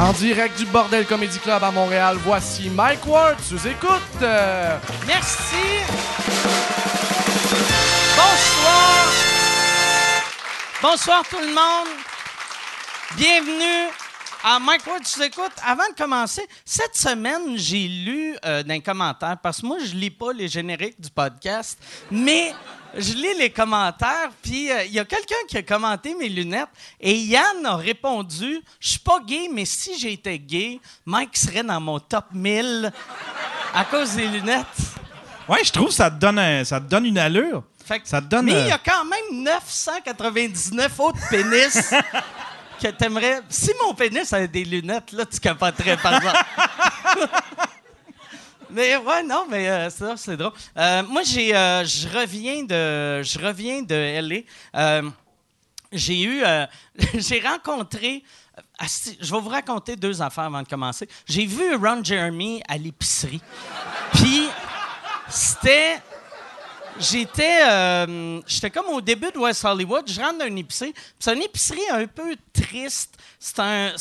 En direct du Bordel Comedy Club à Montréal, voici Mike Ward sous écoute. Merci. Bonsoir. Bonsoir tout le monde. Bienvenue à Mike Ward, tu écoutes. Avant de commencer, cette semaine, j'ai lu euh, dans les commentaires, parce que moi, je lis pas les génériques du podcast, mais je lis les commentaires, puis euh, il y a quelqu'un qui a commenté mes lunettes, et Yann a répondu « Je suis pas gay, mais si j'étais gay, Mike serait dans mon top 1000 à cause des lunettes. » Ouais, je trouve que ça te donne, un- ça te donne une allure. Fait que- Ça te donne, Mais euh, il y a quand même 999 autres pénis que t'aimerais. Si mon pénis avait des lunettes, là, tu capoterais, par exemple. mais ouais, non, mais euh, ça, c'est drôle. Euh, moi, j'ai, euh, je reviens de, je reviens de LA. J'ai eu, j'ai rencontré. Je vais vous raconter deux affaires avant de commencer. J'ai vu Ron Jeremy à l'épicerie. Puis, c'était j'étais j'étais comme au début de West Hollywood, je rentre dans une épicerie, c'est une épicerie un peu triste. C'est un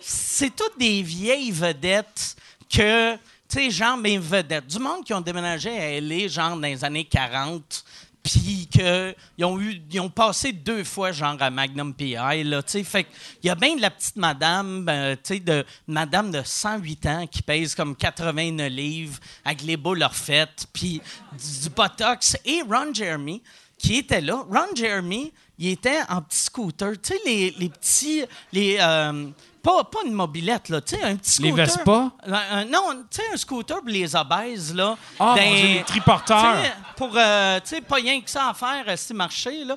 c'est toutes des vieilles vedettes que tu sais genre mes vedettes, du monde qui ont déménagé à LA genre dans les années 40 puis qu'ils ont eu ils ont passé deux fois genre à Magnum PI là tu sais. Fait il y a bien de la petite madame euh, tu sais de madame de 108 ans qui pèse comme 89 livres avec les boules refaites puis du, du botox et Ron Jeremy qui était là. Ron Jeremy il était en petit scooter. Tu sais les, les petits les euh, pas, pas une mobilette, là, tu sais, un petit Les scooter. Vespa? Un- un- non, tu sais, un scooter pour les obèses, là. Ah, mon Dieu, les triporteurs. Pour, euh, tu sais, pas rien que ça à faire, si marcher, là.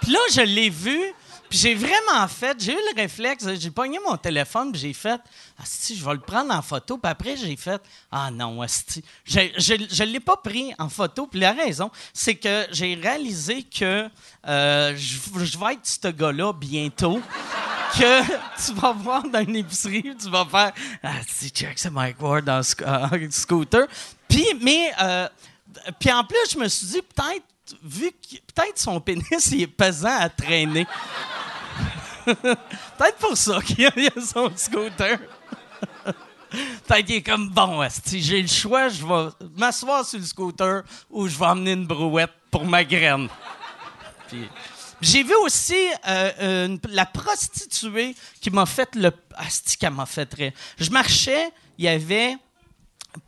Puis là, je l'ai vu, puis j'ai vraiment fait, j'ai eu le réflexe, j'ai pogné mon téléphone, puis j'ai fait, si je vais le prendre en photo, puis après, j'ai fait, ah non, asti. Je ne l'ai pas pris en photo, puis la raison, c'est que j'ai réalisé que euh, je, vais être ce gars-là bientôt. Que tu vas voir dans une épicerie, tu vas faire Ah, si, check, c'est Mike Ward en scooter. Puis, mais, euh, puis en plus, je me suis dit, peut-être, vu que peut-être son pénis, il est pesant à traîner. peut-être pour ça qu'il il a son scooter. peut-être qu'il est comme, bon, si j'ai le choix, je vais m'asseoir sur le scooter ou je vais emmener une brouette pour ma graine. Puis- j'ai vu aussi euh, une- la prostituée qui m'a fait le. Asti, qu'elle m'a fait rire. Je marchais, il y avait.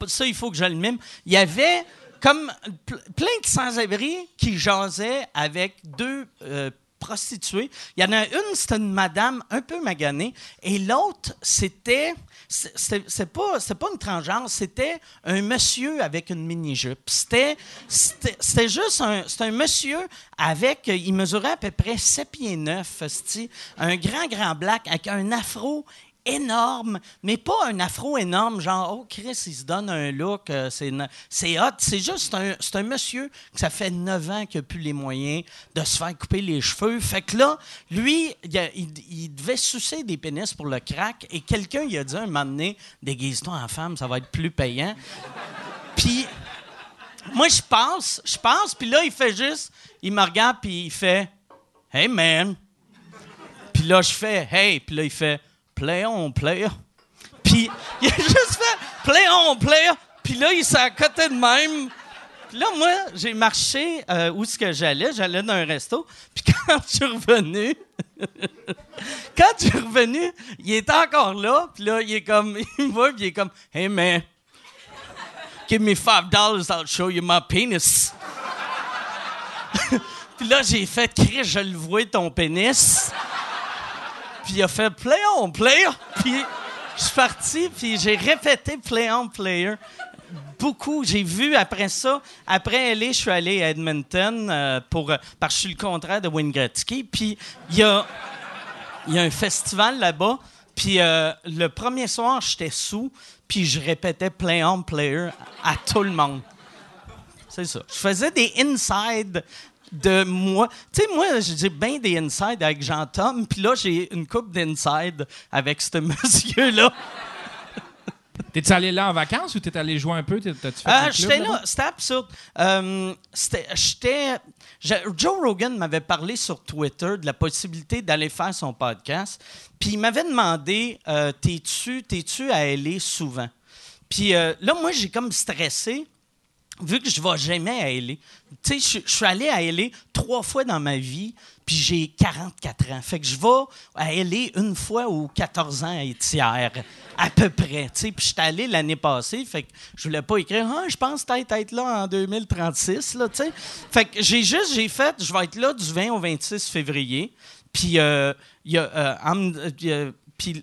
Ça, il faut que je le mime. Il y avait comme ple- plein de sans-abri qui jasaient avec deux euh, prostituées. Il y en a une, c'était une madame un peu maganée, et l'autre, c'était. c'est- pas, pas une transgenre, c'était un monsieur avec une mini-jupe. C'était juste un, un monsieur avec. Il mesurait à peu près 7 pieds 9, un grand, grand black avec un afro énorme, mais pas un afro énorme, genre, oh Chris, il se donne un look, euh, c'est hot. C'est juste un, c'est un monsieur que ça fait 9 ans qu'il n'a plus les moyens de se faire couper les cheveux. Fait que là, lui, il, devait sucer des pénis pour le crack et quelqu'un il a dit un moment donné, déguise-toi en femme, ça va être plus payant. Puis, moi, je passe, je passe, puis là, il fait juste, il me regarde, puis il fait, Hey man. Puis là, je fais, Hey, puis là, il fait, Play on, player. Puis il a juste fait, Play on, player. Puis là, il s'est à côté de même. Puis là, moi, j'ai marché euh, où est-ce que j'allais? J'allais dans un resto. Puis quand je suis revenu, quand je suis revenu, il était encore là. Puis là, il est comme, il me voit, puis il est comme, Hey man, give me five dollars, I'll show you my penis. puis là, j'ai fait, Chris, je le vois ton pénis. Puis il a fait play on player. Puis je suis parti, puis j'ai répété play on player. Beaucoup. J'ai vu après ça. Après LA, je suis allé à Edmonton euh, pour, euh, parce que je suis le contraire de Wayne Gretzky. Puis il y a, y a un festival là-bas. Puis euh, le premier soir, j'étais sous, puis je répétais play on player à tout le monde. C'est ça. Je faisais des inside de moi. Tu sais, moi, j'ai bien des inside avec Jean-Tom, puis là, j'ai une coupe d'inside avec ce monsieur-là. T'es-tu allé là en vacances ou t'es allé jouer un peu? T'as- T'as-tu fait clubs j'étais là, c'était absurde. Euh, j'étais, Joe Rogan m'avait parlé sur Twitter de la possibilité d'aller faire son podcast. Puis il m'avait demandé euh, T'es-tu, t'es-tu à LA souvent? Puis euh, là, moi, j'ai comme stressé. Vu que je vais jamais à LA. Tu sais, je- je suis allé à LA trois fois dans ma vie, puis j'ai 44 ans. Fait que je vais à LA une fois aux 14 ans et tiers, à peu près. Tu sais, puis j'étais allé l'année passée, fait que je voulais pas écrire « Ah, je pense peut-être être là en 2036, là, tu sais. Fait que j'ai juste, j'ai fait, je vais être là du 20 au 26 février. Puis, euh, il euh, euh, y a- puis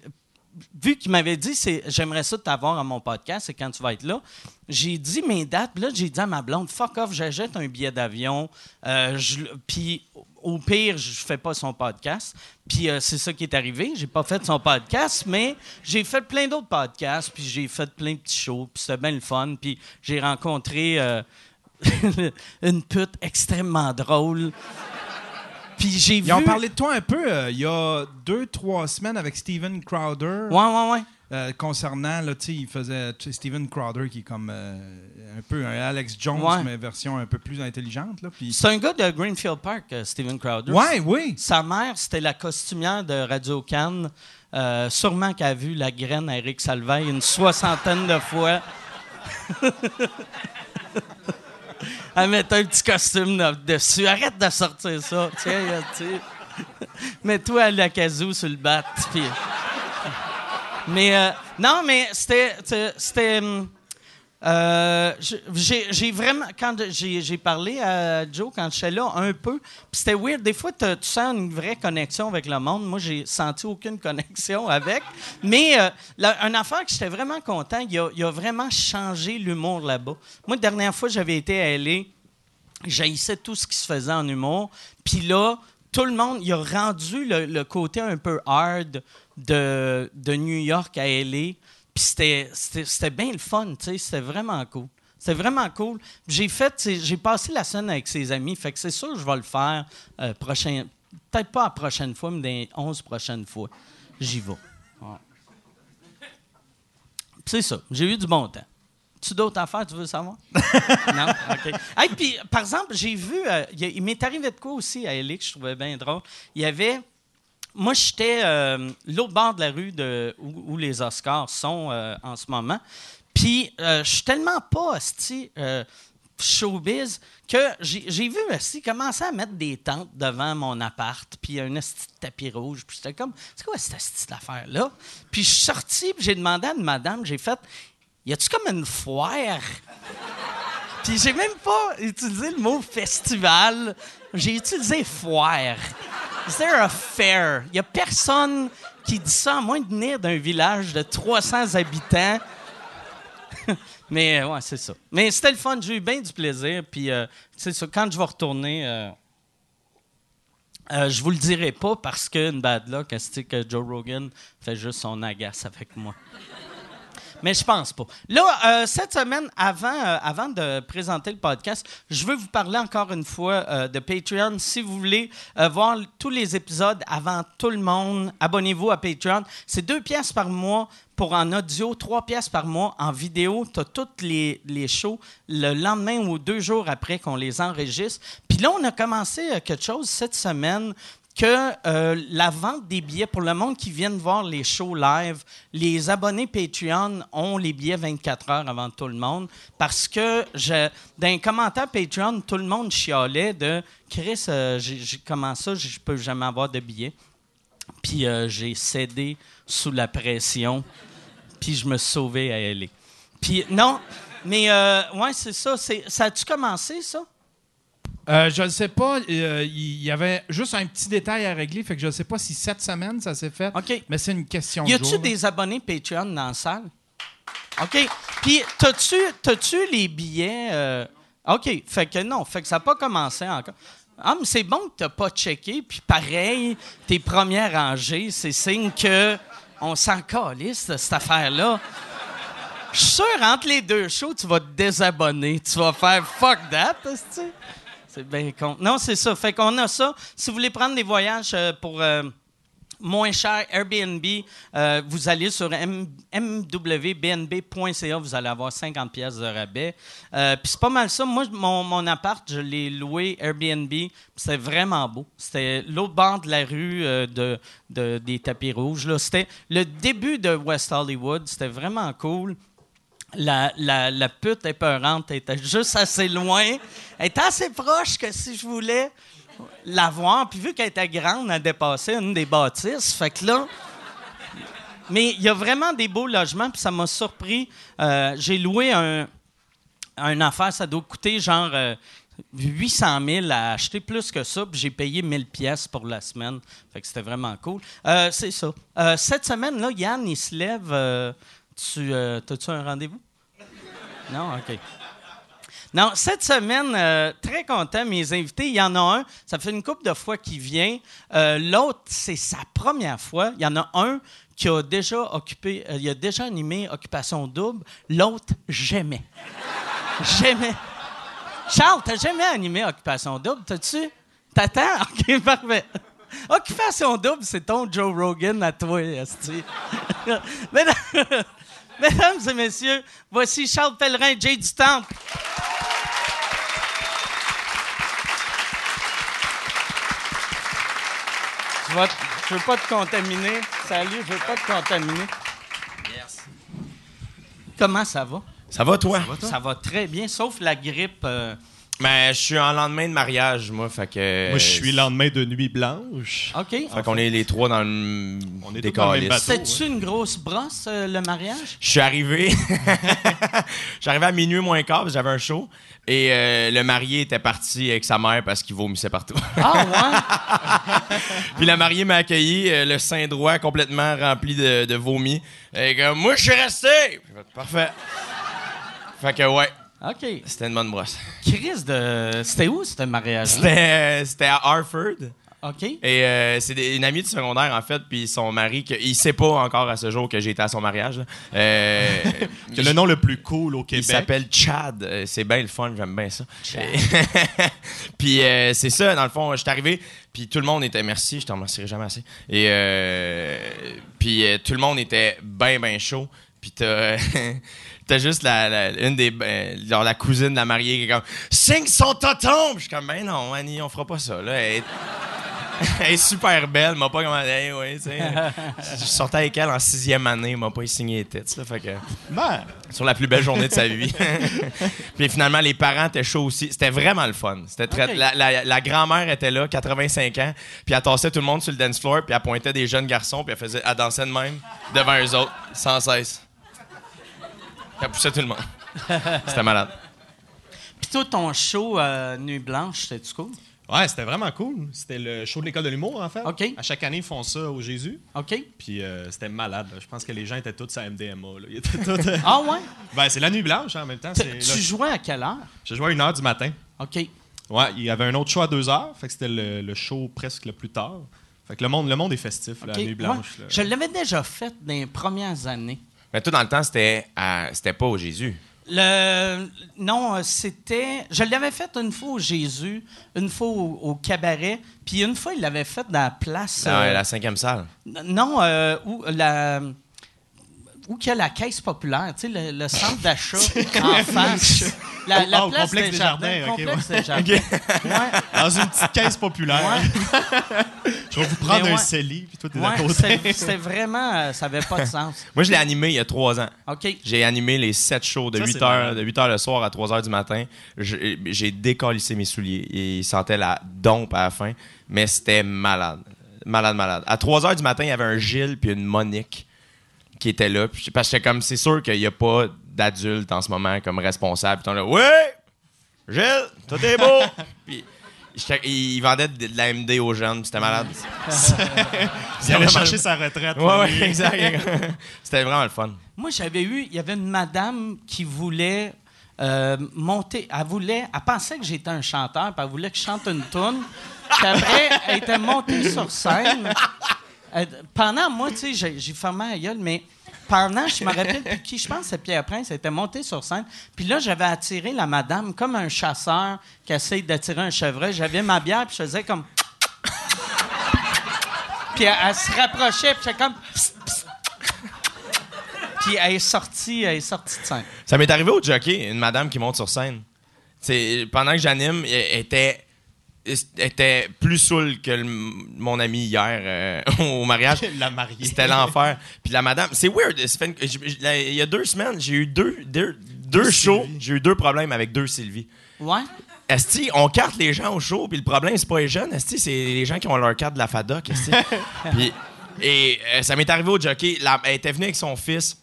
vu qu'il m'avait dit c'est j'aimerais ça t'avoir à mon podcast, c'est quand tu vas être là. J'ai dit mes dates, là j'ai dit à ma blonde fuck off, j'achète un billet d'avion, euh, puis au pire je fais pas son podcast. Puis euh, c'est ça qui est arrivé, j'ai pas fait son podcast, mais j'ai fait plein d'autres podcasts, puis j'ai fait plein de petits shows, puis c'était bien le fun, puis j'ai rencontré euh, une pute extrêmement drôle. Puis j'ai vu Ils ont parlé de toi un peu euh, il y a deux, trois semaines avec Steven Crowder. Ouais ouais ouais. euh, concernant, là, tu sais, il faisait Steven Crowder qui est comme euh, un peu un Alex Jones, Ouais. mais version un peu plus intelligente. Là. C'est un gars de Greenfield Park, Steven Crowder. Ouais, oui. Sa mère, c'était la costumière de Radio Cannes. Sûrement qu'elle a vu la graine à Eric Salvaille une soixantaine de fois. Elle mettait un petit costume de- dessus. Arrête de sortir ça. Tiens, sais. Mets-toi à la casou sur le bat. Mais euh, non, mais c'était. c'était- C'était. hum, euh, j'ai vraiment. Quand j'ai parlé à Joe quand j'étais là, un peu, c'était weird. Des fois, tu sens une vraie connexion avec le monde. Moi, j'ai senti aucune connexion avec. Mais euh, une affaire que j'étais vraiment content, il a, vraiment changé l'humour là-bas. Moi, la dernière fois, j'avais été à LA, j'haïssais tout ce qui se faisait en humour. Puis là, tout le monde, il a rendu le, le côté un peu hard de, de New York à LA. Puis c'était- bien le fun, tu sais, c'était vraiment cool. C'était vraiment cool. J'ai fait, j'ai passé la scène avec ses amis, fait que c'est sûr que je vais le faire euh, prochain, peut-être pas la prochaine fois, mais dans les 11 prochaines fois. J'y vais. Ouais. C'est ça, j'ai eu du bon temps. Tu d'autres affaires, tu veux savoir? non? OK. Hey, puis, par exemple, j'ai vu, euh, il m'est arrivé de quoi aussi à que je trouvais bien drôle. Il y avait. Moi, j'étais euh, l'autre bord de la rue où, les Oscars sont euh, en ce moment. Puis, euh, je suis tellement pas hostie, euh, showbiz que j'ai vu aussi commencer à mettre des tentes devant mon appart, puis un de tapis rouge. Puis j'étais comme, c'est quoi cette esti d'affaire-là? Puis je suis sorti, puis j'ai demandé à une madame, j'ai fait, y a-tu comme une foire? Puis j'ai même pas utilisé le mot festival, j'ai utilisé foire. Is there a fair? Il y a personne qui dit ça, à moins de venir d'un village de 300 habitants. Mais euh, ouais, c'est ça. Mais c'était le fun, j'ai eu bien du plaisir. Puis euh, c'est quand je vais retourner, euh, euh, je vous le dirai pas parce que une bad luck, c'est que Joe Rogan fait juste son agace avec moi? Mais je pense pas. Là, euh, cette semaine, avant, euh, avant de présenter le podcast, je veux vous parler encore une fois euh, de Patreon. Si vous voulez voir tous les épisodes avant tout le monde, abonnez-vous à Patreon. C'est deux pièces par mois pour en audio, trois pièces par mois en vidéo. Tu as toutes les, les shows le lendemain ou deux jours après qu'on les enregistre. Puis là, on a commencé quelque chose cette semaine que euh, la vente des billets pour le monde qui vient voir les shows live, les abonnés Patreon ont les billets 24 heures avant tout le monde parce que je, dans un commentaire Patreon, tout le monde chialait de Chris, euh, j'ai- comment ça, je peux jamais avoir de billets? Puis euh, j'ai cédé sous la pression, puis je me suis sauvé à aller. Puis non, mais euh, ouais, c'est ça. Ça a-tu commencé, ça? Euh, je ne sais pas. euh, Il y avait juste un petit détail à régler. Fait que je ne sais pas si cette semaine ça s'est fait. OK. Mais c'est une question Y a-tu jour. des abonnés Patreon dans la salle? OK. Puis, t'as-tu, t'as-tu les billets? euh, OK. Fait que non. Fait que ça n'a pas commencé encore. Ah, mais c'est bon que t'as pas checké. Puis pareil, tes premières rangées, c'est signe que on s'en calisse de cette affaire-là. Je suis sûr, entre les deux shows, tu vas te désabonner. Tu vas faire « fuck that », esti. C'est bien con. Non, c'est ça. Fait qu'on a ça. Si vous voulez prendre des voyages euh, pour... euh, moins cher, Airbnb, euh, vous allez sur mwbnb.ca, vous allez avoir 50 pièces de rabais. Puis c'est pas mal ça. Moi, mon, mon appart, je l'ai loué Airbnb. C'était vraiment beau. C'était l'autre bord de la rue de, de- des tapis rouges. C'était le début de West Hollywood. C'était vraiment cool. La, la, la pute épeurante était juste assez loin. Elle était assez proche que si je voulais la voir. Puis vu qu'elle était grande, elle dépassait une des bâtisses. Fait que là. Mais il y a vraiment des beaux logements, puis ça m'a surpris. Euh, J'ai loué un, un affaire, ça doit coûter genre euh, 800 000 à acheter plus que ça, puis j'ai payé 1000 pièces pour la semaine. Fait que c'était vraiment cool. Euh, C'est ça. Euh, cette semaine, là, Yann, il se lève. euh, tu, euh, T'as-tu un rendez-vous? Non? OK. Non, cette semaine, euh, très content, mes invités, il y en a un, ça fait une couple de fois qu'il vient. Euh, L'autre, c'est sa première fois. Il y en a un qui a déjà occupé, euh, il a déjà animé Occupation Double. L'autre, jamais. jamais. Charles, t'as jamais animé Occupation Double, t'as-tu? T'attends? OK, parfait. Occupation Double, c'est ton Joe Rogan à toi, esti. Mesdames, et messieurs, voici Charles Pellerin, Jay du Temple. Je veux pas te contaminer. Salut, je veux pas te contaminer. Comment ça va? Ça va, toi? Ça va très bien, sauf la grippe. euh, Mais je suis en lendemain de mariage, moi, fait que... Moi, je suis lendemain de nuit blanche. OK. Fait qu'on est les trois dans le On est dans le. C'était-tu une grosse brosse, euh, le mariage? Je suis arrivé... Je suis arrivé à minuit moins quart, parce que j'avais un show. Et euh, le marié était parti avec sa mère parce qu'il vomissait partout. Ah, ouais? Puis la mariée m'a accueilli, euh, le sein droit complètement rempli de, de vomi. Et comme, moi, je suis resté! Parfait. Fait que, ouais, OK. c'était une bonne brosse. Chris, de... c'était où, ce mariage-là? C'était euh, c'était à Harford. OK. Et euh, c'est une amie du secondaire, en fait, puis son mari, que, il sait pas encore à ce jour que j'ai été à son mariage. Euh, C'est le nom le plus cool au il Québec. s'appelle Chad. Euh, C'est bien le fun, j'aime bien ça. puis euh, c'est ça, dans le fond, je suis arrivé, puis tout le monde était merci, je t'en remercierai jamais assez. Et euh, puis euh, tout le monde était bien, bien chaud. Puis t'as, t'as juste la, la- une des, euh, genre la cousine de la mariée qui est comme Signe son toton! Je suis comme, ben non, Annie, on fera pas ça. Là. Elle, est- elle est super belle, elle m'a pas commandé. Hey, ouais, tu sais. je sortais avec elle en sixième année, elle m'a pas signé les têtes. Là, fait que Ben, sur la plus belle journée de sa vie. puis finalement, les parents étaient chauds aussi. C'était vraiment le fun. C'était très-. La, la- la grand-mère était là, 85 ans, puis elle tassait tout le monde sur le dance floor, puis elle pointait des jeunes garçons, puis elle, faisait, elle dansait de même devant eux autres, sans cesse. Elle poussait tout le monde. C'était malade. Puis toi, ton show euh, Nuit Blanche, c'était-tu cool? ouais, c'était vraiment cool. C'était le show de l'école de l'humour, en fait. OK. À chaque année, ils font ça au Jésus. OK. Puis euh, c'était malade. là. Je pense que les gens étaient tous à MDMA. là. Ils étaient tous, euh, Ah, ouais? ben, c'est la nuit blanche hein, en même temps. Tu c'est- tu là, jouais à quelle heure? J'ai joué à 1h du matin. OK. Ouais, il y avait un autre show à 2h. Fait que c'était le, le show presque le plus tard. Fait que le monde, le monde est festif, là, OK. la nuit blanche. Ouais. là. Je l'avais déjà fait dans les premières années. Mais tout dans le temps, c'était à- c'était pas au Jésus. Le, non, euh, c'était. Je l'avais fait une fois au Jésus, une fois au, au cabaret, puis une fois, il l'avait fait dans la place. Dans euh, la cinquième salle. non, euh, où la. Où qu'il y a la caisse populaire, tu sais, le, le centre d'achat en face. La, la au place complexe des Jardins, ok, complexe ouais. des Jardins. Ouais. Dans une petite caisse populaire. Je vais vous prendre un ouais. CELI, puis toi, t'es à Ouais, côté. c'était c'était vraiment. euh, ça n'avait pas de sens. Moi, je l'ai animé il y a trois ans. OK. J'ai animé les sept shows de Ça, 8 c'est heures, malade. de 8 heures le soir à 3 heures du matin. J'ai décalissé mes souliers et il sentait la dompe à la fin, mais c'était malade. Malade, malade. À 3 heures du matin, il y avait un Gilles puis une Monique qui étaient là. Puis- Parce que comme c'est sûr qu'il n'y a pas d'adultes en ce moment comme responsable. Puis sont là, ouais, Gilles, tout est beau. puis il, vendait de, la MD aux jeunes, c'était malade. Il allait chercher sa retraite. Ouais, ouais, exact. c'était vraiment le fun. Moi, j'avais eu, il y avait une madame qui voulait euh, monter, elle voulait, elle pensait que j'étais un chanteur, puis elle voulait que je chante une tune. Puis après, elle était montée sur scène. Elle- pendant, moi, tu sais, j'ai, fermé la gueule, mais pendant, je me rappelle qui, je pense c'est Pierre Prince, elle était monté sur scène. Puis là, j'avais attiré la madame comme un chasseur qui essaye d'attirer un chevreuil. J'avais ma bière, puis je faisais comme... Puis elle, se rapprochait, puis j'étais comme... Puis elle est sortie, elle est sortie de scène. Ça m'est arrivé au jockey, une madame qui monte sur scène. Pendant que j'anime, elle était était plus saoule que le- mon ami hier euh, au mariage. La mariée. C'était l'enfer. Puis la madame, c'est weird. ça fait une- j- j- la- Il y a deux semaines, j'ai eu deux, deux, deux shows. J'ai eu deux problèmes avec deux Sylvie. Ouais? Esti, on carte les gens au show, puis le problème, c'est pas les jeunes, Esti, c'est les gens qui ont leur carte de la FADOC, Esti. Puis, et euh, ça m'est arrivé au jockey, la- elle était venue avec son fils,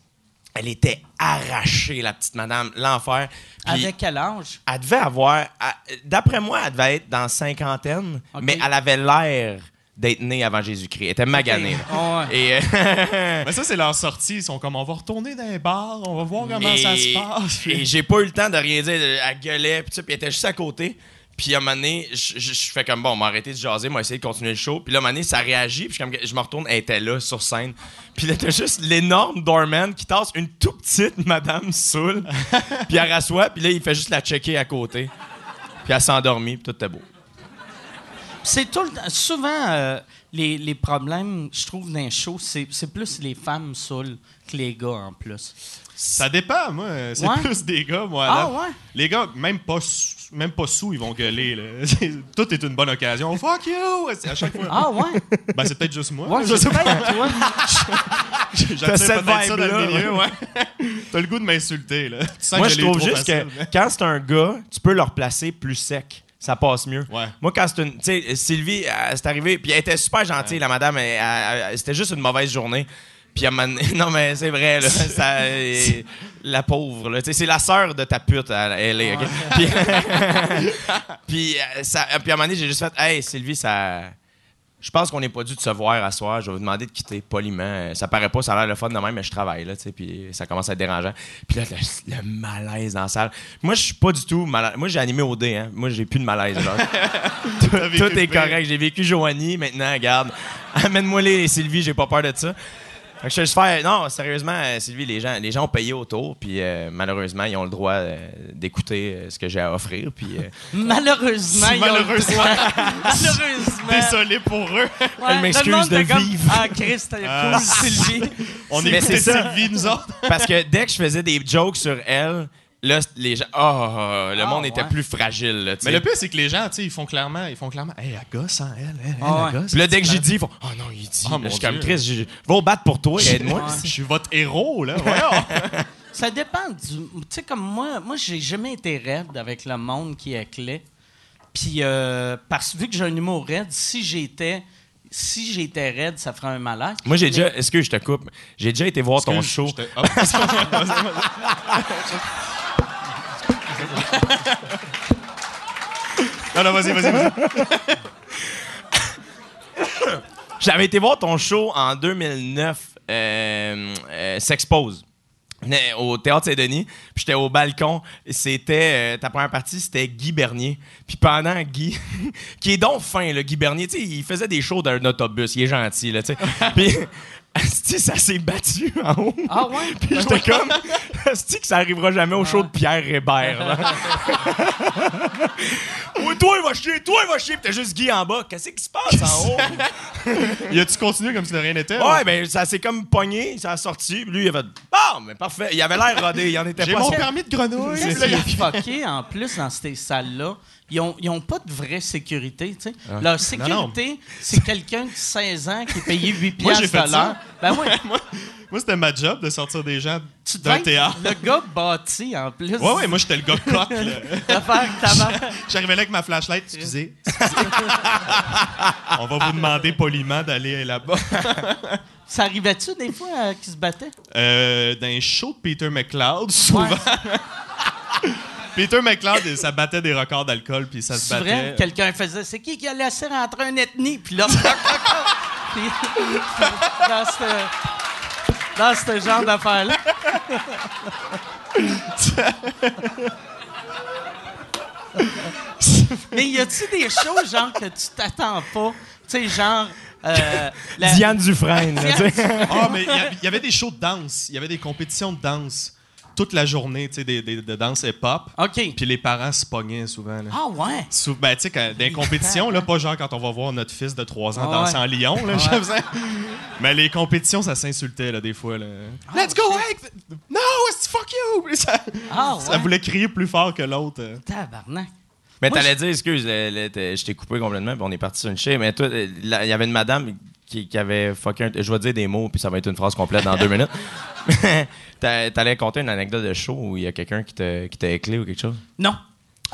elle était arrachée, la petite madame, l'enfer. Avec quel âge? elle devait avoir, d'après moi, elle devait être dans cinquantaine, mais elle avait l'air d'être née avant Jésus-Christ. Elle était maganée. Ah ouais. Et, euh, Mais ça, c'est leur sortie. Ils sont comme, on va retourner dans les bars, on va voir comment ça se passe. Et j'ai pas eu le temps de rien dire. Elle gueulait, puis elle était juste à côté. Puis à un moment donné, je, je- je fais comme bon, on m'a arrêté de jaser, m'a essayé de continuer le show. Puis là, à un moment donné, ça réagit, puis je, comme, je me retourne, elle était là sur scène. Puis là, t'as juste l'énorme doorman qui tasse une tout petite madame saoule. puis elle rassoit, puis là, il fait juste la checker à côté. Puis elle s'est endormie, puis tout était beau. C'est tout le temps. Souvent, euh, les, les problèmes, je trouve, d'un show, c'est c'est plus les femmes saoules que les gars en plus. Ça dépend, moi. C'est Ouais. plus des gars, moi. Ah là. ouais? Les gars, même pas, sous- même pas sous, ils vont gueuler. Là. Tout est une bonne occasion. Fuck you! À chaque fois. Ah ouais? Ben, c'est peut-être juste moi. Ouais, je sais pas. peut-être, toi. J'attire peut-être ça dans le milieu, ouais. T'as le goût de m'insulter, là. Tu sens Moi, que je trouve juste facile, que mais- quand c'est un gars, tu peux le replacer plus sec. Ça passe mieux. Ouais. Moi, quand c'est une. Tu sais, Sylvie, elle, c'est arrivé, puis elle était super gentille, la madame. elle- elle- elle- C'était juste une mauvaise journée. Puis à un moment donné- non, mais c'est vrai, là. ça, euh, la pauvre, là. C'est la sœur de ta pute, elle, est, OK? Puis, puis, euh, ça, puis à un moment donné, j'ai juste fait, hey, Sylvie, ça. Je pense qu'on n'est pas dû de se voir à soir. Je vais vous demander de quitter poliment. Ça paraît pas, ça a l'air le fun de même, mais je travaille, là, tu sais, puis ça commence à être dérangeant. Puis là, le, le malaise dans la salle. Moi, je suis pas du tout malade. Moi, j'ai animé au dé, hein. Moi, j'ai plus de malaise, genre. Tout le est correct. J'ai vécu Joanie, maintenant, regarde. Amène-moi les Sylvie, j'ai pas peur de ça. Fait que je juste faire. Non, sérieusement, euh, Sylvie, les gens, les gens ont payé autour, puis euh, malheureusement, ils ont le droit euh, d'écouter euh, ce que j'ai à offrir. Puis euh, Malheureusement, ils ont le malheureusement. droit. Malheureusement. Désolé pour eux. Ouais, Je m'excuse de comme, vivre. Ah, Christ, t'es cool, Sylvie. On ça. Sylvie, nous autres. parce que dès que je faisais des jokes sur elle, là, les gens. Oh, le Ah, monde était plus fragile. Là, Mais le pire, c'est que les gens, tu sais, ils font clairement, ils font clairement, hey, elle gosse, hein, elle, elle, elle, Ah elle ouais. gosse. Puis là, dès que j'ai dit, ils font Oh non, il dit. Oh, Là, je suis comme. Chris, je- va au battre pour toi, aide-moi. Je suis votre héros, là. Voyons. Ça dépend du. Tu sais, comme moi, moi, j'ai jamais été raide avec le monde qui est clé. Puis, euh, parce vu que j'ai un humour raide, si j'étais. Si j'étais raide, ça ferait un malaise. Moi, j'ai déjà. Est-ce que je te coupe? J'ai déjà été voir ton show. Non, non, vas-y, vas-y, vas-y. J'avais été voir ton show en 2009, euh, euh, S'expose. Mais Au Théâtre Saint-Denis, puis j'étais au balcon. C'était euh, ta première partie, c'était Guy Bernier. Puis pendant Guy, qui est donc fin, le Guy Bernier, tu sais, il faisait des shows d'un autobus, il est gentil là, tu sais. Puis asti, ça s'est battu en haut. Ah ouais? Puis j'étais comme, asti, que ça arrivera jamais au show de Pierre Hébert. là. Oui, toi, il va chier, toi, il va chier. Puis t'as juste Guy en bas. Qu'est-ce qui se passe en haut? Y a-tu continué comme si de rien n'était? Ouais, ben ça s'est comme pogné, ça a sorti. Puis lui, il a fait Bon, mais parfait. Il avait l'air rodé, il en était J'ai pas. mon sûr. permis de grenouille. Ce Puis qui là, il a- est fucké, en plus, dans ces salles-là, ils ont, ils ont pas de vraie sécurité. tu sais. Ah. Leur sécurité, c'est quelqu'un de 16 ans qui est payé 8 Moi, j'ai piastres fait de ça. l'heure. Ben oui, moi, c'était ma job de sortir des gens d'un théâtre. le gars bâti, en plus. Ouais, ouais, moi, j'étais le gars t'avais- J'arrivais là avec ma flashlight. Excusez. On va vous demander poliment d'aller là-bas. Ça arrivait-tu des fois euh, qu'ils se battaient? Euh, dans un show de Peter McLeod, souvent. Peter McLeod, ça battait des records d'alcool, puis ça se C'est vrai? battait. Quelqu'un faisait C'est qui qui a laissé rentrer un ethnie? Puis là, Puis, dans ce dans ce genre d'affaires-là. Mais y a-tu des choses, genre, que tu t'attends pas? Tu sais, genre. euh, la- Diane Dufresne, là, tu sais. Ah, mais il y a- il y, avait des shows de danse. Il y avait des compétitions de danse. Toute la journée, tu sais, des, des- de danse hip-hop. OK. Puis les parents se pognaient souvent. Là. Ah, ouais. Sou- ben, tu sais, dans les compétitions, là, pas genre quand on va voir notre fils de 3 ans Ah danser ouais. en Lyon, là, Mais les compétitions, ça s'insultait, là, des fois, là. Let's go, Hank! No, it's fuck you! Ça, Ah, ça ouais. voulait crier plus fort que l'autre. euh. Tabarnak. Mais t'allais dire, excuse, je t'ai coupé complètement, puis on est parti sur une chie. Mais toi, il y avait une madame qui, qui avait fucké un. Je vais dire des mots, puis ça va être une phrase complète dans deux minutes. T'a- T'allais conter une anecdote de show où il y a quelqu'un qui t'a qui t'a éclé ou quelque chose? Non.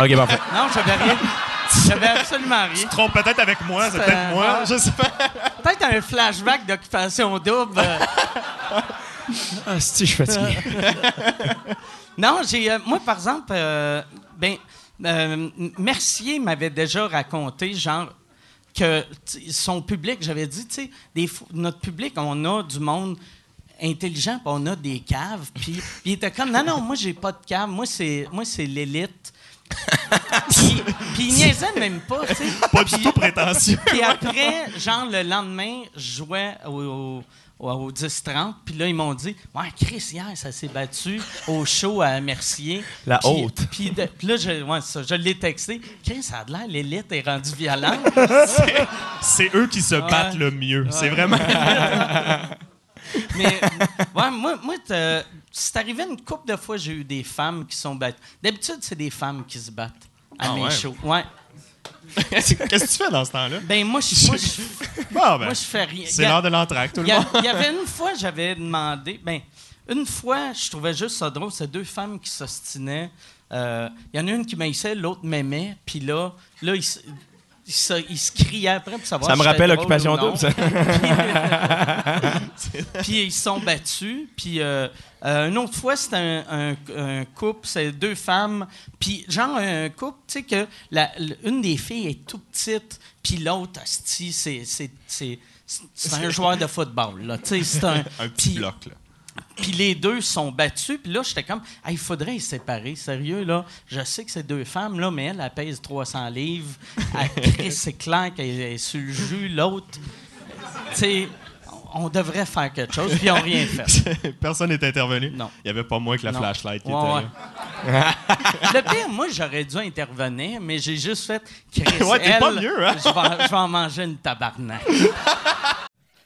Ok, parfait. Non, j'avais rien. J'avais absolument rien. Trompe peut-être avec moi, c'est peut-être moi, je sais pas. Peut-être un flashback d'occupation double. Ah, si, je suis fatigué. Non, j'ai. euh, moi, par exemple, euh, ben, euh, Mercier m'avait déjà raconté, genre, que son public, j'avais dit, tu sais, des notre public, on a du monde intelligent, puis on a des caves. Puis puis il était comme, non, non, moi, j'ai pas de cave. Moi, c'est moi, c'est l'élite. puis, puis il niaisait même pas, tu sais. Pas du tout prétentieux. Puis après, genre, le lendemain, je jouais au, au, au 10-30. Puis là, ils m'ont dit Ouais, Chris, hier, ça s'est battu au show à Mercier. La Puis- haute. Puis là, je, ouais, ça, je l'ai texté. Chris, ça a l'air, l'élite est rendue violente. C'est eux qui se battent le mieux. C'est vraiment. Mais ouais, moi, moi c'est arrivé une couple de fois, j'ai eu des femmes qui sont battues. D'habitude, c'est des femmes qui se battent à Ah mes shows. Ouais. Qu'est-ce que tu fais dans ce temps-là? Ben, moi, je, moi, je, Bon, ben, moi, je fais rien. c'est l'heure de l'entraque, tout Il le monde. il y avait une fois, j'avais demandé. Ben, une fois, je trouvais juste ça drôle. C'est deux femmes qui s'ostinaient. Euh, Il y en a une qui m'haïssait, l'autre m'aimait. Puis là, là ils, ils se, ils se criaient après pour savoir Ça me si rappelle Occupation. Double, ça. Puis ils se sont battus. Puis euh, euh, une autre fois, c'était un, un- un couple, c'est deux femmes. Puis genre un couple, tu sais que la, une des filles est tout petite, puis l'autre, c'est c'est c'est c'est un joueur de football là. Tu sais, c'est un Un petit bloc, là. Puis les deux sont battus. Puis là, j'étais comme, Hey, il faudrait les séparer. Sérieux, là? Je sais que c'est deux femmes, là, mais elle, elle pèse 300 livres. C'est clair qu'elle est sur le jus. L'autre, tu sais, on devrait faire quelque chose. Puis ils n'ont rien fait. Personne n'est intervenu. Non. Il n'y avait pas moins que la Non. flashlight qui Ouais, était ouais. là. Le pire, moi, j'aurais dû intervenir, mais j'ai juste fait, Chris, Ouais, t'es pas mieux, hein? je, vais, je vais en manger une tabarnak.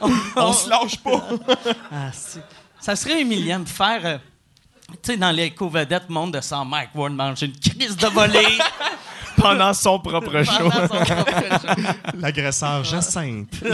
On se lâche pas. Ah, c'est- ça serait humiliant de faire, euh, tu sais, dans les co-vedettes, monde de sang, Mike Ward manger une crise de volée. Pendant son propre show. pendant son propre show. L'agresseur Jacinthe.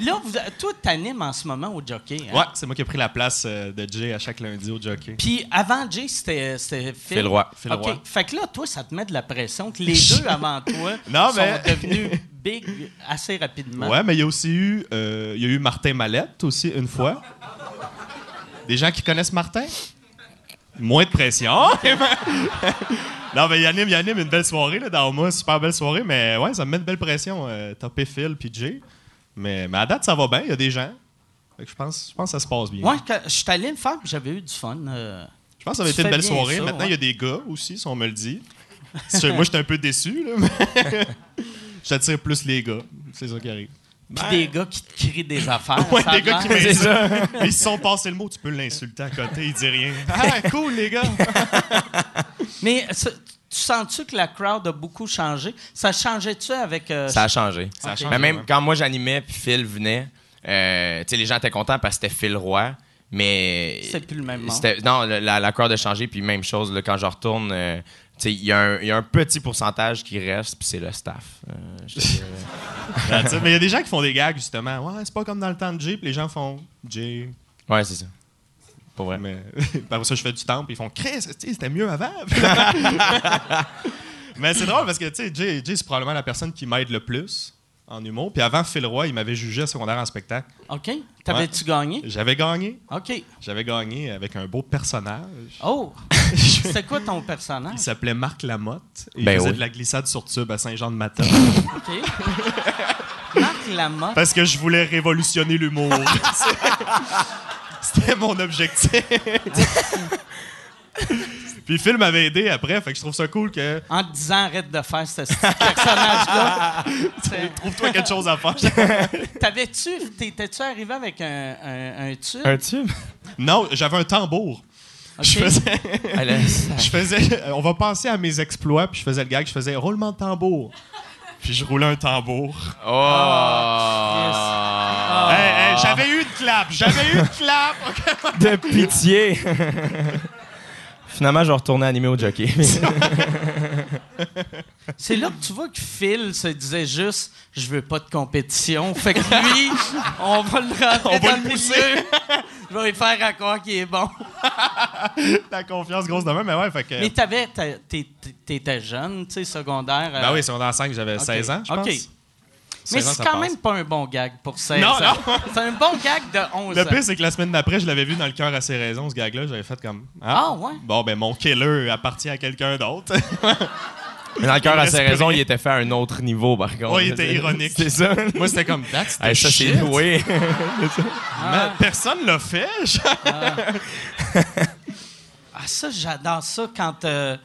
Là, vous, toi, t'animes en ce moment au jockey. hein? Ouais, c'est moi qui ai pris la place euh, de Jay à chaque lundi au jockey. Puis avant Jay, c'était c'était Phil. Phil Roy. Phil. Roy. Fait que là, toi, ça te met de la pression que les deux avant toi Non, sont mais- devenus big assez rapidement. Ouais, mais il y a aussi eu, euh, il y a eu Martin Mallette aussi une fois. Des gens qui connaissent Martin? Moins de pression. non, mais il anime, il anime une belle soirée là, dans moi, super belle soirée, mais ouais, ça me met une belle pression. Euh, topper Phil puis Jay. Mais, mais à date, ça va bien, il y a des gens. Fait que je pense, je pense que ça se passe bien. Ouais, quand je suis allé le faire, j'avais eu du fun. euh. Je pense que ça va Tu être une belle soirée. ça, Maintenant, il y a des gars aussi, si on me le dit. Moi, j'étais un peu déçu, là, mais j'attire plus les gars. C'est ça qui arrive. Puis des gars qui te crient des affaires. Ouais, des gars qui m'insultent. Ils se sont passés le mot, tu peux l'insulter à côté, il dit rien. Ah, cool, les gars. Mais ça- tu sens-tu que la crowd a beaucoup changé? Ça changeait-tu avec. euh, Ça a changé. Ça a changé, Mais même ouais. quand moi j'animais puis Phil venait, euh, tu sais, les gens étaient contents parce que c'était Phil Roy. Mais. C'est plus le même monde. c'était- Non, la, la crowd a changé, puis même chose, là, quand je retourne, euh, sais, il y, a un- il y a un petit pourcentage qui reste, puis c'est le staff. Euh. Mais il y a des gens qui font des gags, justement. Ouais, c'est pas comme dans le temps de Jay, puis les gens font Jay. ouais, c'est ça. Pour vrai. Mais par ça, je fais du temps, puis ils font Chris, c'était mieux avant. Mais c'est drôle parce que, tu sais, Jay, Jay, c'est probablement la personne qui m'aide le plus en humour. Puis avant, Phil Roy, il m'avait jugé à secondaire en spectacle. OK. T'avais-tu gagné? J'avais gagné. OK. J'avais gagné avec un beau personnage. Oh! C'était quoi ton personnage? Il s'appelait Marc Lamotte. Et il Ben faisait oui. de la glissade sur tube à Saint-Jean-de-Matin. OK. Marc Lamotte. parce que je voulais révolutionner l'humour. C'était mon objectif. Puis Phil m'avait aidé après, fait que je trouve ça cool que. En te disant arrête de faire ce petit personnage-là. Trouve-toi quelque chose à faire. T'avais-tu. T'étais-tu arrivé avec un, un, un tube? Un tube? non, j'avais un tambour. Je faisais. Je faisais. On va penser à mes exploits, puis je faisais le gag, je faisais roulement de tambour. Puis je roulais un tambour. Oh! Hey, hey, j'avais eu une clap! J'avais eu une clap! De pitié! Finalement, je vais retourner animer au jockey. C'est là que tu vois que Phil se disait juste je veux pas de compétition. Fait que lui, on va le rentrer On va dans le pousser. milieu. Je vais lui faire à croire qu'il est bon. La confiance grosse de même, mais ouais, fait que. Mais t'avais, t'étais jeune, tu sais, secondaire. euh, Ben oui, secondaire 5, j'avais 16 ans, je pense. OK. 16 Mais c'est ça quand passe. même pas un bon gag pour 16 Non, ans. non. C'est un bon gag de 11 Le ans. pire, c'est que la semaine d'après, je l'avais vu dans le cœur à ses raisons, ce gag-là. J'avais fait comme. Ah, ouais? Bon, ben, mon killer appartient à quelqu'un d'autre. Mais dans le cœur, à ses raisons, il était fait à un autre niveau, par contre. Ouais, il était ironique. C'est ça. Moi, c'était comme. That's the Hey, ça, c'est shit. oui. Man, Personne l'a fait. Ah, ça, j'adore ça quand. euh,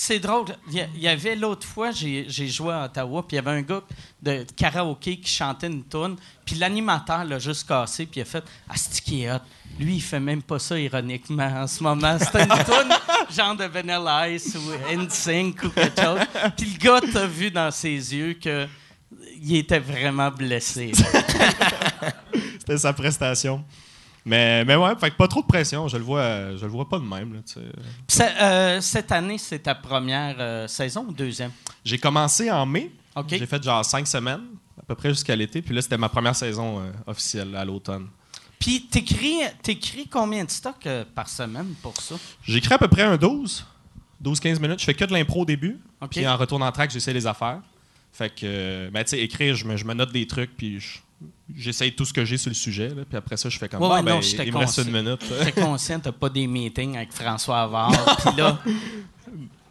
c'est drôle. Il y avait l'autre fois, j'ai joué à Ottawa, puis il y avait un gars de karaoké qui chantait une tune, puis l'animateur l'a juste cassé, puis il a fait Ah, c'est qui est hot? Lui, il fait même pas ça ironiquement en ce moment. C'était une tune genre de Vanilla Ice ou NSYNC ou quelque chose. Puis le gars t'a vu dans ses yeux que il était vraiment blessé. C'était sa prestation. Mais, mais ouais, fait que pas trop de pression. Je le vois, je le vois pas de même. là, euh, cette année, c'est ta première euh, saison ou deuxième? J'ai commencé en mai. J'ai fait genre cinq semaines, à peu près jusqu'à l'été. Puis là, c'était ma première saison euh, officielle à l'automne. Puis t'écris, t'écris combien de stocks par semaine pour ça? J'écris à peu près un 12, 12-15 minutes. Je fais que de l'impro au début. Puis en retour en track, j'essaie les affaires. Fait que, ben, tu sais, écrire, je me, je me note des trucs, puis je- j'essaye tout ce que j'ai sur le sujet. là. puis après ça, je fais comme Ouais, ouais, ben, non, il me reste une minute. J'étais conscient, t'as pas des meetings avec François Havard. Puis là,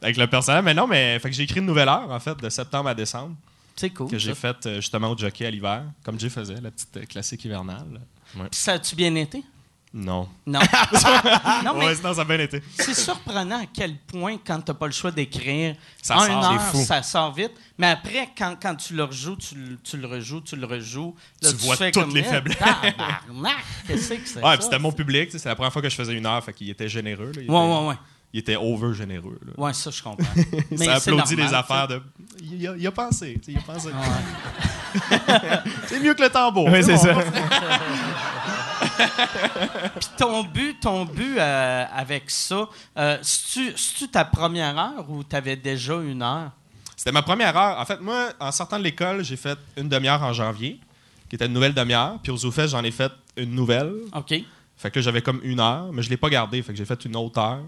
Avec le personnel. Mais non, mais fait que j'ai écrit une nouvelle heure, en fait, de septembre à décembre, c'est cool. que j'ai faite euh, justement au jockey à l'hiver, comme Jay faisait, la petite euh, classique hivernale. Puis ça a-tu bien été? Non. Non. non, mais Ouais, sinon, ça a bien été. c'est surprenant à quel point, quand t'as pas le choix d'écrire, Ça en sort, une c'est heure, fou. ça sort vite. Mais après, quand, quand tu le rejoues, tu, le- tu le rejoues, tu le rejoues. là, Tu vois fais toutes comme, les Eh, faiblesses. Qu'est-ce que c'est? Ouais, ça? puis c'était mon public, tu c'est la première fois que je faisais une heure, fait qu'il était généreux. là. Il, Ouais, était, ouais, ouais. il était over généreux. là. Ouais, ça, je comprends. Mais ça applaudit normal, les affaires tu de. Il a, il a pensé, tu il a pensé. Ouais. C'est mieux que le tambour. Oui, c'est bon. ça. Puis ton but, ton but euh, avec ça, euh, c'est-tu ta première heure ou t'avais déjà une heure? C'était ma première heure. En fait, moi, en sortant de l'école, j'ai fait une demi-heure en janvier, qui était une nouvelle demi-heure. Puis aux ZooFest, j'en ai fait une nouvelle. OK. Fait que j'avais comme une heure, mais je l'ai pas gardé. Fait que j'ai fait une autre heure.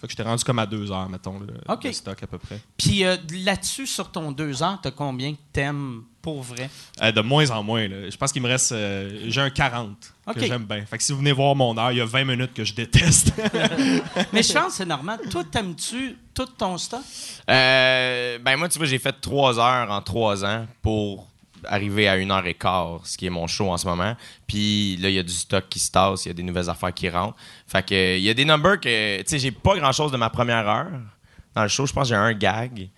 Fait que j'étais rendu comme à deux heures, mettons, le, stock à peu près. Puis euh, là-dessus, sur ton deux heures, t'as combien de thèmes pour vrai? Euh, de moins en moins. là. Je pense qu'il me reste. euh, j'ai un 40 Que j'aime bien. Fait que si vous venez voir mon heure, il y a 20 minutes que je déteste. Mais je pense que c'est normal. Toi, t'aimes-tu tout ton stock? Euh, ben moi, tu vois, j'ai fait trois heures en trois ans pour arriver à une heure et quart, ce qui est mon show en ce moment. Puis là, il y a du stock qui se tasse, il y a des nouvelles affaires qui rentrent. Fait que il y a des numbers que, tu sais, j'ai pas grand-chose de ma première heure dans le show. Je pense que j'ai un gag.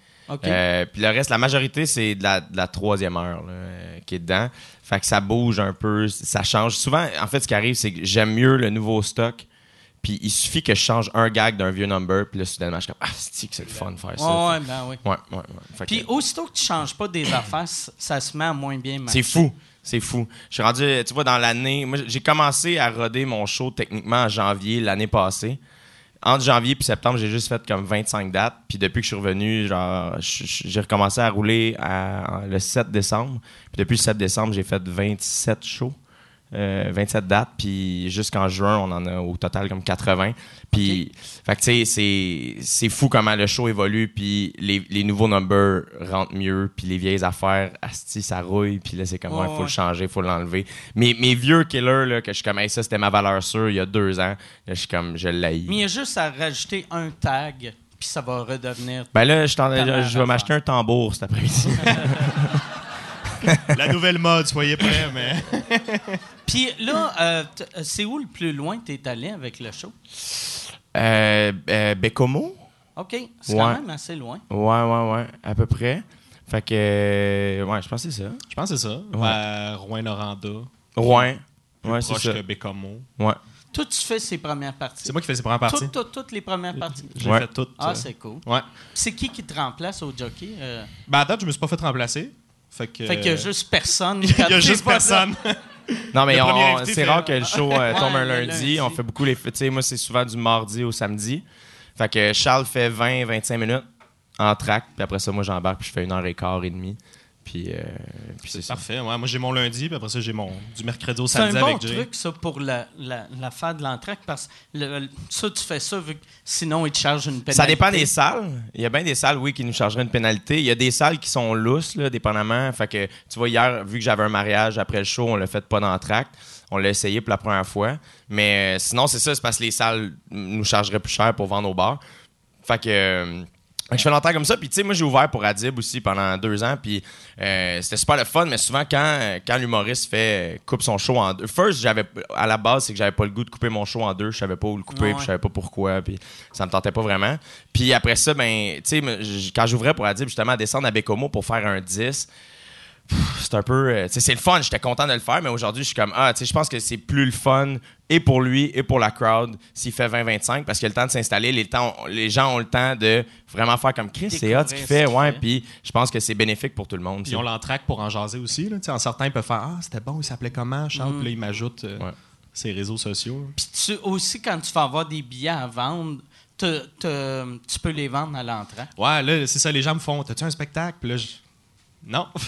Euh, puis le reste, la majorité, c'est de la, de la troisième heure là, euh, qui est dedans. Fait que ça bouge un peu, ça change. Souvent, en fait, ce qui arrive, c'est que j'aime mieux le nouveau stock. Puis il suffit que je change un gag d'un vieux number, puis là, soudainement, je suis comme, ah, c'est que c'est le fun de faire ça. Ouais, ouais, ben oui. Ouais, ouais, ouais. Fait que- Puis aussitôt que tu changes pas des affaires, ça se met à moins bien marcher. c'est fou. C'est fou. Je suis rendu, tu vois, dans l'année. Moi, j'ai commencé à roder mon show techniquement en janvier l'année passée. Entre janvier puis septembre, j'ai juste fait comme 25 dates. Puis depuis que je suis revenu, genre, j'ai recommencé à rouler le 7 décembre. Puis depuis le 7 décembre, j'ai fait 27 shows. Euh, 27 dates, puis jusqu'en juin, on en a au total comme 80. Puis, fait que tu sais, c'est- c'est fou comment le show évolue, puis les, les nouveaux numbers rentrent mieux, puis les vieilles affaires, asti, ça rouille, puis là, c'est comme, ouais, faut ouais. le changer, faut l'enlever. Mes, mes vieux killers, là, que je suis comme, hey, ça, c'était ma valeur sûre il y a deux ans, là, je suis comme, je l'haïs. Mais il y a juste à rajouter un tag, puis ça va redevenir. Ben là, je, je vais m'acheter un tambour cet après-midi. La nouvelle mode, soyez prêts, mais. Puis là, euh, euh, c'est où le plus loin que tu es allé avec le show? euh, euh, Bécomo? OK, c'est quand Ouais. même assez loin. Ouais, ouais, ouais, à peu près. Fait que, euh, ouais, je pense que c'est ça. Je pense que c'est ça. À Rouen-Noranda. Rouen. plus Ouais, c'est proche ça. que Bécomo. Ouais. Toi, tu fais ses premières parties. C'est moi qui fais ses premières parties. Toutes, toutes, toutes les premières parties. J'ai Ouais. fait toutes. Ah, euh, c'est cool. Ouais. C'est qui qui te remplace au jockey? Euh, Ben, à date, je me suis pas fait remplacer. Fait que. Fait qu'il y a juste personne. Il y a juste personne. Non, mais c'est fait- rare que le show euh, tombe Ouais, un lundi. On fait beaucoup les. Tu sais, moi, c'est souvent du mardi au samedi. Fait que Charles fait 20-25 minutes en track, puis après ça, moi, j'embarque, puis je fais une heure et quart et demie. Puis, euh, puis c'est. Parfait. Ouais, moi, j'ai mon lundi, puis après ça, j'ai mon du mercredi au C'est un samedi bon avec Jay. truc, ça, pour la, la, l'affaire de l'entraque, parce que le- le- ça, tu fais ça, vu que sinon, ils te chargent une pénalité. Ça dépend des salles. Il y a bien des salles, oui, qui nous chargeraient une pénalité. Il y a des salles qui sont lousses, là, dépendamment. Fait que, tu vois, hier, vu que j'avais un mariage après le show, on l'a fait pas tract. On l'a essayé pour la première fois. Mais euh, sinon, c'est ça, c'est parce que les salles nous chargeraient plus cher pour vendre au bar. Fait que. euh, fait que je fais longtemps comme ça. Puis, tu sais, moi, j'ai ouvert pour Adib aussi pendant deux ans. Puis, euh, c'était super le fun. Mais souvent, quand, quand l'humoriste fait euh, coupe son show en deux. First, j'avais, à la base, c'est que j'avais pas le goût de couper mon show en deux. Je savais pas où le couper. Ouais, Puis, je savais pas pourquoi. Puis, ça me tentait pas vraiment. Puis, après ça, ben, tu sais, quand j'ouvrais pour Adib, justement, à descendre à Bécomo pour faire un 10, c'est un peu. euh, c'est le fun, j'étais content de le faire, mais aujourd'hui, je suis comme, ah, tu sais, je pense que c'est plus le fun et pour lui et pour la crowd s'il fait 20-25 parce qu'il a le temps de s'installer, les, temps- les gens ont le temps de vraiment faire comme Chris, c'est hot ce qu'il fait, ouais, fait. puis je pense que c'est bénéfique pour tout le monde. Puis ont l'entraque pour en jaser aussi. Là. Tu sais, En certains, ils peuvent faire Ah, c'était bon, il s'appelait comment, Charles Puis là, ils m'ajoutent euh, Ouais. ses réseaux sociaux. Puis tu, aussi, quand tu vas avoir des billets à vendre, te- te- tu peux les vendre à l'entraque. Ouais, là, c'est ça, les gens me font T'as-tu un spectacle? Puis là, je. Non.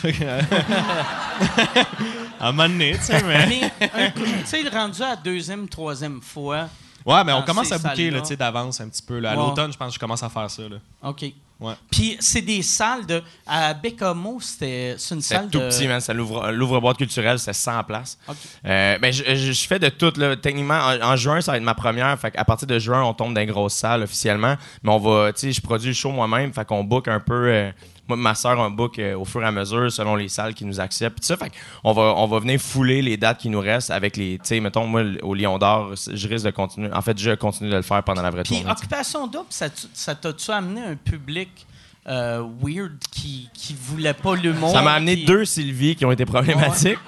À un moment donné, tu sais, mais. Tu sais, rendu à la deuxième, troisième fois, Ouais, mais on commence à bouquer salles-là. là, tu sais, d'avance un petit peu. Là. À Ouais. l'automne, je pense que je commence à faire ça. Là. OK. Ouais. Puis c'est des salles de... À Bécamo, c'était c'est une salle tout de... petit, man. Ça l'ouvre- L'ouvre-boîte culturelle, c'était 100 places. OK. Euh, ben, je, je- je fais de tout. Là. Techniquement, en, en juin, ça va être ma première. Fait à partir de juin, on tombe dans les grosses salles officiellement. Mais on va, tu sais, je produis le show moi-même. Fait qu'on book un peu. euh, moi, et ma soeur, on book euh, au fur et à mesure selon les salles qui nous acceptent. Ça, fait on va, on va venir fouler les dates qui nous restent avec les. Tu sais, mettons, moi, au Lion d'Or, je risque de continuer. En fait, je continue de le faire pendant la vraie Puis tournée. Occupation Double, ça, t'a-tu amené un public euh, weird qui, qui voulait pas l'humour? Ça m'a amené deux Sylvie qui ont été problématiques.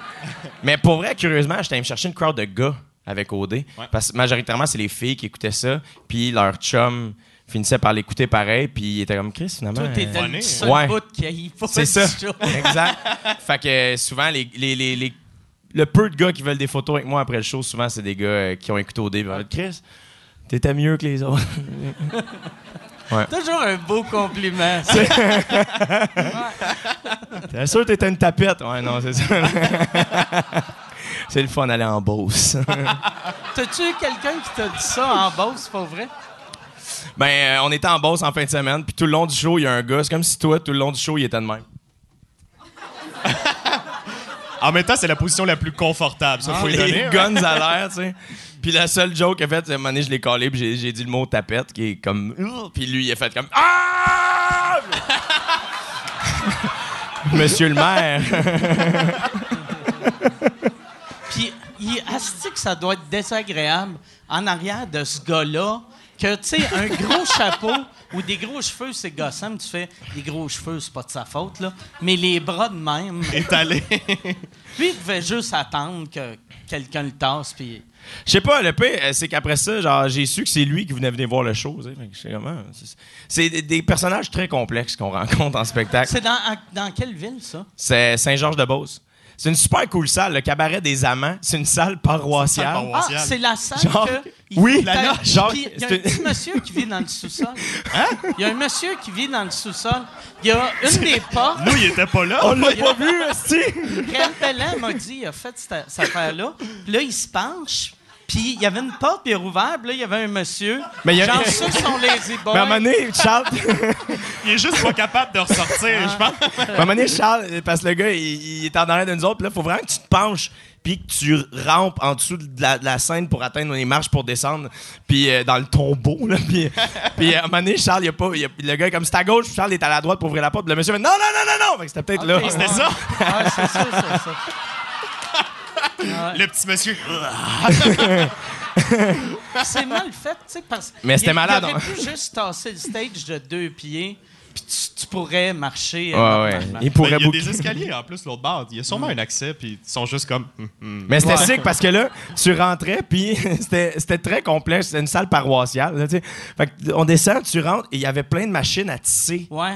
Mais pour vrai, curieusement, j'étais allé me chercher une crowd de gars avec OD. Parce que majoritairement, c'est les filles qui écoutaient ça. Puis leur chum finissait par l'écouter pareil. Puis il était comme Chris, finalement. Toi, t'étais Funny, le seul Ouais. bout qui aille pas C'est ça. exact. fait que euh, souvent, les, les, les, les- le peu de gars qui veulent des photos avec moi après le show, souvent, c'est des gars euh, qui ont écouté. Ils vont dire, Chris, t'étais mieux que les autres. Toujours un beau compliment. T'es sûr que t'étais une tapette? Ouais, non, c'est ça. c'est le fun d'aller en Beauce. T'as-tu eu quelqu'un qui t'a dit ça en Beauce, pas vrai? Ben, euh, on était en Beauce en fin de semaine, puis tout le long du show, il y a un gars. C'est comme si toi, tout le long du show, il était de même. En même temps, c'est la position la plus confortable. Ça, faut y les donner. hein. guns à l'air, tu sais. Puis la seule joke qu'il a faite, c'est à un moment donné, je l'ai collé, puis j'ai- dit le mot tapette, qui est comme. Puis lui, il a fait comme. Ah! Monsieur le maire. Puis, il que ça doit être désagréable en arrière de ce gars-là, que, tu sais, un gros chapeau ou des gros cheveux, c'est gossant, tu fais des gros cheveux, c'est pas de sa faute, là. Mais les bras de même, Étalé. lui, il devait juste attendre que quelqu'un le tasse, puis... Je sais pas, le pire, euh, c'est qu'après ça, genre, j'ai su que c'est lui qui venait venir voir le show. ah, c'est- des, personnages très complexes qu'on rencontre en spectacle. C'est dans, dans quelle ville, ça? C'est Saint-Georges-de-Beauce. C'est une super cool salle, le cabaret des amants. C'est une salle paroissiale. Ah, c'est la salle Genre, que. il oui, la genre, Il y a un petit monsieur qui vit dans le sous-sol. Hein? Il y a un monsieur qui vit dans le sous-sol. Il y a une des portes. Nous, il était pas là. On l'a pas vu, esti! Réal Pellet m'a dit, il a fait cette, cette affaire-là. Puis là, il se penche. Puis il y avait une porte, puis il a rouvert. Puis là, il y avait un monsieur. Mais il y a- Genre, ça, sont lazy boys. Mais à un moment donné, Charles, Il est juste pas capable de ressortir, je pense. à un moment donné, Charles, parce que le gars, il, il est en arrière de nous autres, puis là, il faut vraiment que tu te penches, puis que tu rampes en dessous de la, de la scène pour atteindre les marches pour descendre, puis euh, dans le tombeau, là, puis, puis à un moment donné, Charles, il a pas, a- le gars est comme c'est à gauche, Charles est à la droite pour ouvrir la porte, puis le monsieur fait non, non, non, non, non, Fait que c'était peut-être là. Ok, C'était ouais. ça? Ouais, c'est ça, c'est ça. Le petit monsieur. C'est mal fait, tu sais, parce que. Mais c'était malade, hein. pu juste tasser le stage de deux pieds, puis tu, tu pourrais marcher. euh, Ouais, ouais. normalement. Il pourrait il y a des escaliers en plus, l'autre bord. Il y a sûrement un accès, puis ils sont juste comme. hum, hum. Mais c'était Ouais. sick parce que là, tu rentrais, puis c'était c'était très complexe. C'était une salle paroissiale. là, tu sais. fait que on descend, tu rentres, et il y avait plein de machines à tisser. Ouais.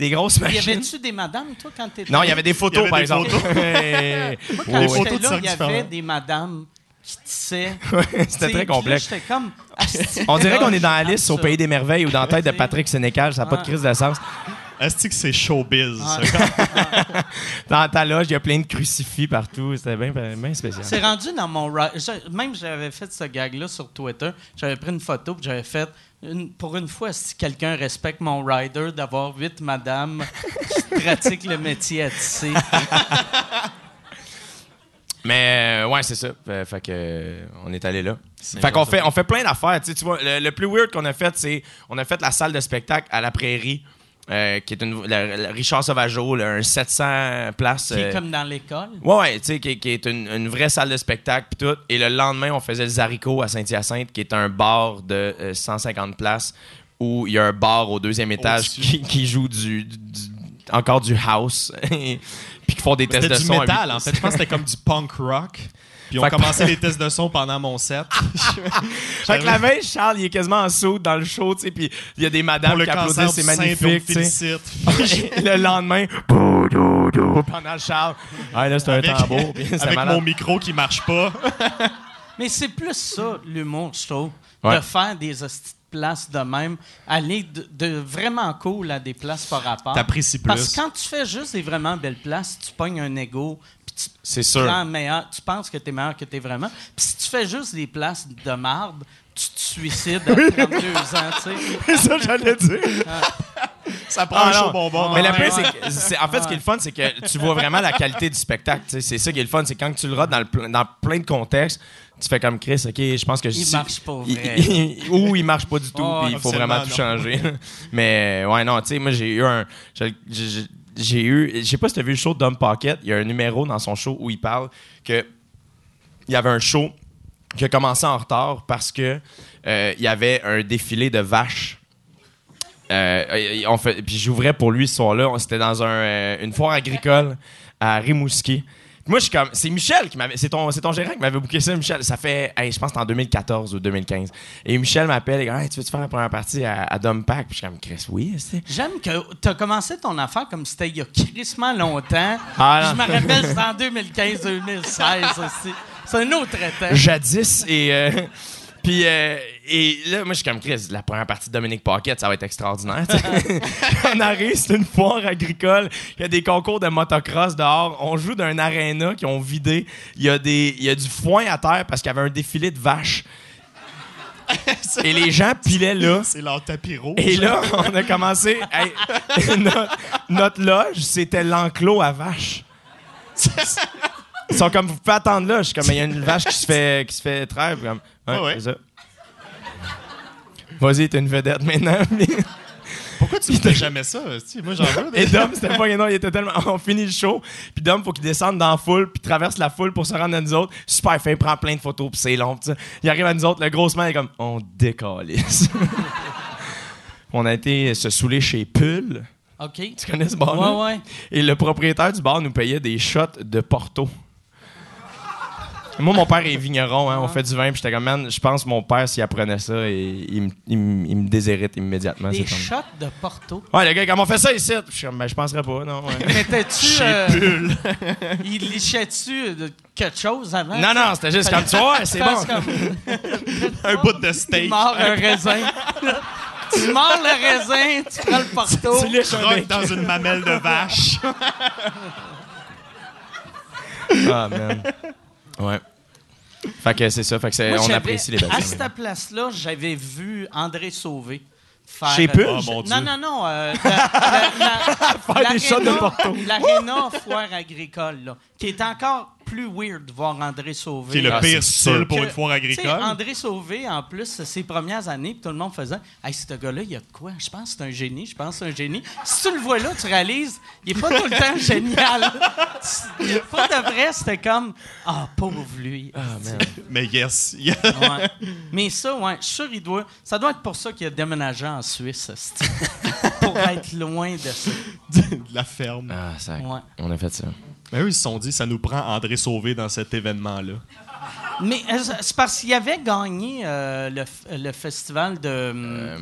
Des grosses Y machines. avait-tu des madames, toi, quand t'étais Non, il y avait des photos, y par des exemple. Moi, quand j'étais de là, il y avait des madames qui tissaient. C'était très complexe. J'étais comme. asti, On dirait qu'on est dans Alice au ça. Pays des Merveilles ou dans la tête de. Patrick Sénécal. Ça n'a pas de Ouais. crise de sens. Est-ce que c'est showbiz, ça? Ouais. Dans ta loge, il y a plein de crucifix partout. C'était bien, bien spécial. C'est rendu dans mon. Même j'avais fait ce gag-là sur Twitter. J'avais pris une photo puis j'avais fait. une- pour une fois, si quelqu'un respecte mon rider, d'avoir huit madames qui pratiquent le métier à tisser. Mais euh, ouais, c'est ça. Fait, fait que euh, on est allé là. Fait qu'on fait on fait plein d'affaires, tu vois, le, le plus weird qu'on a fait c'est on a fait la salle de spectacle à la Prairie euh, qui est une la- la Richard Sauvageau, là, un 700 places Qui est euh, comme dans l'école. Ouais, ouais, tu sais, qui, qui est une, une vraie salle de spectacle pis tout. Et le lendemain, on faisait le Zarico à Saint-Hyacinthe, qui est un bar de euh, 150 places où il y a un bar au deuxième étage qui, qui joue du, du- du- encore du house. puis qui font des tests C'était de du son. à métal, huit- en fait. Je pense que c'était comme du punk rock. Puis on Fait que- commençait les tests de son pendant mon set. Fait que la veille, Charles, il est quasiment en saut dans le show, tu sais, puis il y a des madames le qui applaudissent, c'est magnifique, le lendemain, pendant le Charles, ah là, c'est un Avec, tambour, avec malade. mon micro qui marche pas. Mais c'est plus ça, l'humour, je trouve. Ouais. De faire des places de même. Aller de, de vraiment cool à des places par rapport. T'apprécies plus. Parce que quand tu fais juste des vraiment belles places, tu pognes un ego, C'est sûr. prends meilleur, tu penses que t'es meilleur que t'es vraiment. Puis si tu fais juste des places de marde, tu te suicides à 32 ans, tu sais. C'est ça, j'allais dire. Ça prend Ah, un chaud bonbon. Mais le Ouais, pire, ouais. c'est en fait, ce qui est le fun, c'est que tu vois vraiment la qualité du spectacle. tu. C'est ça qui est le fun, c'est quand tu le rodes dans, le dans plein de contextes, tu fais comme Chris, OK, je pense que... Il si- marche pas il- vrai. il- ou il marche pas du tout, puis il faut vraiment tout non. changer. Mais ouais, non, tu sais, moi, j'ai eu un... J'ai eu... Je sais pas si t'as vu le show Dom Pocket, il y a un numéro dans son show où il parle que il y avait un show qui a commencé en retard parce que euh, il y avait un défilé de vaches euh, puis j'ouvrais pour lui ce soir-là. C'était dans un, euh, une foire agricole à Rimouski. Moi, je suis comme. C'est Michel qui m'avait. C'est ton, c'est ton gérant qui m'avait booké ça, Michel. Ça fait. hey, je pense que c'était en 2014 ou 2015. Et Michel m'appelle et dit hey, Tu veux-tu faire la première partie à, à Dom Pack? Puis je suis comme Chris, oui. c'est- J'aime que tu as commencé ton affaire comme c'était il y a crissement longtemps. Ah, je me rappelle, c'était en 2015-2016 aussi. C'est un autre temps. Jadis. Et. euh, Puis, euh, et là, moi, je suis comme Chris, la première partie de Dominique Pocket, ça va être extraordinaire. on arrive, c'est une foire agricole. Il y a des concours de motocross dehors. On joue d'un aréna qui ont vidé. Il y, a des, il y a du foin à terre parce qu'il y avait un défilé de vaches. Et les gens pilaient là. C'est leur tapis rouge. Et là, on a commencé. hey, notre, notre loge, c'était l'enclos à vaches. Ils sont comme, vous pouvez attendre là. Je suis comme, il y a une vache qui se fait, qui se fait traire. Comme, ouais. Vas-y, t'es une vedette maintenant. Pourquoi tu fais jamais ça? Moi, j'en veux. Et Dom, c'était pas non, il était tellement. On finit le show, puis Dom, faut qu'il descende dans la foule, puis traverse la foule pour se rendre à nous autres. Super fin, il prend plein de photos, puis c'est long. Il arrive à nous autres, le gros man est comme, on décalisse. on a été se saouler chez Pull. OK. Tu connais ce bar-là? Ouais, ouais. Et le propriétaire du bar nous payait des shots de Porto. Moi, mon père est vigneron, hein, on fait du vin, puis j'étais comme, man, je pense que mon père, s'il apprenait ça, il, il, me- il me- il me déshérite immédiatement. Des c'est comme- shots de Porto. Ouais, le gars, comment on fait ça ici? Je suis comme, ben, je penserais pas, non. ouais. Mettais-tu. euh, il lichait-tu de quelque chose avant? non, non, c'était juste comme, tu vois, c'est bon. Un bout de tu steak. mords un raisin. tu mords le raisin, tu prends le Porto. Tu lèches un Croque bec. dans une mamelle de vache. Ah, man. Ouais. Fait que c'est ça, fait que Moi, on j'avais- apprécie les belles À cette place-là, j'avais vu André Sauvé faire. Chez euh, Pulse? Oh, mon Dieu. Non, non, non. euh, la- la- la- des shots de l'aréna- Porto. L'aréna foire agricole, là, qui est encore plus weird de voir André Sauvé. Qui est le Ah, pire c'est style pour une foire agricole. André Sauvé, en plus, ses premières années, puis tout le monde faisait Hey, ce gars-là, il y a de quoi Je pense que c'est un génie, je pense que c'est un génie. Si tu le vois là, tu réalises, il est pas tout le temps génial. Pas de vrai, c'était comme Ah, pauvre lui. Mais yes. Ouais. Mais ça, ouais, je suis sûr, il doit. Ça doit être pour ça qu'il a déménagé en Suisse, pour être loin de ça. de la ferme. Ah, ça. Ouais. On a fait ça. Mais eux, ils se sont dit, ça nous prend André Sauvé dans cet événement-là. Mais euh, c'est parce qu'il avait gagné euh, le, f- le festival de.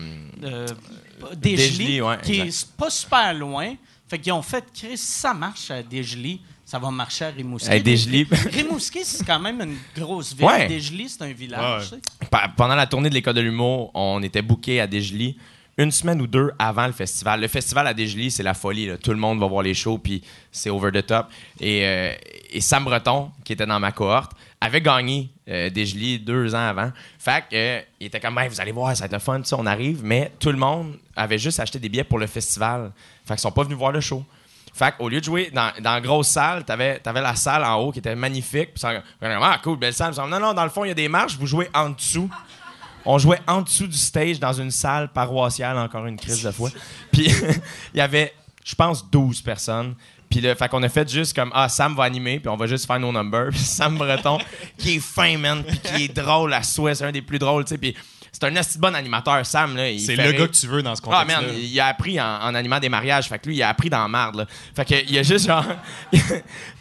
Desjely, ouais, qui exact. est pas super loin. Fait qu'ils ont fait, Chris, si ça marche à Desjely, ça va marcher à Rimouski. À. Rimouski, c'est quand même une grosse ville. Ouais. C'est un village. Ouais. tu sais. Pa- Pendant la tournée de l'école de l'humour, on était booké à Desjely une semaine ou deux avant le festival. Le festival à Desjely, c'est la folie. Tout le monde va voir les shows, puis c'est over the top. Et, euh, Sam Breton, qui était dans ma cohorte, avait gagné euh, deux ans avant. Fait que, euh, il était comme, vous allez voir, ça va être le fun, on arrive. Mais tout le monde avait juste acheté des billets pour le festival. Fait qu'ils sont pas venus voir le show. Fait qu'au lieu de jouer dans, la grosse salle, t'avais avais la salle en haut qui était magnifique. Puis ça- ah, cool, belle salle. Non, non, dans le fond, il y a des marches, vous jouez en dessous. On jouait en dessous du stage dans une salle paroissiale, encore une crise de fois. Puis il y avait, je pense, 12 personnes. Puis là, fait qu'on a fait juste comme, ah, Sam va animer, puis on va juste faire nos numbers. Puis Sam Breton, qui est fin, man, puis qui est drôle à souhait, c'est un des plus drôles, tu sais. Puis c'est un esti bon animateur, Sam, là. C'est le rire. gars que tu veux dans ce Ah, contexte man, il a appris en, en animant des mariages. Fait que lui, il a appris dans la marde, là. Fait que, il a juste genre.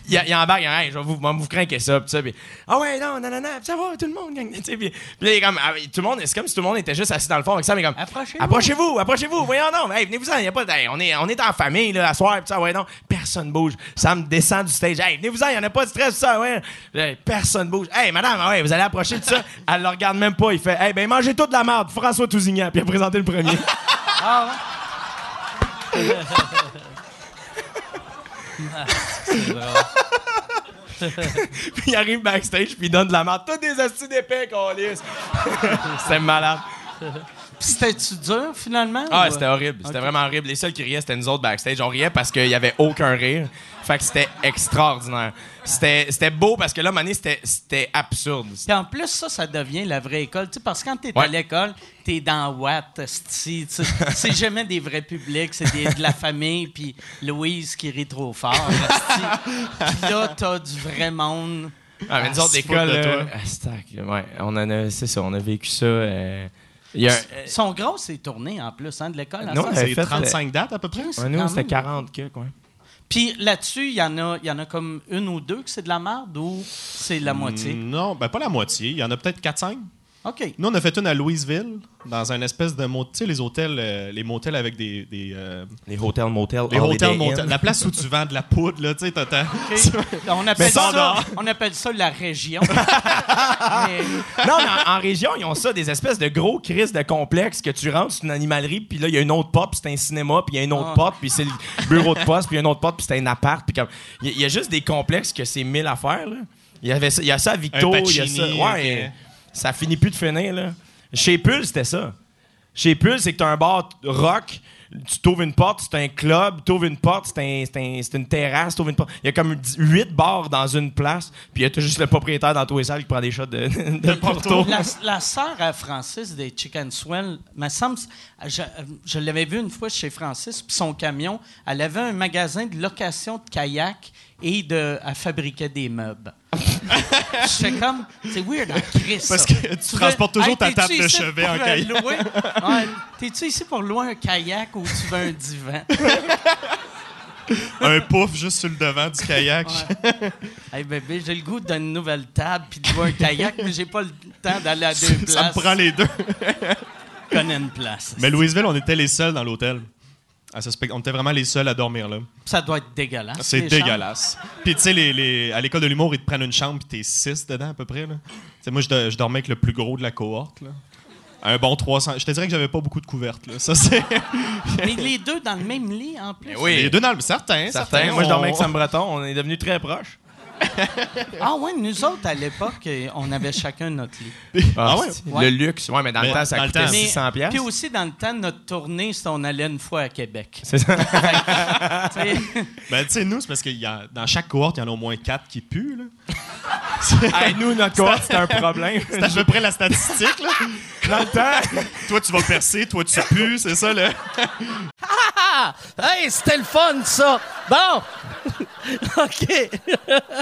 il, a, il embarque, hey, je vais vous, vous craquer ça, pis ça. Puis, ah ouais, non, non, non, non, ça va, tout le monde, gang. Tu puis là, il est comme, ah, tout le monde, c'est comme si tout le monde était juste assis dans le fond avec ça, mais comme. Approchez-vous. Approchez-vous, approchez-vous, voyons donc. Hey, venez-vous-en, y a pas de- hey, on, est, on est en famille, là, à soir, pis ça, ouais, non. Personne bouge. Sam descend du stage. Hey, venez-vous-en, y en a pas de stress, pis ça, ouais. Hey, personne bouge. Hey, madame, ouais, vous allez approcher de ça. Elle le regarde même pas. Il fait, hey, ben, mangez toute la merde, François Tousignan. Puis il a présenté le premier. Ah, ouais. Puis il arrive backstage, puis il donne de la merde. Tous des astuces d'épais, qu'on lisse. C'était malade. Puis c'était-tu dur, finalement? Ah, ou- c'était horrible. C'était vraiment horrible. Les seuls qui riaient, c'était nous autres backstage. On riait parce qu'il y avait aucun rire. Fait que c'était extraordinaire. C'était beau parce que là, Mané, c'était c'était absurde. Puis en plus, ça, ça devient la vraie école. Tu sais, parce que quand t'es à Ouais. l'école, t'es dans Watt, c'est jamais des vrais publics, c'est de la famille, puis Louise qui rit trop fort. Puis là, t'as du vrai monde. Ah, mais nous autres, d'école, stack, ouais, on en a, c'est ça, on a vécu ça. euh, y a, Ils sont gros, ces tournées, en plus, hein, de l'école. à Non, on C'est avait fait, 35 dates à peu près? C'est ouais, nous, c'était même- 40 que, quoi. Puis là-dessus, il y, en a- y en a comme une ou deux que c'est de la merde ou c'est la moitié? Non, ben pas la moitié. Il y en a peut-être 4-5. OK. Nous, on a fait une à Louisville, dans un espèce de mot- tu sais, les hôtels, euh, les motels avec des. des, euh, Les hôtels, motels, les Inn. motels. La place où tu vends de la poudre, là, tu sais, t'as- t'as- On appelle, ça, on appelle ça la région. Mais- Non, mais en, en région, ils ont ça, des espèces de gros crises de complexes que tu rentres, c'est une animalerie, puis là, il y a une autre porte, puis c'est un cinéma, puis il y a une autre porte, puis c'est le bureau de poste, puis il y a une autre porte, puis c'est un appart, puis comme... Il y, a- il y a juste des complexes que c'est mille affaires, là. Il y, avait ça, il y a ça à Victo, il y a ça... Ouais. Ça finit plus de finir, là. Chez Pull, c'était ça. Chez Pull, c'est que t'as un bar rock, tu t'ouvres une porte, c'est un club, t'ouvres une porte, c'est un, une terrasse, t'ouvres une porte. Il y a comme 8 bars dans une place, puis il y a juste le propriétaire dans tous les salles qui prend des shots de, de Porto. La, la sœur à Francis des Chicken Swell, me semble, je, je l'avais vu une fois chez Francis, puis son camion, elle avait un magasin de location de kayak et de, elle fabriquait des meubles. Je fais comme, c'est weird en Chris. Parce ça. que tu transportes toujours ta table de chevet en euh, kayak? Ouais, T'es-tu ici pour louer un kayak ou tu veux un divan? Ça, Un pouf juste sur le devant du kayak. Hey bébé, j'ai le goût d'une nouvelle table puis de voir un kayak, mais j'ai pas le temps d'aller à deux places. Ça me prend les deux. Je connais une place. Mais Louisville, on était les seuls dans l'hôtel. À ce spect- On était vraiment les seuls à dormir là. Ça doit être dégueulasse. C'est dégueulasse. Puis tu sais, les, les- à l'école de l'humour, ils te prennent une chambre puis t'es six dedans à peu près. Là. Moi, je, je dormais avec le plus gros de la cohorte. Là. Un bon 300. Je te dirais que j'avais pas beaucoup de couvertes. Là. Ça, c'est... Mais les deux dans le même lit en plus. Mais oui. Les deux dans le... Certains, Certains. Moi, je dormais avec Sam Breton. On est devenus très proches. Ah ouais, nous autres à l'époque, euh, on avait chacun notre lit. Ah ouais? Ouais. Le luxe. Ouais, mais dans Mais le temps, ça coûtait temps. 600 piastres. Puis aussi dans le temps de notre tournée, c'était on allait une fois à Québec. C'est ça. Tu sais, Ben, tu sais, nous, c'est parce que y a, dans chaque cohorte, il y en a au moins quatre qui puent. Là. Hey, nous, notre cohorte, c'était un problème. C'est à peu près la statistique. Là. Dans le temps, toi, tu vas percer, toi, tu pues, c'est ça, là. Ah! Hey, c'était le fun, ça! Bon! OK.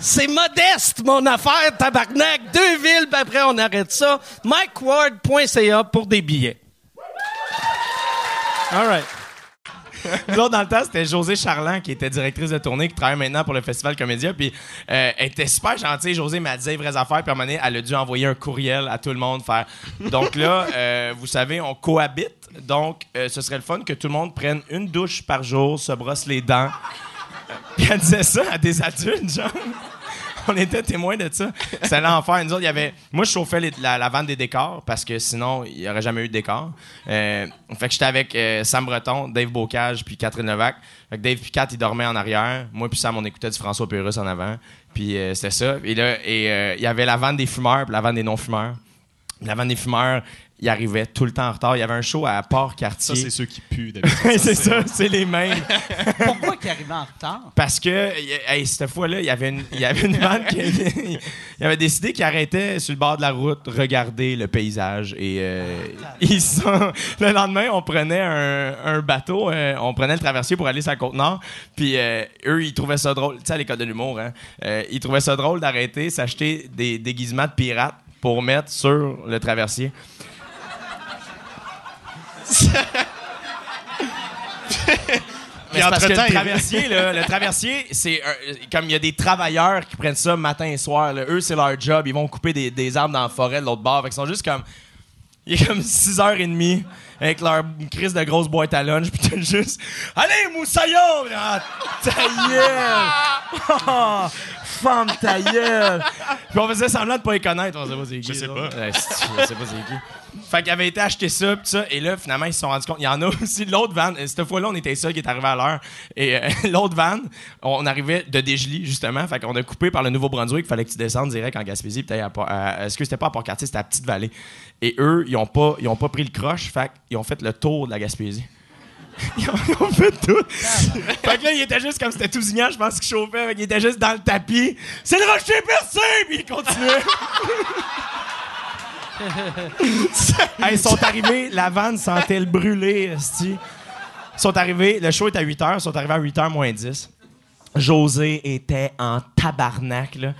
C'est... Modeste, mon affaire, tabarnak. Deux villes, puis après, on arrête ça. MikeWard.ca pour des billets. All right. Nous autres, dans le temps, c'était José Charland qui était directrice de tournée, qui travaille maintenant pour le Festival Comédia. Puis euh, elle était super gentille. José m'a dit les vraies affaires. Puis à un moment donné, elle a dû envoyer un courriel à tout le monde. Donc là, euh, vous savez, on cohabite. Donc, euh, ce serait le fun que tout le monde prenne une douche par jour, se brosse les dents. Puis elle disait ça à des adultes, genre. On était témoins de ça. C'était l'enfer. Nous autres, il y avait. Moi, je chauffais la, la vente des décors parce que sinon, il n'y aurait jamais eu de décor. Euh, fait que j'étais avec euh, Sam Breton, Dave Bocage, puis Catherine Levac. Fait que Dave puis Kat, ils dormaient en arrière. Moi, puis Sam, on écoutait du François Pérus en avant. Puis euh, c'était ça. Et là, et, il y avait la vente des fumeurs, puis la vente des non-fumeurs. La vente des fumeurs, il arrivait tout le temps en retard. Il y avait un show à Ça, Port-Cartier. c'est ceux qui puent, d'habitude. C'est ça, c'est les mêmes. pourquoi qu'il arrivait en retard? Parce que, hey, cette fois-là, il y avait une, il y avait une bande qui avait, il avait décidé qu'il arrêtait sur le bord de la route regarder le paysage. Et euh, ils sont, le lendemain, on prenait un, un bateau, euh, on prenait le traversier pour aller sur la Côte-Nord. Puis euh, eux, ils trouvaient ça drôle. Tu sais, à l'école de l'humour, hein, euh, ils trouvaient ça drôle d'arrêter, s'acheter des déguisements de pirates pour mettre sur le traversier. Mais parce que le traversier, là, le traversier, c'est comme il y a des travailleurs qui prennent ça matin et soir. là. Eux, c'est leur job. Ils vont couper des, des arbres dans la forêt de l'autre bord. Fait qu'ils sont juste comme. Il est comme 6h30 avec leur crise de grosse boîte à lunch. Puis t'as juste. Allez, moussaillon! Ah, ta gueule! Oh, femme ta gueule! Puis on faisait semblant de pas les connaître. On sait pas c'est qui. Je sais ça. pas. Ouais, c'est- je sais pas c'est qui. Fait qu'il avait été acheté ça, pis ça, et là, finalement, ils se sont rendus compte. Il y en a aussi l'autre van. euh, Cette fois-là, on était seul qui est arrivé à l'heure. Et euh, l'autre van, on arrivait de Desjely, justement. Fait qu'on a coupé par le Nouveau-Brunswick. Il fallait que tu descendes direct en Gaspésie. À, à- Est-ce que c'était pas à Port-Cartier, c'était à Petite-Vallée. Et eux, ils ont pas, ils ont pas pris le croche. Fait qu'ils ont fait le tour de la Gaspésie. Ils ont, ils ont fait tout. fait que là, il était juste comme c'était tout zignant, je pense qu'il chauffait. Fait qu'il était juste dans le tapis. C'est le rocher percé! Puis il continuait. Hey, ils sont arrivés, la vanne sentait le brûler, esti. Ils sont arrivés, le show était à 8 h, ils sont arrivés à 8 h moins 10. José était en tabarnak, là.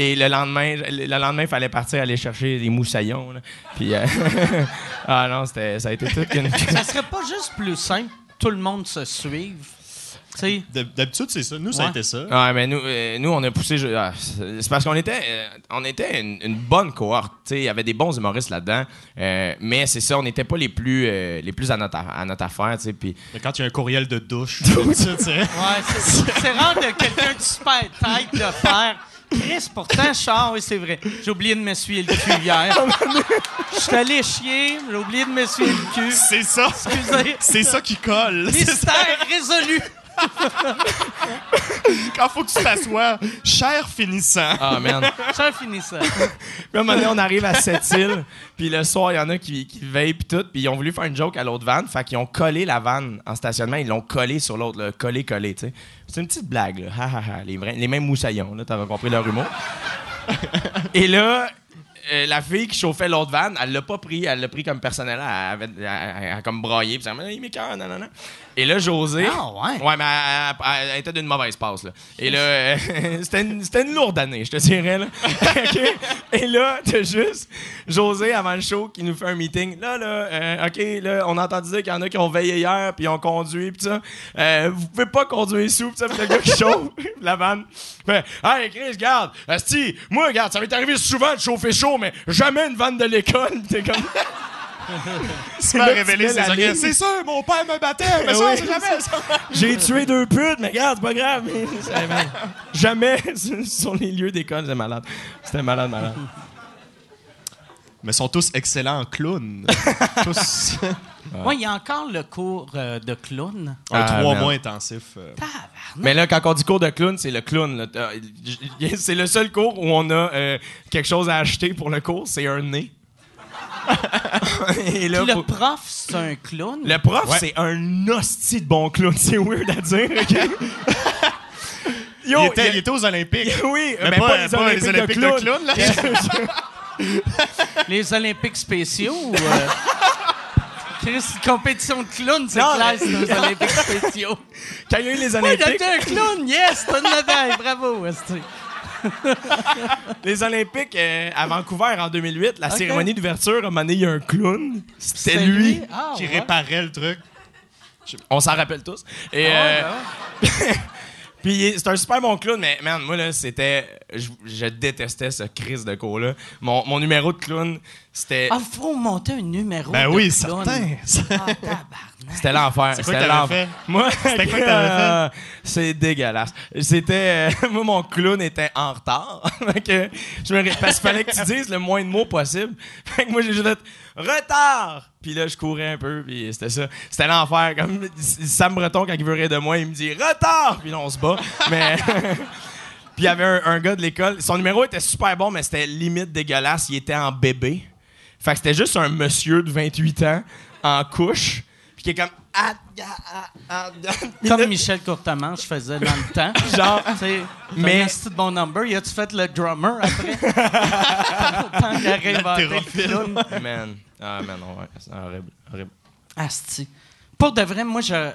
Et le lendemain, le le lendemain, il fallait partir aller chercher des moussaillons. là. Puis, euh, ah non, c'était, ça a été toute une. Ça serait pas juste plus simple, tout le monde se suive. Tu sais, D'hab- D'habitude, c'est ça. Nous, ça a Ouais. été ça. Ouais, mais nous, euh, nous on a poussé. je- ah, c'est c'est parce qu'on était, euh, on était une, une bonne cohorte. tu sais, Il y avait des bons humoristes là-dedans. euh, mais c'est ça, on n'était pas les plus, euh, les plus à notre, à notre affaire. tu sais, Puis Mais quand il y a un courriel de douche, ouais, c'est c'est rare que quelqu'un de super tête de faire. Chris, pourtant, Char, oui, c'est vrai. J'ai oublié de m'essuyer le cul hier. Je suis allé chier, j'ai oublié de m'essuyer le cul. c'est ça. Excusez. C'est ça qui colle. Mystère résolu. Quand faut que tu t'assoies, cher finissant. Ah, man. Finit ça. Puis à un moment donné, on arrive à cette île, puis le soir, il y en a qui, qui veillent, puis tout, puis ils ont voulu faire une joke à l'autre van, fait qu'ils ont collé la vanne en stationnement, ils l'ont collé sur l'autre, là, collé, collé, tu sais. C'est une petite blague, là. Ha, ha, ha. Les, vrais- les mêmes moussaillons, là, t'avais compris leur humour. Et là, euh, la fille qui chauffait l'autre van, elle l'a pas pris, elle l'a pris comme personnel, elle, avait, elle- elle- elle comme braillé, puis elle m'a dit, il m'écoeure, non, non, non. Et là, José. Ah, ouais. Ouais, mais elle, elle- elle était d'une mauvaise passe, là. Et là, euh, c'était une, une lourde année, je te dirais, là. Et là, t'as juste José, avant le show, qui nous fait un meeting. Là, là, euh, OK, là, on a entendu dire qu'il y en a qui ont veillé hier, puis ils ont conduit, puis ça. Euh, vous pouvez pas conduire sous, puis ça, puis le gars qui chauffe, la vanne. Fait, hey, Chris, garde, Asti, moi, regarde, ça m'est arrivé souvent de chauffer chaud, mais jamais une vanne de l'école. T'es comme. Révélé ligne. C'est sûr, mon père me battait, mais ça, Oui. on sait jamais. ça. J'ai tué deux putes, mais regarde, c'est pas grave. Jamais sur les lieux d'école, c'est malade. C'était malade, malade. Mais ils sont tous excellents en clown. tous. Ouais, il y a encore le cours euh, de clown. Un Ah, trois merde. mois intensif. euh. Mais là, quand on dit cours de clown, c'est le clown. j- C'est le seul cours où on a euh, quelque chose à acheter pour le cours, c'est un nez. Et là, Puis le prof, c'est un clown. le prof, Ouais. c'est un hostie de bon clown. C'est weird à dire, OK? Yo, il, était, il y a- il était aux Olympiques. Oui, Mais pas- pas, les pas Olympiques, les Olympiques de de clown. là. Les Olympiques spéciaux ou. euh, Chris, compétition de clown, c'est Non, clair, mais- c'est aux Olympiques spéciaux. Quand il y a eu les Oui, Olympiques, t'as un clown, yes, t'as une médaille, bravo. esti. les Olympiques euh, à Vancouver en 2008, la cérémonie d'ouverture, à un moment donné, il y a un clown. C'était C'est lui. Ah, Qui ouais. réparait le truc. On s'en rappelle tous. Et, Ah, euh, ben Puis c'est un super bon clown, mais man, moi là, c'était. Je, je détestais ce crise de cours-là. Mon, mon numéro de clown, c'était. Ah, faut monter un numéro. Ben de oui, clown. certain. Ah. C'était l'enfer. C'était l'enfer. Moi, C'était quoi que t'avais fait? euh, C'est dégueulasse. C'était. euh, moi, mon clown était en retard. Fait que je me Parce qu'il fallait que tu dises le moins de mots possible. Fait que moi, j'ai juste fait retard. Puis là, je courais un peu, puis c'était ça. C'était l'enfer. Comme Sam Breton, quand il veut rire de moi, il me dit retard. Puis là, on se bat. Mais. Puis il y avait un, un gars de l'école. Son numéro était super bon, mais c'était limite dégueulasse. Il était en bébé. Fait que c'était juste un monsieur de 28 ans en couche. Puis qui est comme. Ah, ah, ah, ah, ah. Comme Michel Courtemanche faisait dans le temps. Genre, Tu sais, Mais- c'est de bon number. Y a-tu fait le drummer après? Tant qu'il a man. Ah, man, ouais. C'est horrible. horrible. Asti. Pour de vrai, moi, je.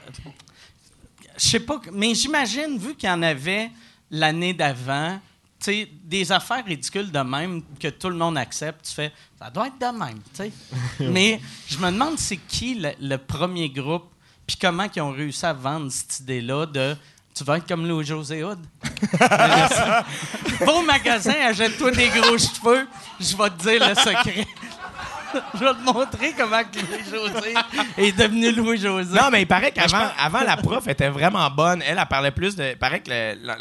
Je sais pas, mais j'imagine, vu qu'il y en avait l'année d'avant, sais, des affaires ridicules de même que tout le monde accepte, tu fais, ça doit être de même, tu sais. mais je me demande c'est qui le, le premier groupe, puis comment ils ont réussi à vendre cette idée-là de. Tu vas être comme Louis-José Hood. Va au magasin, achète-toi des gros cheveux, je vais te dire le secret. je vais te montrer comment Louis-José est devenu Louis-José. Non, mais il paraît qu'avant avant, la prof était vraiment bonne. Elle, elle parlait plus de. Il paraît que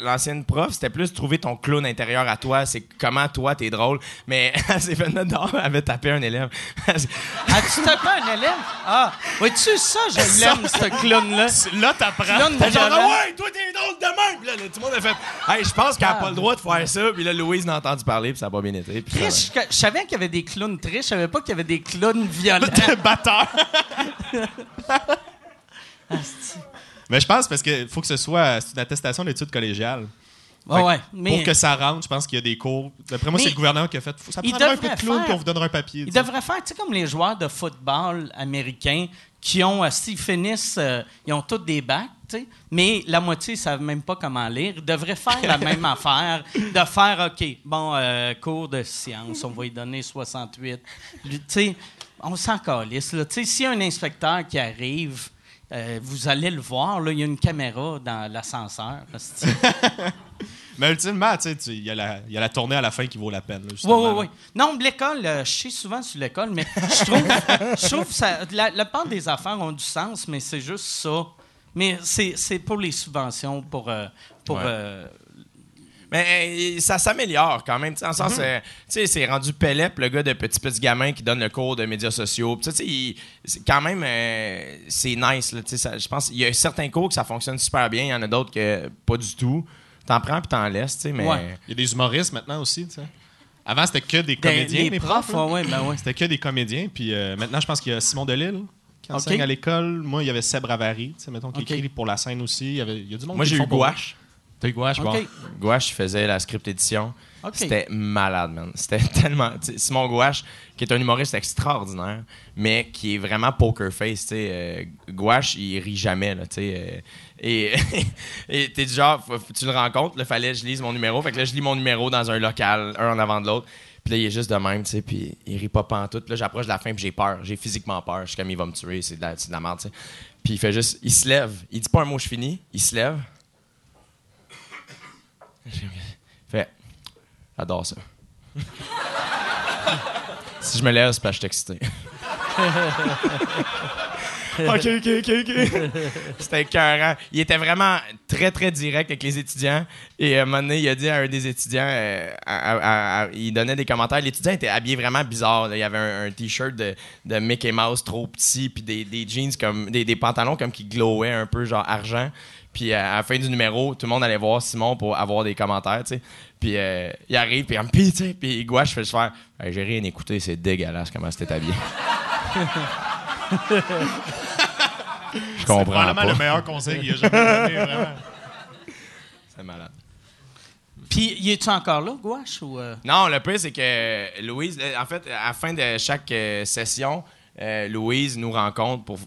l'ancienne prof, c'était plus trouver ton clown intérieur à toi. C'est comment toi, t'es drôle. Mais elle s'est fait elle avait tapé un élève. As-tu tapé un élève? Ah, vois-tu ça? Je l'aime, ce clown-là. Là, t'apprends. Clown T'es genre. Ah ouais, toi, t'es drôle de même. Puis là, tout le monde a fait, hey, je pense qu'elle a pas le droit de faire ça. Puis là, Louise n'a entendu parler, puis ça a pas bien été. Je savais qu'il y avait des clowns tristes, je savais pas qu'il y avait des clowns violents. batteur. Mais je pense parce qu'il faut que ce soit une attestation d'études collégiales. Ouais, ouais, mais Pour que ça rentre, je pense qu'il y a des cours. D'après moi, c'est le gouvernement qui a fait. Ça il prendra un peu devrait de clown, faire- puis on vous donnera un papier. sais. devraient faire, tu sais, comme les joueurs de football américains qui ont, euh, s'ils finissent, euh, ils ont tous des bacs, sais, mais la moitié ne savent même pas comment lire. Ils devraient faire la même affaire, de faire, OK, bon, euh, cours de sciences, on va y donner 68. Lui, Tu sais, on s'en calisse, là. Tu sais, s'il y a un inspecteur qui arrive, euh, vous allez le voir, là, il y a une caméra dans l'ascenseur. Mais ultimement, tu sais, tu- il y, a la- y a la tournée à la fin qui vaut la peine. là, Oui, oui, oui. Non, l'école, euh, je sais souvent sur l'école, mais je trouve, je trouve que ça, la, la part des affaires ont du sens, mais c'est juste ça. Mais c'est c'est pour les subventions, pour. euh, pour Ouais. euh, Mais euh, ça s'améliore quand même. En le sens, euh, tu sais, c'est rendu Pélep, le gars de petit petit gamin qui donne le cours de médias sociaux. Puis, tu sais, il- c'est quand même, euh, c'est nice. Je pense qu'il y a certains cours que ça fonctionne super bien. Il y en a d'autres que pas du tout. T'en prends puis t'en laisses, tu sais, mais... Ouais. Il y a des humoristes maintenant aussi, tu sais. Avant, c'était que des comédiens, les les profs, ouais, ben ouais. C'était que des comédiens. Puis euh, maintenant, je pense qu'il y a Simon Delille qui enseigne à l'école. Moi, il y avait Seb Ravary, mettons, qui écrit pour la scène aussi. Il y, avait, il y a du monde Moi, j'ai eu Gouache. T'as eu Gouache, bon. Gouache, il faisait la script édition. C'était malade, man. C'était tellement. Simon Gouache, qui est un humoriste extraordinaire, mais qui est vraiment poker face. tu sais. Euh, Gouache, il rit jamais. Là, tu sais, euh, et t'es du genre, tu le rencontres, il fallait que je lise mon numéro. Fait que là, je lis mon numéro dans un local, un en avant de l'autre. Puis là, il est juste de même, tu sais, puis il rit pas pantoute. Là, j'approche de la fin, puis j'ai peur. J'ai physiquement peur. Je suis comme, il va me tuer, c'est de la, de la merde, tu sais. Puis il fait juste, il se lève. Il dit pas un mot, je finis. Il se lève. Fait, j'adore ça. si je me lève, c'est parce que je suis excité. ok, ok, ok, ok. C'était écœurant. Il était vraiment très, très direct avec les étudiants. Et à un moment donné, il a dit à un des étudiants, euh, à- à- à- il donnait des commentaires. L'étudiant était habillé vraiment bizarre. là. Il y avait un, un t-shirt de, de Mickey Mouse trop petit, puis des, des jeans comme, des, des pantalons comme qui glowaient un peu, genre argent. Puis euh, à la fin du numéro, tout le monde allait voir Simon pour avoir des commentaires, tu sais. Puis euh, il arrive, puis il me tu sais, puis Gouache fait juste faire Hey, J'ai rien écouté, c'est dégueulasse comment c'était habillé. Je C'est comprends probablement pas. le meilleur conseil qu'il a jamais donné, vraiment. C'est malade. Puis, y es-tu encore là, Gouache? Ou, euh? Non, le pire, c'est que Louise, euh, en fait, à la fin de chaque euh, session, euh, Louise nous rencontre pour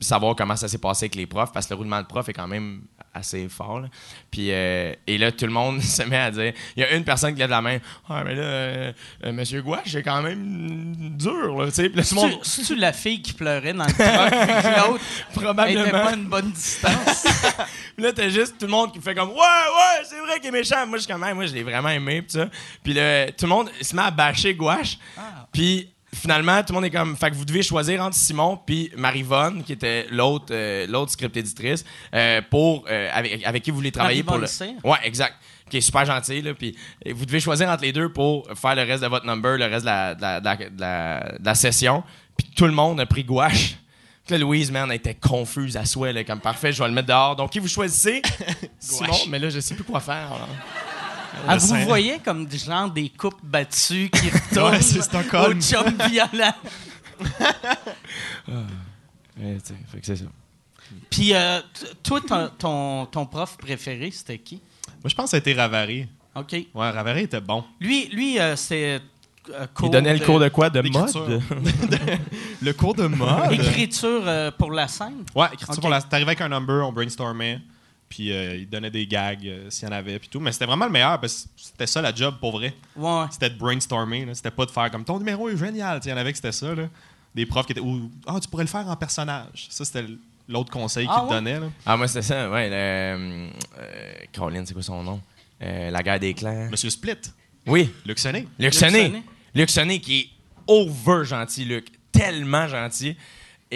savoir comment ça s'est passé avec les profs, parce que le roulement de prof est quand même assez fort. là. Puis, euh, et là, tout le monde se met à dire. Il y a une personne qui lève la main. Ah, mais là, euh, euh, Monsieur Gouache, c'est quand même dur, là. Puis là, tout le monde, C'est-tu la fille qui pleurait dans le truck, l'autre était probablement. pas à une bonne distance? Puis là, t'as juste tout le monde qui fait comme Ouais, ouais, c'est vrai qu'il est méchant. Moi, je suis comme, moi, je l'ai vraiment aimé. Puis ça. Puis là, tout le monde se met à bâcher Gouache. Puis finalement, tout le monde est comme, fait que vous devez choisir entre Simon puis Marivonne, qui était l'autre euh, l'autre script éditrice, euh, pour, euh, avec, avec qui vous voulez travailler pour le. Ouais, exact. Qui est super gentil, là. Puis vous devez choisir entre les deux pour faire le reste de votre number, le reste de la, de la, de la- de la- de la session. Puis tout le monde a pris Gouache. Puis là, Louise, man, elle était confuse à souhait, là, comme parfait, je vais le mettre dehors. Donc, qui vous choisissez? Simon, mais là, je sais plus quoi faire. là. Ah, vous voyez comme des gens des coupes battues qui retournent Ouais, c'est Stockholm. au chum violent. Ouais, tu sais, fait que c'est ça. Puis, euh, toi, ton, ton, ton prof préféré, c'était qui? Moi, je pense que ça a été Ravary. OK. Ouais, Ravary était bon. Lui, lui euh, c'est euh, Il donnait le cours de quoi? De mode? Le cours de mode. Écriture euh, pour la scène? Ouais, écriture pour la. T'arrivais avec un number, on brainstormait. Puis euh, il donnait des gags euh, s'il y en avait, puis tout. Mais c'était vraiment le meilleur, parce que c'était ça la job pour vrai. Ouais. C'était de brainstormer. là. C'était pas de faire comme ton numéro est génial. Il y en avait que c'était ça. Là. Des profs qui étaient. Ou ah, tu pourrais le faire en personnage. Ça, c'était l'autre conseil Ah qu'ils te là. Ah, moi, c'était ça, ouais. le, euh, euh, Caroline, c'est quoi son nom? Euh, la guerre des clans. Monsieur Split, Oui, Luc Sonné. Luc. Sonné. Luc Sonné qui est over gentil, Luc. Tellement gentil.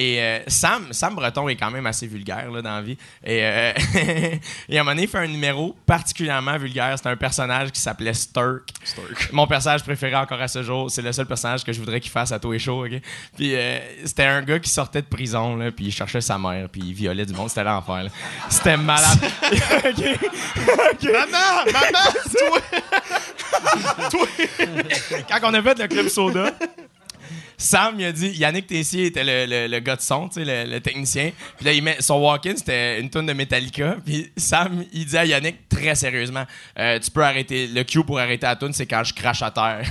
Et euh, Sam, Sam Breton est quand même assez vulgaire là, dans la vie. Et, euh, et à un moment donné, il fait un numéro particulièrement vulgaire. C'est un personnage qui s'appelait Sturk. Mon personnage préféré encore à ce jour. C'est le seul personnage que je voudrais qu'il fasse à tous les shows. Puis euh, c'était un gars qui sortait de prison, là, puis il cherchait sa mère, puis il violait du monde. C'était l'enfer. C'était malade. Maman! Maman! quand on a fait le club soda, Sam, il a dit, Yannick Tessier était le, le- le gars de son, tu sais, le, technicien. Puis là, il met, son walk-in, c'était une tonne de Metallica. Puis Sam, il dit à Yannick, très sérieusement, Euh, tu peux arrêter, le cue pour arrêter la tune, c'est quand je crache à terre.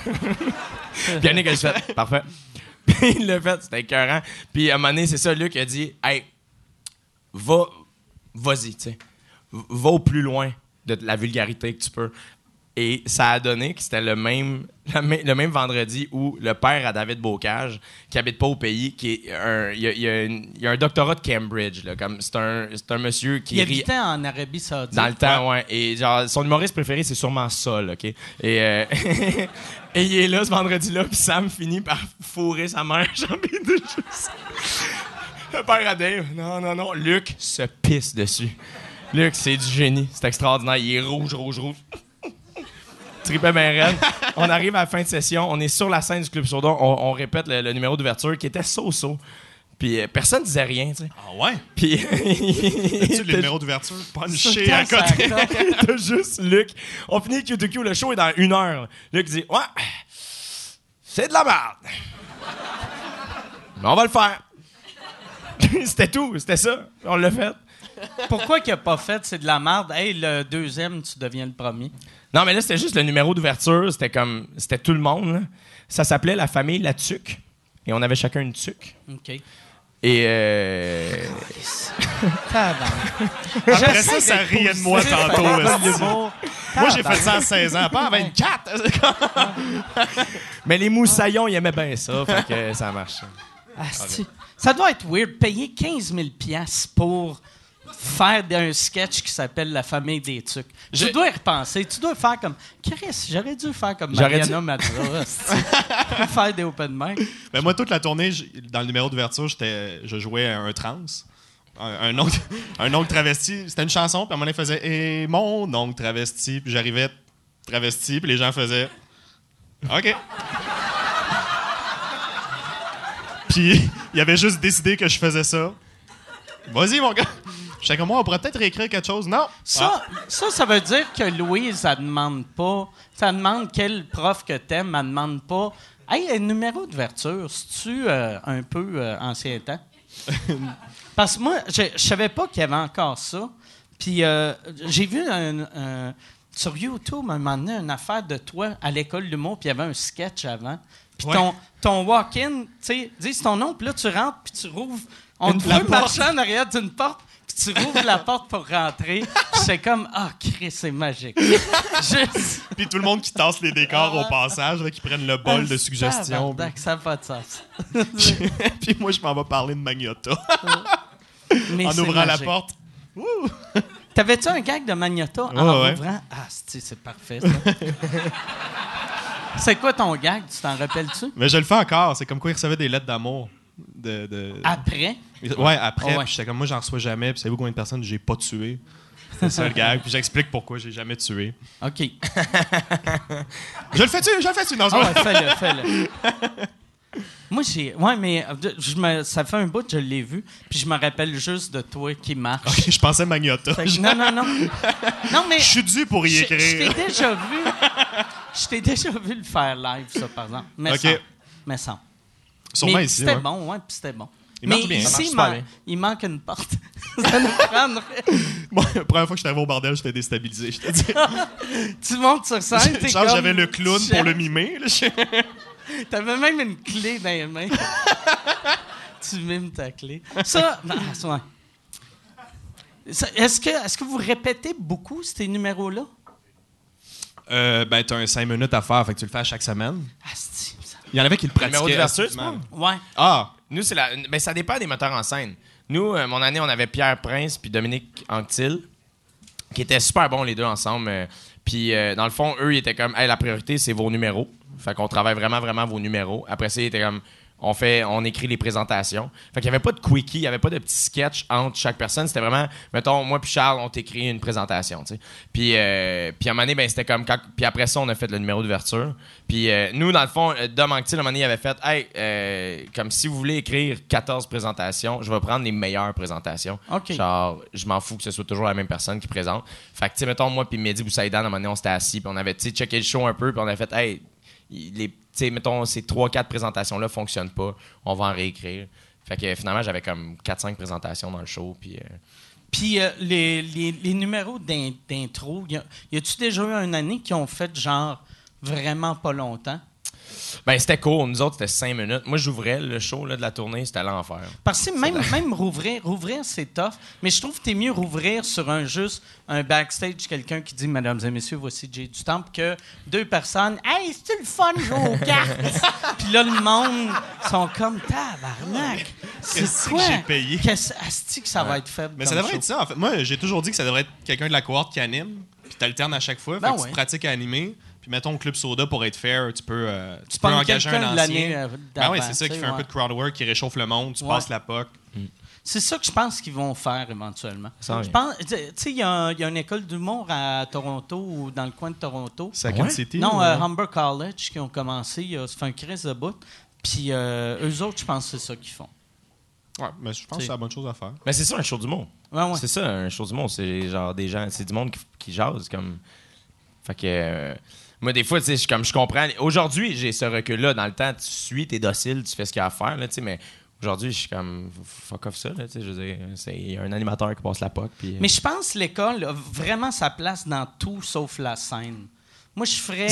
Puis Yannick a juste fait, parfait. Puis il l'a fait, c'était écœurant. Puis à un moment donné, c'est ça, Luc a dit, hey, va, vas-y, tu sais. Va au plus loin de la vulgarité que tu peux. Et ça a donné que c'était le même, le même, vendredi où le père à David Bocage, qui habite pas au pays, qui est un, il a, il a une- il y a un doctorat de Cambridge, là, comme c'est un, c'est un monsieur qui Il rit habitait en Arabie Saoudite. dans le temps, ouais. Et genre, son humoriste préféré, c'est sûrement Sol, OK? Et, euh, et il est là ce vendredi-là, puis Sam finit par fourrer sa mère, j'ai envie de juste... Le père à Dave, non, non, non, Luc se pisse dessus. Luc, c'est du génie, c'est extraordinaire. Il est rouge, rouge, rouge. Tripait bien raide. On arrive à la fin de session, on est sur la scène du Club Soda, on, on répète le, le numéro d'ouverture qui était so-so. Puis euh, personne disait rien, tu sais. Ah ouais? Puis Tu le numéro d'ouverture? Punché à côté. T'as juste Luc. On finit Q2Q, le show est dans une heure. Luc dit Ouais, c'est de la merde. Mais on va le faire. c'était tout, c'était ça. On l'a fait. Pourquoi qu'il a pas fait c'est de la merde? Hey, le deuxième, tu deviens le premier. Non, mais là, c'était juste le numéro d'ouverture. C'était comme. C'était tout le monde. là. Ça s'appelait La famille La Tuque. Et on avait chacun une tuque. OK. Et. Euh... Après ça, ça riait de moi tantôt. esti. Moi, Moi, j'ai fait ça à 16 ans, pas à 24. Mais les moussaillons, ils aimaient bien ça. Fait que ça marche. Asti. Ça doit être weird, payer 15 000 piastres pour faire un sketch qui s'appelle La famille des tucs. Je- Tu dois y repenser. Tu dois faire comme... Chris, j'aurais dû faire comme Mariana asti. faire des open mic. Ben, moi, toute la tournée, dans le numéro d'ouverture, j'étais- je jouais un trans. Un, un oncle, un oncle travesti. C'était une chanson, puis à un moment donné, il faisait Et mon oncle travesti. Puis j'arrivais travesti, puis les gens faisaient OK. puis il avait juste décidé que je faisais ça. Vas-y, mon gars. J'étais comme moi, on pourrait peut-être réécrire quelque chose. Non. Ça, ça, ça veut dire que Louise, elle demande pas... Ça demande quel prof que t'aimes, elle demande pas... Hey, le numéro d'ouverture, c'est-tu euh, un peu euh, ancien temps? Parce que moi, je, je savais pas qu'il y avait encore ça. Puis euh, j'ai vu un, sur YouTube, un moment donné, une affaire de toi à l'école de l'humour, puis il y avait un sketch avant. Puis Ouais. ton, ton walk-in, tu sais, dis ton nom, puis là, tu rentres, puis tu rouvres. On te voit marcher en arrière d'une porte, tu rouvres la porte pour rentrer. C'est comme, ah, Chris, c'est magique. Juste. Puis tout le monde qui tasse les décors au passage, là, qui prennent le bol de Ah, suggestions. Ça n'a pas de sens. puis moi, je m'en vais parler de Magnota Mais en ouvrant la porte. T'avais-tu un gag de Magnota en Ouais, ouvrant? Ah, c'est c'est parfait, ça. c'est quoi ton gag? Tu t'en rappelles-tu? Mais je le fais encore. C'est comme quoi il recevait des lettres d'amour. De, de- Après? Ouais, après. Ah ouais. Puis j'étais comme moi, j'en reçois jamais. Puis savez-vous combien de personnes j'ai pas tué? C'est ça le gag. Puis j'explique pourquoi j'ai jamais tué. OK. Je le fais-tu? Je le fais-tu? Non, c'est Ah vrai. ouais, fais-le, fais-le. Moi, j'ai. Ouais, mais euh, je me... ça fait un bout que je l'ai vu, puis je me rappelle juste de toi qui marche. je pensais Magnota. Que- non, non, non. Non, mais. Je suis dû pour y Je je t'ai écrire. déjà vu. Je t'ai déjà vu le faire live, ça, par exemple. Mais OK. sans. Mais sans. Sûrement ici. C'était ouais. bon, ouais, puis c'était bon. Il mais marche bien, ici, man- bien. il manque une porte. ça nous prendrait. Moi, la première fois que je suis arrivé au bordel, j'étais déstabilisé. Je te dis. Tu montes sur scène, t'es comme... j'avais le clown pour le mimer. T'avais même une clé dans les mains. tu mimes ta clé. Ça, ah, ça, Est-ce que, est que vous répétez beaucoup ces numéros-là? Euh, ben, t'as un 5 minutes à faire, fait que tu le fais à chaque semaine. Asti, Il y en avait qui le pratiquaient. Numéro d'ouverture, tu assidûment. Ouais. Ah! Nous, c'est la. Ben, ça dépend des metteurs en scène. Nous, euh, mon année, on avait Pierre Prince puis Dominique Anctil, qui étaient super bons les deux ensemble. euh, puis, euh, dans le fond, eux, ils étaient comme, hey, la priorité, c'est vos numéros. Fait qu'on travaille vraiment, vraiment vos numéros. Après ça, ils étaient comme, on fait, on écrit les présentations. Fait qu'il n'y avait pas de quickie, il n'y avait pas de petits sketch entre chaque personne. C'était vraiment, mettons, moi puis Charles, on t'écrit une présentation, tu sais. Puis, euh, puis à un moment donné, ben, c'était comme quand, puis après ça, on a fait le numéro d'ouverture. Puis euh, nous, dans le fond, euh, Dom Anctil, à un moment donné, il avait fait, hey, euh, comme si vous voulez écrire 14 présentations, je vais prendre les meilleures présentations. OK. Genre, je m'en fous que ce soit toujours la même personne qui présente. Fait que, tu sais, mettons, moi puis Mehdi Boussaïdan, à un moment donné, on s'était assis, puis on avait, tu sais, checké le show un peu, puis on avait fait, hey, les, mettons, ces 3-4 présentations-là fonctionnent pas, on va en réécrire. Fait que finalement, j'avais comme 4-5 présentations dans le show, puis. euh, Puis euh, les, les- les numéros d'in- d'intro, y a-tu déjà eu une année qui ont fait genre vraiment pas longtemps? Ben, c'était court. Nous autres, c'était 5 minutes. Moi, j'ouvrais le show là, de la tournée, c'était l'enfer. Parce que même, même rouvrir, rouvrir, c'est tough. Mais je trouve que t'es mieux rouvrir sur un juste un backstage, quelqu'un qui dit Mesdames et messieurs, voici Jay du Temple, que deux personnes Hey, c'est-tu le fun jouer aux cartes? Puis là, le monde sont comme tabarnak. Qu'est-ce C'est que quoi? j'ai payé? Qu'est-ce asti que ça va être fait? Mais ça devrait être ça, en fait. Moi, j'ai toujours dit que ça devrait être quelqu'un de la cohorte qui anime, puis t'alternes à chaque fois. Ben fait que ouais. tu pratiques à animer. Puis mettons Club Soda, pour être fair, tu peux, euh, tu Tu peux engager un de l'année, ancien. euh, Ben oui, c'est ça qui fait un peu de crowd work, qui réchauffe le monde, tu Ouais. passes la POC. C'est ça que je pense qu'ils vont faire éventuellement. Ça Je vient. pense, tu sais, il y, a y une école d'humour à Toronto ou dans le coin de Toronto. Second Ouais? City. Non, euh, Humber College qui ont commencé. il Ça fait un crise de bout. Puis euh, eux autres, je pense que c'est ça qu'ils font. Ouais, mais je pense que c'est la bonne chose à faire. Mais c'est ça, un show du monde. Ouais, ouais. C'est ça, un show du monde. C'est genre des gens, c'est du monde qui, qui jase. Comme... Fait que. euh, moi, des fois, tu sais, comme je comprends. Aujourd'hui, j'ai ce recul-là. Dans le temps, tu suis, t'es docile, tu fais ce qu'il y a à faire, là, mais. Aujourd'hui, je suis comme fuck off ça, là, je veux c'est un animateur qui passe la POC, puis euh, Mais je pense que l'école a vraiment sa place dans tout sauf la scène. Moi, je ferais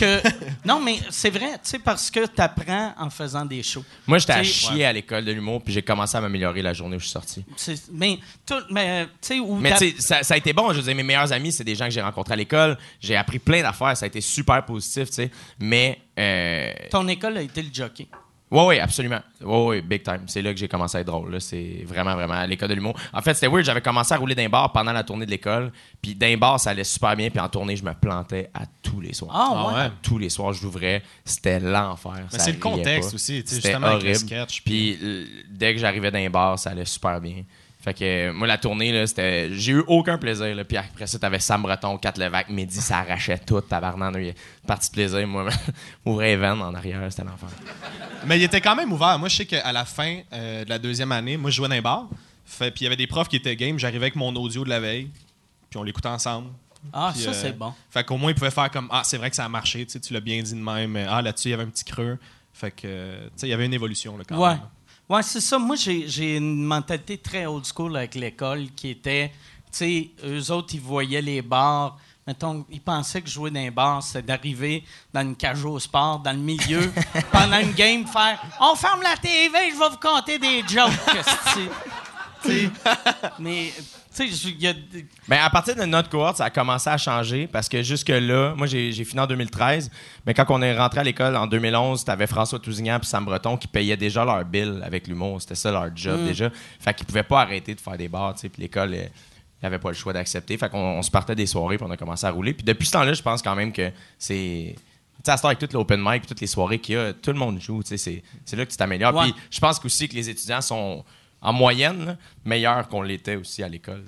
que. Non, mais c'est vrai, tu sais, parce que tu apprends en faisant des shows. moi j'étais à chier à l'école de l'humour, puis j'ai commencé à m'améliorer la journée où je suis sorti. Mais, tout, mais tu sais, où Mais tu sais, ça, ça a été bon. Je veux dire, mes meilleurs amis, c'est des gens que j'ai rencontrés à l'école. J'ai appris plein d'affaires. Ça a été super positif, tu sais. Mais, euh, ton école a été le jockey. Ouais, ouais, absolument. Ouais, ouais, big time. C'est là que j'ai commencé à être drôle. C'est vraiment, vraiment à l'école de l'humour. En fait, c'était weird. J'avais commencé à rouler d'un bar pendant la tournée de l'école. Puis d'un bar, ça allait super bien. Puis en tournée, je me plantais à tous les soirs. Ah, Ah ouais. ouais. Tous les soirs, je l'ouvrais. C'était l'enfer. Mais c'est le contexte pas. aussi, tu sais, C'était justement, avec le horrible. sketch, Puis euh, dès que j'arrivais d'un bar, ça allait super bien. Fait que euh, moi, la tournée, là, c'était. J'ai eu aucun plaisir. Là. Puis après ça, t'avais Sam Breton, Kat Levac, Mehdi, ça arrachait tout, une partie de plaisir. Moi, m'ouvrais les veines en arrière, c'était l'enfer. Mais il était quand même ouvert. Moi, je sais qu'à la fin euh, de la deuxième année, moi, je jouais dans un bar. Fait, puis il y avait des profs qui étaient game. J'arrivais avec mon audio de la veille. Puis on l'écoutait ensemble. Ah, Puis, ça, euh, c'est bon. Fait qu'au moins, ils pouvaient faire comme Ah, c'est vrai que ça a marché. Tu sais, tu l'as bien dit de même. Ah, là-dessus, il y avait un petit creux. Fait que, euh, tu sais, il y avait une évolution, là, quand Ouais. même. Ouais, c'est ça. Moi, j'ai une mentalité très old school avec l'école qui était, tu sais, eux autres, ils voyaient les bars. Mettons, ils pensaient que jouer dans un bar, c'était d'arriver dans une cage au sport, dans le milieu, pendant une game, faire On ferme la TV, je vais vous compter des jokes. mais, tu sais, je- il y a. Ben, à partir de notre cohorte, ça a commencé à changer parce que jusque-là, moi, j'ai fini en 2013, mais quand on est rentré à l'école en 2011, t'avais François Tousignan et Sam Breton qui payaient déjà leur bill avec l'humour. C'était ça leur job déjà. Fait qu'ils pouvaient pas arrêter de faire des bars, tu sais, puis l'école. euh, il avait pas le choix d'accepter. Fait qu'on on se partait des soirées, puis on a commencé à rouler. Puis depuis ce temps-là, je pense quand même que c'est. Tu sais, à ce temps, avec tout l'open mic, toutes les soirées qu'il y a, tout le monde joue. tu sais, C'est là que tu t'améliores. Ouais. Puis je pense aussi que les étudiants sont, en moyenne, là, meilleurs qu'on l'était aussi à l'école.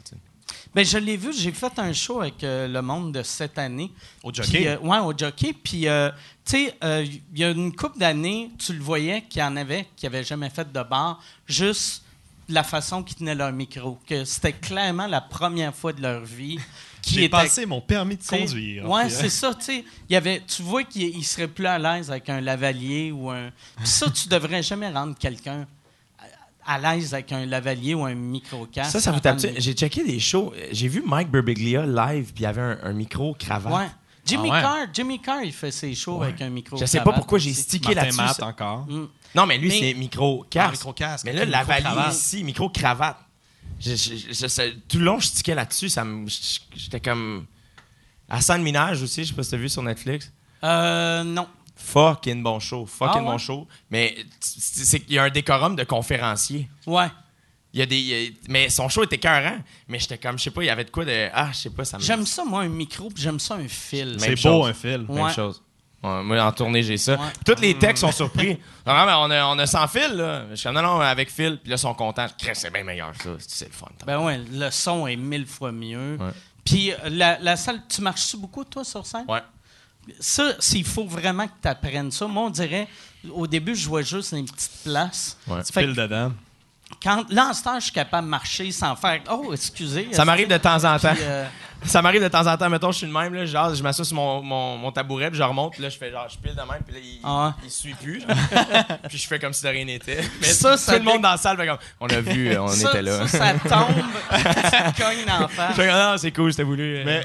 Ben, je l'ai vu, j'ai fait un show avec euh, le monde de cette année. Au jockey? euh, ouais, au jockey. Puis, euh, tu sais, euh, il y a une couple d'années, tu le voyais qu'il y en avait qui n'avaient jamais fait de bar, juste la façon qu'ils tenaient leur micro. Que c'était clairement la première fois de leur vie qui J'ai était. passé mon permis de conduire. Euh, c'est ça, tu sais. Il y avait, tu vois qu'il il serait plus à l'aise avec un lavalier ou un. Puis ça, tu devrais jamais rendre quelqu'un à, à l'aise avec un lavalier ou un micro-casque. Ça, ça vous tape J'ai checké des shows. J'ai vu Mike Birbiglia live, puis il y avait un, un micro cravate. Ouais. Jimmy Ah ouais? Carr, Jimmy Carr, il fait ses shows avec un micro. Je sais pas pourquoi j'ai stické là-dessus. Encore. Mm. Non, mais lui, c'est micro casque. Ah. Mais là, lavalier cravate. ici, micro cravate. Je- je- je- je- tout le long, je stickais là-dessus. Ça J'étais comme. Hassan Minage aussi, je sais pas si t'as vu sur Netflix. Euh, non. Fucking bon show. Fucking Ah ouais? bon show. Mais c'est qu'il y a un décorum de conférencier. Ouais. Il y a des. il y a- mais son show était écœurant. Mais j'étais comme, je sais pas, il y avait de quoi de. Ah, je sais pas, ça me. J'aime ça, moi, un micro, puis j'aime ça, un fil. C'est beau, un film. Même chose. Ouais, moi, en tournée, j'ai ça. Tous les textes sont surpris. Non, mais on a, on a sans fil, là. Je suis comme, non, non, avec fil. Puis là, ils sont contents. C'est bien meilleur, ça. C'est le fun. Ben ouais, le son est mille fois mieux. Ouais. Puis euh, la, la salle, tu marches-tu beaucoup, toi, sur scène? Ouais. Ça, s'il faut vraiment que tu apprennes ça, moi, on dirait, au début, je jouais juste dans une petite place. Ouais. Fait que dedans. quand, là, en ce temps, je suis capable de marcher sans faire. Oh, excusez. Ça m'arrive de temps en temps. Puis, euh, Ça m'arrive de temps en temps. Mettons, je suis de même, là. Genre, je m'assois sur mon, mon, mon tabouret, puis je remonte, puis là, je fais genre, je pile de même, puis là, il, Ah il suit plus. puis je fais comme si de rien n'était. Mais Ça, tout ça le monde dans la salle fait comme, on a vu, euh, on ça, était là. Ça, ça tombe, tu cognes Je face. fais comme, non, c'est cool, c'était voulu. Mais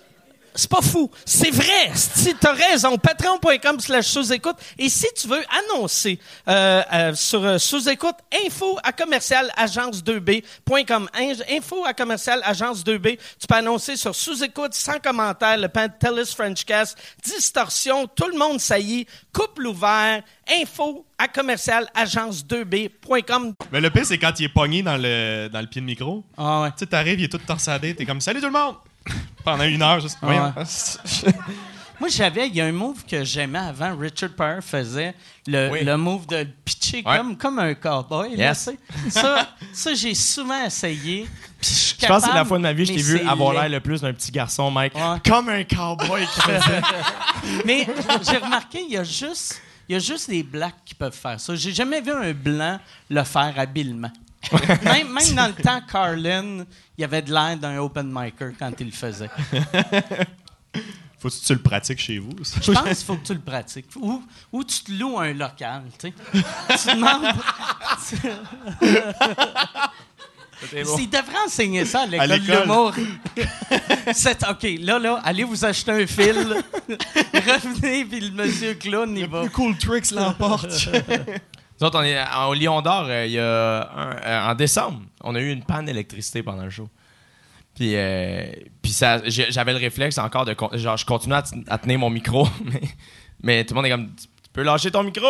C'est pas fou. C'est vrai. Si t'as raison, patreon.com slash sous-écoute. Et si tu veux annoncer euh, euh, sur euh, sous-écoute, info à commercial agence2b.com. In- Info à commercial agence2b. Tu peux annoncer sur sous-écoute, sans commentaire, le Pantelis Frenchcast, distorsion, tout le monde saillit, couple ouvert, info à commercial agence2b.com. Mais le pire, c'est quand il est pogné dans le, dans le pied de micro. Ah ouais. Tu sais, t'arrives, il est tout torsadé, t'es comme Salut tout le monde! Pendant une heure, juste. Ah Voyons. Moi, j'avais, il y a un move que j'aimais avant, Richard Pryor faisait, le, Oui. le move de pitcher Ouais. comme, comme un cowboy. Yes. ça, ça j'ai souvent essayé. Je pense que c'est la fois de ma vie que je t'ai vu avoir l'air le plus d'un petit garçon, Mike. Ouais. Comme un cowboy qui faisait. Mais j'ai remarqué, il y a juste, il y a juste des blacks qui peuvent faire ça. J'ai jamais vu un blanc le faire habilement. même, même dans le temps, Carlin, il avait de l'air d'un open micer quand il le faisait. Faut que tu le pratiques chez vous. ça. Je pense qu'il faut que tu le pratiques. Ou, ou tu te loues un local, tu sais. tu demandes... Devrait enseigner ça à l'école de l'humour. OK, là, là, allez vous acheter un fil. Revenez, puis le monsieur clown, il va... Cool Tricks l'emporte. Autres, on est au Lion d'Or, euh, il y a un- euh, en décembre, on a eu une panne d'électricité pendant le show. Puis, euh, puis ça, j'avais le réflexe encore de. Genre, je continuais à, tenir mon micro, mais, mais tout le monde est comme Tu tu peux lâcher ton micro,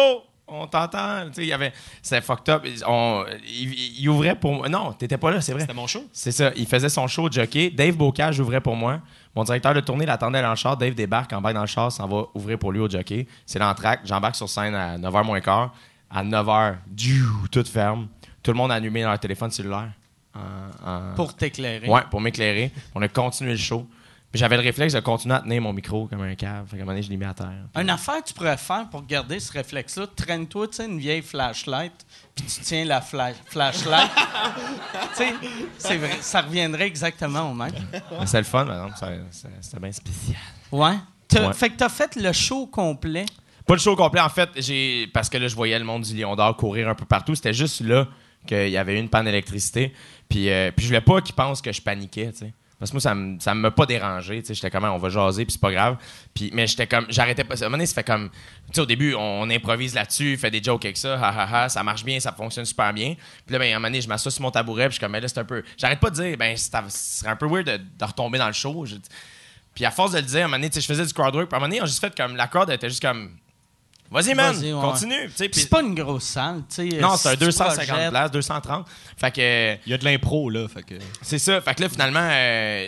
on t'entend. Tu sais, il y avait. C'était fucked up. On- il, il ouvrait pour moi. Non, t'étais pas là, c'est vrai. C'était mon show. C'est ça. Il faisait son show de jockey. Dave Bocage ouvrait pour moi. Mon directeur de tournée l'attendait dans le char. Dave débarque, embarque dans le char, s'en va ouvrir pour lui au jockey. C'est l'entraque. J'embarque sur scène à 9h moins quart. À 9h, diou, tout ferme. Tout le monde a allumé leur téléphone cellulaire. En- en- Pour t'éclairer. Ouais, pour m'éclairer. On a continué le show. Puis j'avais le réflexe de continuer à tenir mon micro comme un cave. Fait qu'à un moment donné, je l'ai mis à terre. Une affaire que tu pourrais faire pour garder ce réflexe-là, traîne-toi, une vieille flashlight, puis tu tiens la fla- flashlight. tu sais, c'est vrai, ça reviendrait exactement au même. Mais C'est le fun, par exemple. C'était bien spécial. Ouais? Ouais. Fait que t'as fait le show complet. Pas le show complet, en fait, j'ai parce que là, je voyais le monde du Lion d'Or courir un peu partout. C'était juste là qu'il y avait une panne d'électricité. Puis, euh, puis je voulais pas qu'ils pensent que je paniquais, tu sais. Parce que moi, ça ça m'a pas dérangé. J'étais comme, on va jaser, puis c'est pas grave. Puis, mais j'étais comme, j'arrêtais pas. À un moment donné, ça fait comme, tu sais, au début, on, improvise là-dessus, fait des jokes avec ça, ha, ha, ha, ça marche bien, ça fonctionne super bien. Puis là, ben, à un moment donné, je m'assois sur mon tabouret, puis je suis comme, mais là, c'est un peu. J'arrête pas de dire, ben, ce serait un peu weird de, retomber dans le show. Puis à force de le dire, à un moment donné, je faisais du crowd work, puis à un moment donné, on juste fait comme, la crowd elle était juste comme, vas-y, man, ouais. continue. c'est pas une grosse salle, tu sais. non, c'est un tu 250 projettes- places, 230. Fait que Il y a de l'impro, là. Fait que... c'est ça. Fait que là, finalement, euh,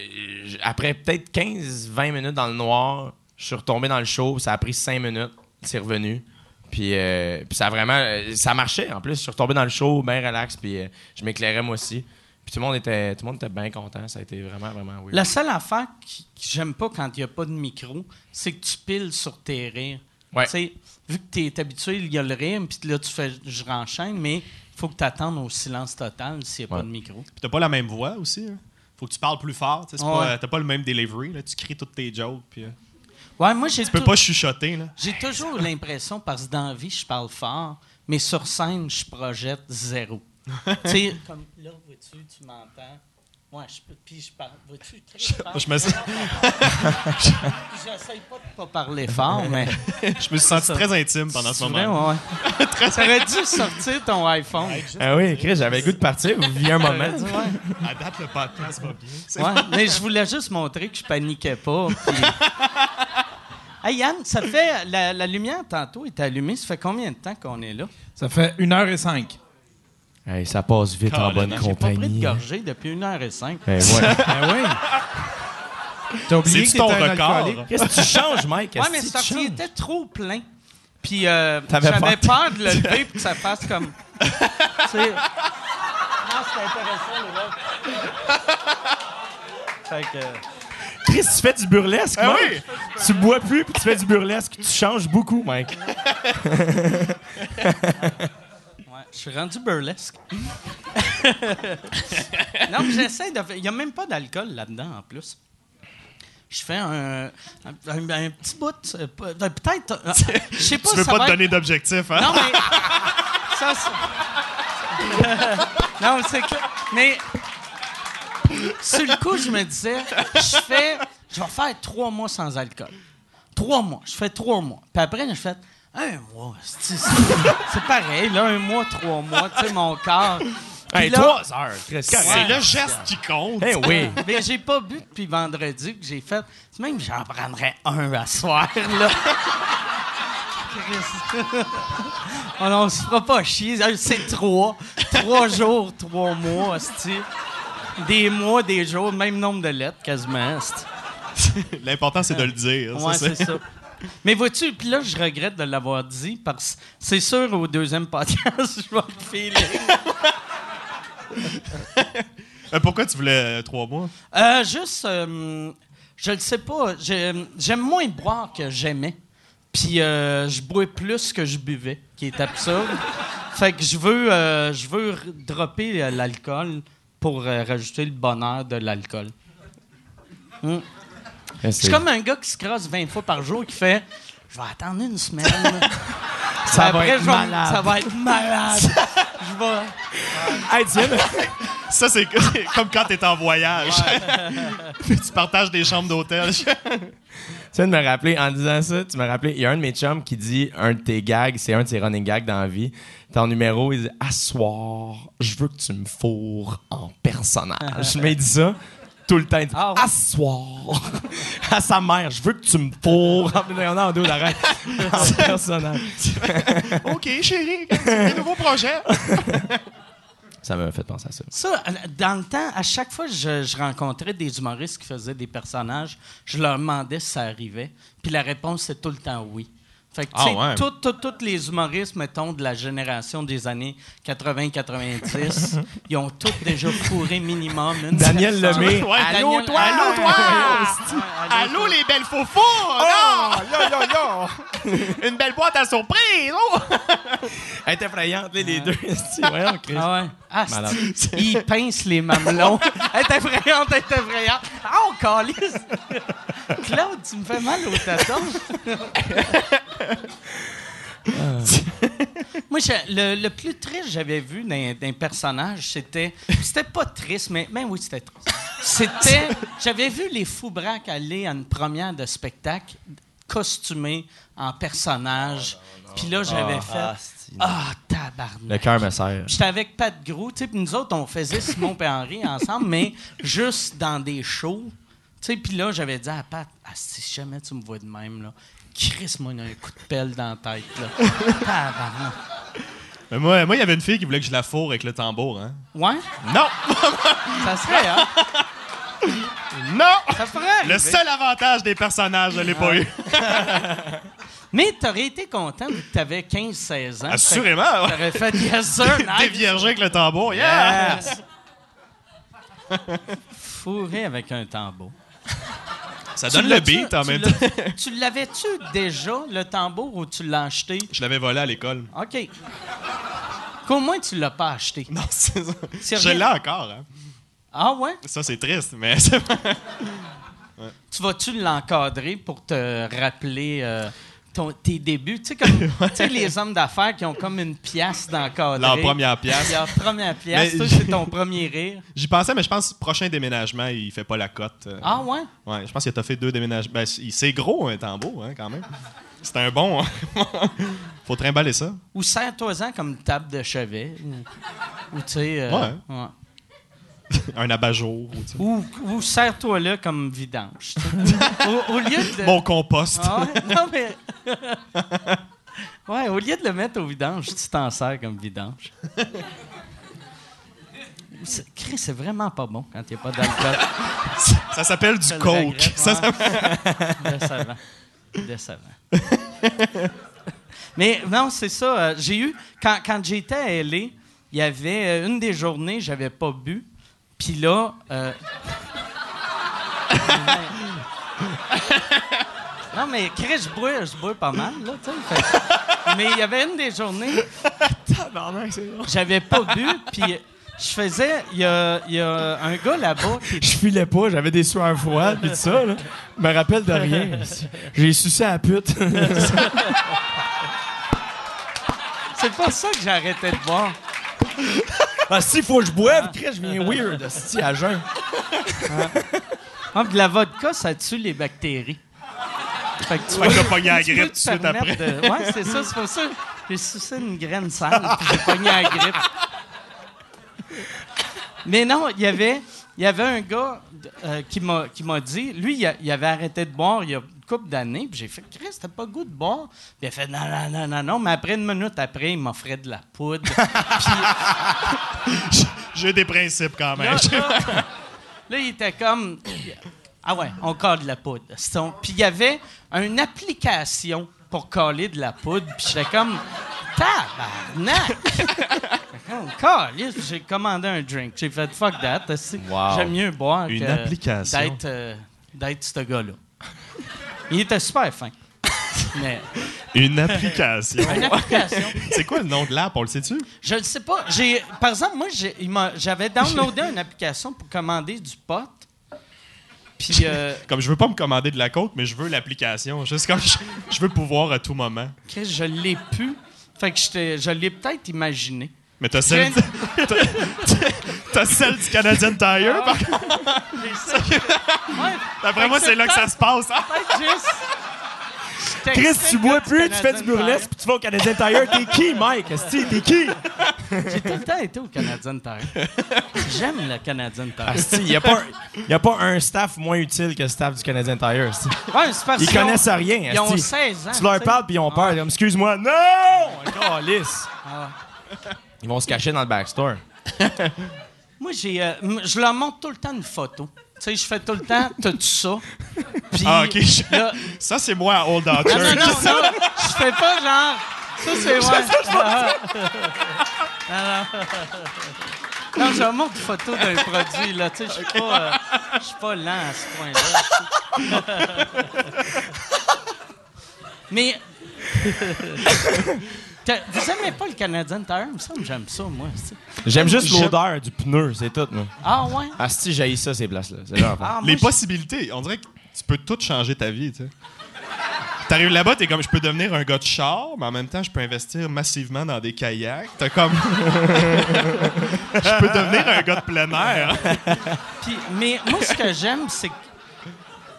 après peut-être 15-20 minutes dans le noir, je suis retombé dans le show. Ça a pris 5 minutes. C'est revenu. Puis, euh, puis ça a vraiment. euh, Ça marchait en plus. Je suis retombé dans le show, bien relax. Puis euh, je m'éclairais moi aussi. Puis tout le monde était, tout le monde était bien content. Ça a été vraiment, vraiment weird. La seule affaire que j'aime pas quand il n'y a pas de micro, c'est que tu piles sur tes rires. Ouais. Tu vu que tu es habitué, il y a le rire, puis là, tu fais, je renchaîne, mais il faut que tu attendes au silence total s'il n'y a Ouais. pas de micro. Puis t'as pas la même voix aussi. Hein? Faut que tu parles plus fort. tu Ouais. pas- T'as pas le même delivery. Là. Tu cries toutes tes jokes. Puis, euh, Ouais, moi, j'ai tu peux pas chuchoter. Là. j'ai toujours l'impression, parce que dans la vie, je parle fort, mais sur scène, je projette zéro. tu sais, comme là, vois-tu, tu m'entends. Ouais, je peux, puis je parle. Je me. Puis J'essaye pas de pas parler fort, mais. je me suis senti très intime pendant ce vrai, moment. ouais. Ça aurait dû sortir ton iPhone. Ah oui, Chris, j'avais le goût de partir. Vous viviez un moment. T'aurais ouais. À date, le podcast va bien. Ouais, mais je voulais juste montrer que je paniquais pas. puis- Hey Yann, ça fait. La, la lumière tantôt est allumée. Ça fait combien de temps qu'on est là? Ça fait 1h05. Hey, ça passe vite en bonne Colin, J'ai pas pris de compagnie. gorgée depuis une heure et cinq. Ben, ouais. Ben oui. T'as oublié que ton un record? Qu'est-ce que tu changes, Mike? Ouais, mais changes? était trop plein. Puis euh, j'avais peur. de le lever puis que ça fasse comme. tu sais. Non, c'est intéressant, les gars. Fait que. Chris, tu fais du burlesque, Ah Mike? Tu bois plus puis tu fais du burlesque. Tu changes beaucoup, Mike. Je suis rendu burlesque. non, mais j'essaie de. Il n'y a même pas d'alcool là-dedans en plus. Je fais un, un, un- un petit bout. euh, pe- euh, Peut-être. euh, Je sais pas Tu veux ça pas te être- donner d'objectif, hein? Non, mais. ça, non, mais c'est que. Mais. Sur le coup, je me disais, je fais. je vais faire trois mois sans alcool. Trois mois. Je fais trois mois. Puis après, je fais un mois. C'est c'est pareil, là, un mois, trois mois, tu sais, mon corps. Puis Hey, là- trois heures. C'est le geste qui compte. Eh oui. mais j'ai pas bu depuis vendredi que j'ai fait. Même j'en prendrais un à soir, là. Chris. oh non, on se fera pas chier. C'est trois. Trois jours, trois mois, esti. Des mois, des jours, même nombre de lettres, quasiment. L'important, c'est de le dire. ça, Ouais, c'est ça. Mais vois-tu, puis là, je regrette de l'avoir dit parce que c'est sûr, au deuxième podcast, je vais le feeling. Euh, pourquoi tu voulais euh, trois mois? Euh, juste, je le sais pas. j'ai- J'aime moins boire que j'aimais. Puis je bois plus que je buvais, qui est absurde. fait que je veux, je veux dropper l'alcool pour rajouter le bonheur de l'alcool. Hmm. Je suis comme un gars qui se crosse 20 fois par jour qui fait Je vais attendre une semaine. ça, va être je vais- malade. ça va être malade. je vais. Hey, tiens, Ça, c'est c'est comme quand t'es en voyage. Puis tu partages des chambres d'hôtel. Tu viens de me rappeler, en disant ça, tu m'as rappelé, il y a un de mes chums qui dit un de tes gags, c'est un de tes running gags dans la vie. Ton numéro, il dit Assoir, je veux que tu me fourres en personnage. Mais il dit ça tout le temps. Dit Ah ouais? Assoir à sa mère, je veux que tu me fourres. On est en dos, arrête. En personnage. OK, chérie, c'est un nouveau projet. Ça m'a fait penser à ça. Ça, dans le temps, à chaque fois que je, je rencontrais des humoristes qui faisaient des personnages, je leur demandais si ça arrivait. Puis la réponse, c'est tout le temps oui. Fait que, tu Ah sais, ouais. tout- tout- tous les humoristes, mettons, de la génération des années 80-90, ils ont tous déjà fourré minimum une Daniel. Lemay. Ouais, Allô, Daniel- toi! Allô, toi! Ouais, allô, Allô, les belles foufous! Non! là, là, là! Une belle boîte à surprise! Oh! Elle est effrayante, là, les deux. Voyons, Chris. Ah ouais. Ah, Malade. c'est- il pince les mamelons. elle est effrayante, elle est effrayante. Ah, on calisse. Claude, tu me fais mal au tâton. Moi, je- le, le plus triste que j'avais vu d'un d'un personnage, c'était. C'était pas triste, mais. Mais oui, c'était triste. C'était. J'avais vu les Foubraques aller à une première de spectacle costumés en personnage. Puis là, j'avais fait. Ah, tabarnak. Le cœur me serre. J'étais avec Pat Gros, tu sais, puis nous autres, on faisait Simon et Henri ensemble, mais juste dans des shows. Tu sais, puis là, j'avais dit à Pat, ah, si jamais tu me vois de même, là, Chris-moi un coup de pelle dans la tête, là. Mais moi, moi, il y avait une fille qui voulait que je la fourre avec le tambour, hein? Ouais? Non! Ça serait, hein? Non! Ça ferait. Le seul avantage des personnages, je l'ai pas eu. Mais t'aurais été content vu que t'avais 15-16 ans. Assurément, ouais. T'aurais fait yes, sir, nice. Avec le tambour, yeah! Yes. Fourré avec un tambour. Ça donne le beat en même temps. Tu l'avais-tu déjà, le tambour, ou tu l'as acheté? Je l'avais volé à l'école. OK. Qu'au moins, tu l'as pas acheté. Non, c'est ça. Je l'ai encore, hein. Ah ouais? Ça, c'est triste, mais c'est pas- Tu vas-tu l'encadrer pour te rappeler euh, ton- tes débuts? Tu sais, comme tu sais, les hommes d'affaires qui ont comme une pièce d'encadrer. Leur première pièce. Leur première pièce. Toi, c'est ton premier rire. J'y pensais, mais je pense que prochain déménagement, il fait pas la cote. euh. Ah ouais? Ouais, je pense qu'il a fait deux déménagements. Ben, c'est gros, un tambour, hein, quand même. C'est un bon. hein. Faut trimballer ça. Ou serre-toi-en comme table de chevet. Ou, ou tu sais... euh, Ouais. ouais. Un abat-jour. ou. Ou, serre-toi là comme vidange. au, au lieu de... Mon compost. Ah ouais? Non, mais... ouais, au lieu de le mettre au vidange, tu t'en sers comme vidange. C'est- Chris, c'est vraiment pas bon quand il n'y a pas d'alcool. Ça s'appelle du coke. regrette, Ça, ouais. ça- Décevant. Décevant. Mais non, c'est ça. euh, j'ai eu... Quand, quand j'étais à L.A., il y avait euh, une des journées, j'avais pas bu. Puis là... euh, non, mais Chris, je bois, je bois pas mal, là, tu sais. Fait- Mais il y avait une des journées... J'avais pas bu, puis je faisais... Il y a, y a un gars là-bas qui Je filais pas, j'avais des sueurs froides pis tout ça, là. Je me rappelle de rien. J'ai sucé à la pute. C'est pas ça que j'ai arrêté de boire. Ah, s'il faut que je boive, Chris, je viens weird, si à jeun. Ah, puis la vodka, ça tue les bactéries. Fait que tu Fait que t'as pogné la grippe tout de suite après. de- Ouais, c'est ça. C'est pour ça j'ai sucé une graine sale puis j'ai pogné la grippe. Mais non, il y avait, il y avait un gars euh, qui m'a qui m'a dit, lui, il, a- il avait arrêté de boire il y a couple d'années, puis j'ai fait, Chris, t'as pas le goût de boire? Puis il a fait, non, non, non, non, non. Mais après, une minute après, il m'offrait de la poudre. J'ai des principes quand même. Là, là, là, il était comme. Ah ouais, on colle de la poudre. Puis il y avait une application pour coller de la poudre. Puis j'étais comme. Tabarnak! J'ai commandé un drink. J'ai fait fuck that. Wow. J'aime mieux boire Une que application. d'être euh, d'être ce gars-là. Il était super fin. Mais Une application. une application. C'est quoi le nom de l'app, on le sait-tu? Je ne sais pas. J'ai, par exemple, moi, j'ai- j'avais downloadé une application pour commander du pot. Puis, euh, Comme je veux pas me commander de la côte, mais je veux l'application. Juste comme je, je veux pouvoir à tout moment. Chris, je l'ai pu. Fait que j'étais- je l'ai peut-être imaginé. Mais t'as celle, t'as- celle du Canadian Tire, par contre? Ouais, D'après moi, c'est là que ça se passe. hein? juste. Chris, tu bois plus, tu Canadian fais du burlesque, puis tu vas au Canadien Tire. T'es qui, Mike? Esti, t'es qui? J'ai tout le temps été au Canadian Tire. J'aime le Canadian Tire. Asti, il n'y a, pas y a pas un staff moins utile que le staff du Canadien Tire. asti. Ouais, c'est parce Ils qu'ils ont- connaissent rien. Ils ont asti. 16 ans. Tu leur sais. parles puis ils ont peur. Comme, excuse-moi. Non! Calice. Ah. Ils vont se cacher dans le backstore. Moi, j'ai, euh, je leur montre tout le temps une photo. Tu sais, je fais tout le temps, t'as-tu ça? Puis, Ah, ok. là, Ça, c'est moi à Old Out Non, non, non, non, je fais pas genre. Ça, c'est ouais. Ah. Non, non. Non, je montre une photo d'un produit, là. Tu sais, je suis pas, euh, je suis pas lent à ce point-là. Mais. Vous aimez pas le Canadian Tire? Il me semble que j'aime ça, moi. J'aime juste l'odeur du pneu, c'est tout. moi. Ah, ouais? Asti, j'haïs ça, ces places-là. Ah, Les possibilités. On dirait que tu peux tout changer ta vie, tu sais. T'arrives là-bas, t'es comme, je peux devenir un gars de char, mais en même temps, je peux investir massivement dans des kayaks. T'as comme... je peux devenir un gars de plein air. Puis, mais moi, ce que j'aime, c'est que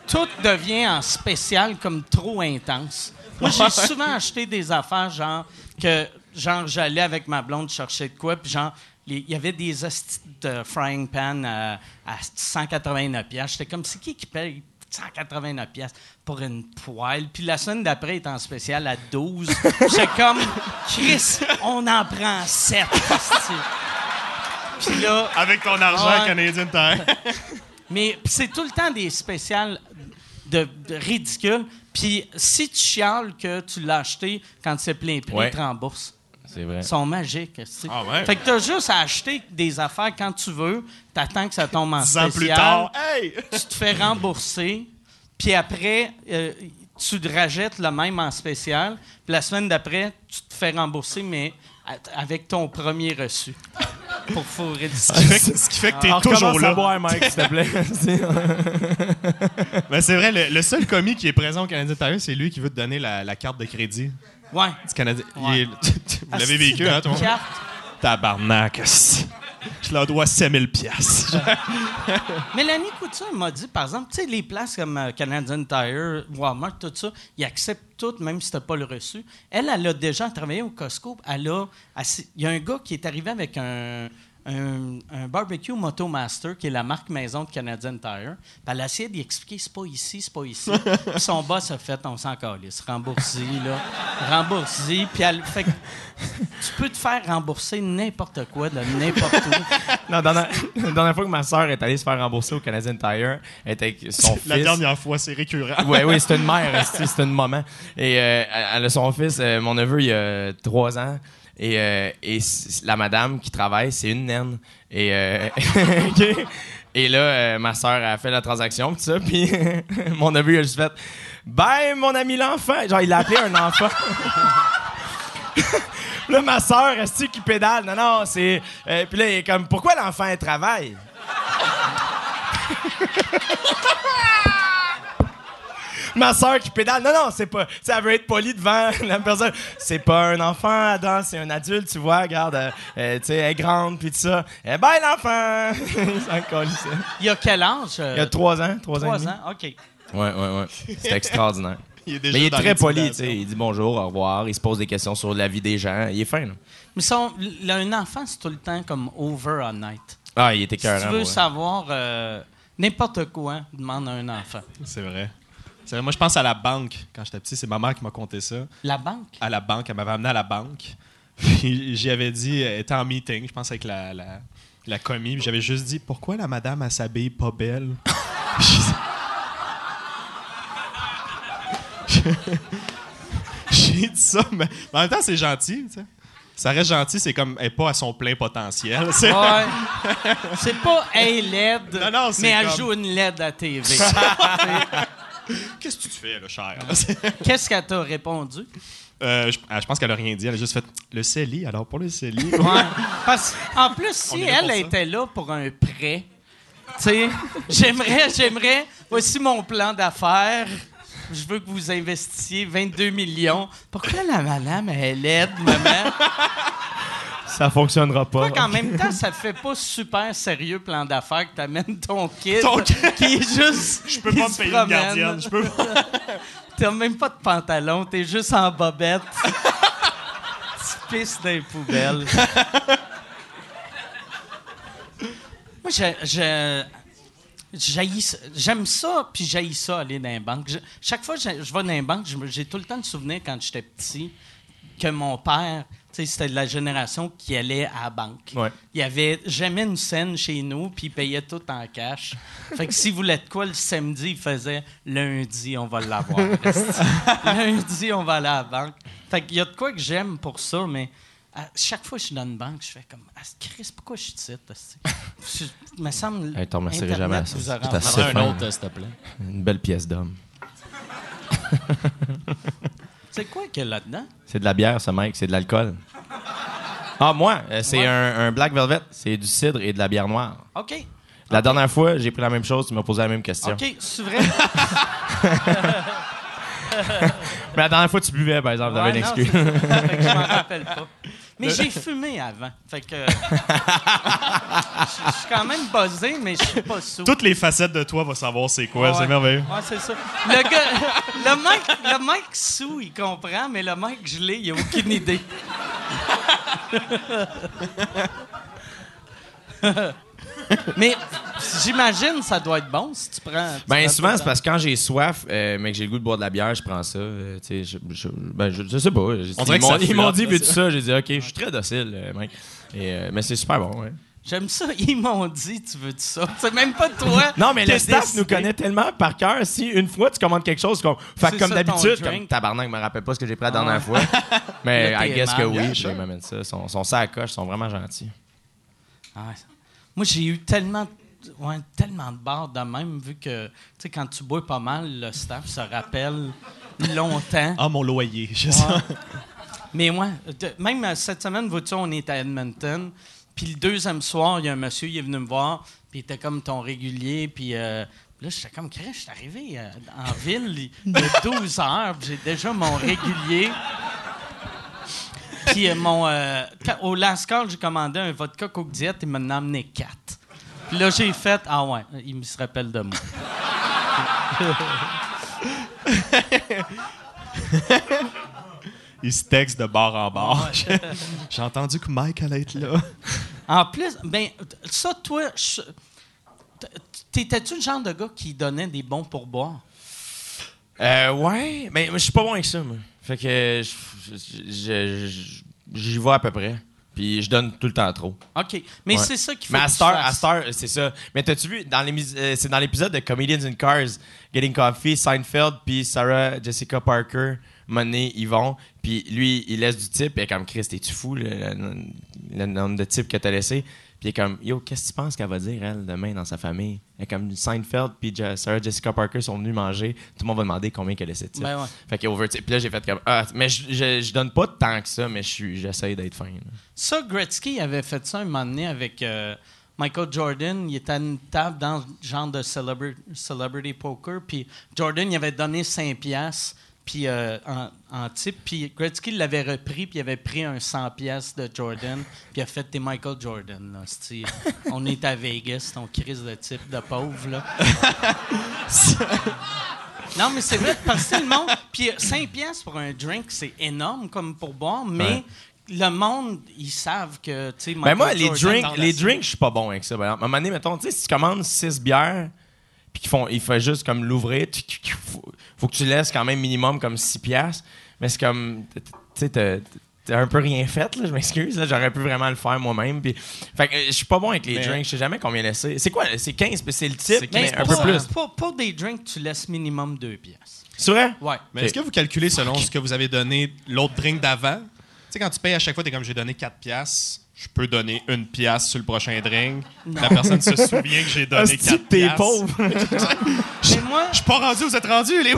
tout devient en spécial comme trop intense. Moi, j'ai souvent acheté des affaires, genre, que genre j'allais avec ma blonde chercher de quoi, puis genre, il y avait des hosties de frying pan à, à 189 pièces. J'étais comme, c'est qui qui paye 189 pièces pour une poêle? Puis la semaine d'après, il était en spécial à 12. J'étais comme, Chris, on en prend 7. Puis là, Avec ton argent Ouais. Canadian Tire. mais pis c'est tout le temps des spéciales de, de ridicules. Puis si tu chiales que tu l'as acheté quand c'est plein prix, Ouais. ils te remboursent. C'est vrai. Ils sont magiques. esti. Ah ouais? Fait que t'as juste à acheter des affaires quand tu veux, t'attends que ça tombe en Dix ans spécial, plus tard, hey! tu te fais rembourser, puis après, euh, tu te rajettes le même en spécial, puis la semaine d'après, tu te fais rembourser, mais a- avec ton premier reçu. Pour fourrer du Ce qui fait que, ce qui fait que t'es Alors, toujours commence à là. boire, Mike, s'il te plaît. Ben, c'est vrai, le, le seul commis qui est présent au Canadien Tire, c'est lui qui veut te donner la, la carte de crédit Ouais. du Canadien. Il Ouais. est- vous l'avez vécu, Asti hein, de toi? carte. Tabarnak. Je leur dois 5000 pièces. Mélanie Couture m'a dit, par exemple, tu sais, les places comme euh, Canadian Tire, Walmart, tout ça, ils acceptent tout, même si tu pas le reçu. Elle, elle a déjà travaillé au Costco. Elle a. Il y a un gars qui est arrivé avec un, un, un barbecue Motomaster, qui est la marque maison de Canadian Tire. Puis elle a essayé d'y expliquer, c'est pas ici, c'est pas ici. Puis son boss a fait, on s'en calisse, rembourse là. rembourse Puis elle fait que tu peux te faire rembourser n'importe quoi de n'importe où. non, dans la, la dernière fois que ma soeur est allée se faire rembourser au Canadien Tire, elle était avec son La fils. dernière fois, c'est récurrent. Oui, oui, c'est une mère, c'est une maman. Et euh, elle a son fils, euh, mon neveu, il y a trois ans. Et, euh, la madame qui travaille, c'est une naine. Et, euh, là, euh, ma soeur a fait la transaction, tout ça. Puis mon neveu, a juste fait Bye, mon ami l'enfant. Genre, il a appelé un enfant. Là, ma soeur, est qui pédale? Non, non, c'est. puis là, il est comme Pourquoi l'enfant travaille? ma soeur qui pédale. Non, non, c'est pas. Tu sais, elle veut être polie devant la personne. C'est pas un enfant, Adam, c'est un adulte, tu vois. Regarde, euh, euh, tu sais, elle est grande, puis tout ça. Eh ben, l'enfant! C'est encore ça. Il y a quel âge? euh, Il y a trois ans, trois, ans. trois ans. OK. Ouais, ouais, ouais. C'est extraordinaire. Il est déjà Mais il est très poli, tu sais. Il dit bonjour, au revoir, il se pose des questions sur la vie des gens. Il est fin, là. Mais son, là, un enfant, c'est tout le temps comme over night. Ah, il était Si tu veux ouais. savoir euh, n'importe quoi, demande à un enfant. C'est vrai. Vrai. Moi, je pense à la banque. Quand j'étais petit, c'est ma mère qui m'a conté ça. La banque? À la banque, elle m'avait amené à la banque. Puis j'y avais dit, elle était en meeting, je pense avec la, la, la commis. J'avais juste dit, pourquoi la madame, elle s'habille pas belle? J'ai dit ça, mais en même temps, c'est gentil, tu sais. Ça reste gentil, c'est comme, elle est pas à son plein potentiel. c'est- Ouais. c'est pas Hey LED, Non, non, c'est mais elle joue une LED à TV. Qu'est-ce que tu fais, là, cher? Qu'est-ce qu'elle t'a répondu? Euh, je, ah, je pense qu'elle a rien dit. Elle a juste fait le CELI. Alors, pour le CELI. Ouais. Parce, en plus, si elle était là pour un prêt, tu sais, j'aimerais, j'aimerais, voici mon plan d'affaires. Je veux que vous investissiez 22 millions. Pourquoi la madame, elle aide, maman? Ça fonctionnera pas. Pourquoi qu'en même temps, ça fait pas super sérieux plan d'affaires que t'amènes ton kid Ton kid. qui est juste. Je peux pas me payer une gardienne. Je peux pas. T'as même pas de pantalon, t'es juste en bobette. tu pisses dans les poubelles. Moi, je, j'aime ça, puis j'haïs ça aller dans les banques. Je- chaque fois que je, vais dans les banques, j'ai tout le temps le souvenir quand j'étais petit que mon père, c'était de la génération qui allait à la banque. Ouais. Il y avait jamais une scène chez nous, puis il payait tout en cash. Fait que s'il voulait de quoi le samedi, il faisait lundi, on va l'avoir. lundi, on va aller à la banque. Fait qu'il y a de quoi que j'aime pour ça, mais à chaque fois que je suis dans une banque, je fais comme Ah, Chris, pourquoi je suis ici? Il me semble. Hey, t'en remercierai Internet jamais à ça. vous a C'est rendu- assez un fin. autre, euh, s'il te plaît. Une belle pièce d'homme. C'est quoi qu'il y a là-dedans? C'est de la bière, ce mec. C'est de l'alcool. Ah, moi, euh, c'est un, un Black Velvet. C'est du cidre et de la bière noire. OK. La dernière fois, j'ai pris la même chose. Tu m'as posé la même question. OK, c'est vrai? Mais la dernière fois, tu buvais, par exemple. T'avais Ouais, une excuse. je m'en rappelle pas. Mais j'ai fumé avant. Fait que. Je je suis quand même buzzé, mais je suis pas sous. Toutes les facettes de toi vont savoir c'est quoi. Ouais. C'est merveilleux. Ouais, c'est ça. Le gars, le mec, le mec sous, il comprend, mais le mec gelé, il a aucune idée. mais j'imagine ça doit être bon si tu prends. tu Ben prends souvent tout c'est parce que quand j'ai soif, euh, mais que j'ai le goût de boire de la bière, je prends ça. euh, tu sais, je, je- ben je, je sais pas. On ils m'ont, ils dit veux-tu c'est- ça, j'ai dit ok, je suis très docile, euh, mec. Et, euh, mais c'est super bon. Ouais. J'aime ça. Ils m'ont dit, tu veux de ça? C'est même pas toi. Non mais le staff décidé. nous connaît tellement par cœur. Si une fois tu commandes quelque chose, comme, fait que comme d'habitude, comme tabarnak, je me rappelle pas ce que j'ai pris la Ah dernière fois. Mais I guess que oui, puis ils m'amènent ça. Ils sont, sont ils sont vraiment gentils. Ah ouais. Moi, j'ai eu tellement, ouais, tellement de bars de même, vu que, tu sais, quand tu bois pas mal, le staff se rappelle longtemps. Ah, mon loyer. je sais. Ouais. Mais moi, de- même euh, cette semaine, vois-tu, on est à Edmonton. Puis le deuxième soir, il y a un monsieur, il est venu me voir, puis il était comme ton régulier, puis euh, là, j'étais comme, Chris, je suis arrivé euh, en ville il y a 12 heures, j'ai déjà mon régulier. Puis euh, mon, euh, quand- au last call, j'ai commandé un vodka Coke Diet, il m'en a amené quatre. Puis là, j'ai fait, ah ouais, il me se rappelle de moi. Il se texte de bar en bar. J'ai entendu que Mike allait être là. En plus, ben, ça, toi, je- t'étais-tu le genre de gars qui donnait des bons pourboires? Euh, ouais, mais je suis pas bon avec ça, moi. Fait que j'y vais à peu près. Puis je donne tout le temps trop. OK. Mais Ouais. c'est ça qu'il faut Mais à Star, c'est ça. Mais t'as-tu vu, dans euh, c'est dans l'épisode de Comedians in Cars, Getting Coffee, Seinfeld, puis Sarah Jessica Parker, Monet, Yvon, puis lui, il laisse du type, et comme Chris, t'es-tu fou, le, le- le nombre de types que t'as laissé? Puis comme, yo, qu'est-ce que tu penses qu'elle va dire, elle, demain, dans sa famille? Et comme Seinfeld, puis Sarah Jessica Parker sont venus manger, tout le monde va demander combien qu'elle type. Ben ouais. Fait qu'il over Puis là, j'ai fait comme, ah, mais je, je, je donne pas tant que ça, mais je j'essaye d'être fin. là. Ça, Gretzky avait fait ça un moment donné avec euh, Michael Jordan, il était à une table dans le genre de celebra- celebrity poker, puis Jordan, il avait donné 5 piastres puis euh, en, en type, puis Gretzky l'avait repris, puis il avait pris un 100 piastres de Jordan, puis il a fait des Michael Jordan. Là, on est à Vegas, ton crise de type de pauvre, là. Non, mais c'est vrai, parce que le monde. Puis 5 piastres pour un drink, c'est énorme comme pour boire, mais Ouais. le monde, ils savent que, tu sais, Ben moi, les drinks, les drinks, je suis pas bon avec ça. À un moment donné, mettons, tu sais, si tu commandes 6 bières, puis qu'ils font, ils font juste comme l'ouvrir, faut, faut que tu laisses quand même minimum comme 6 piastres. Mais c'est comme, tu sais, t'as- un peu rien fait, là, je m'excuse. là, J'aurais pu vraiment le faire moi-même. Puis, fait que euh, je suis pas bon avec les Mais- drinks, je sais jamais combien laisser. C'est quoi? C'est 15, puis c'est le type, C'est Mais un pour, peu plus. Pour, pour des drinks, tu laisses minimum 2 piastres. C'est vrai? Ouais. Mais est-ce que vous calculez selon ce que vous avez donné l'autre drink d'avant? Tu sais, quand tu payes à chaque fois, t'es comme j'ai donné 4 piastres, je peux donner une pièce sur le prochain drink. La personne se souvient que j'ai donné Hostie, 4 t'es piastres. pauvre. Mais moi, Je suis pas rendu, vous êtes rendu, les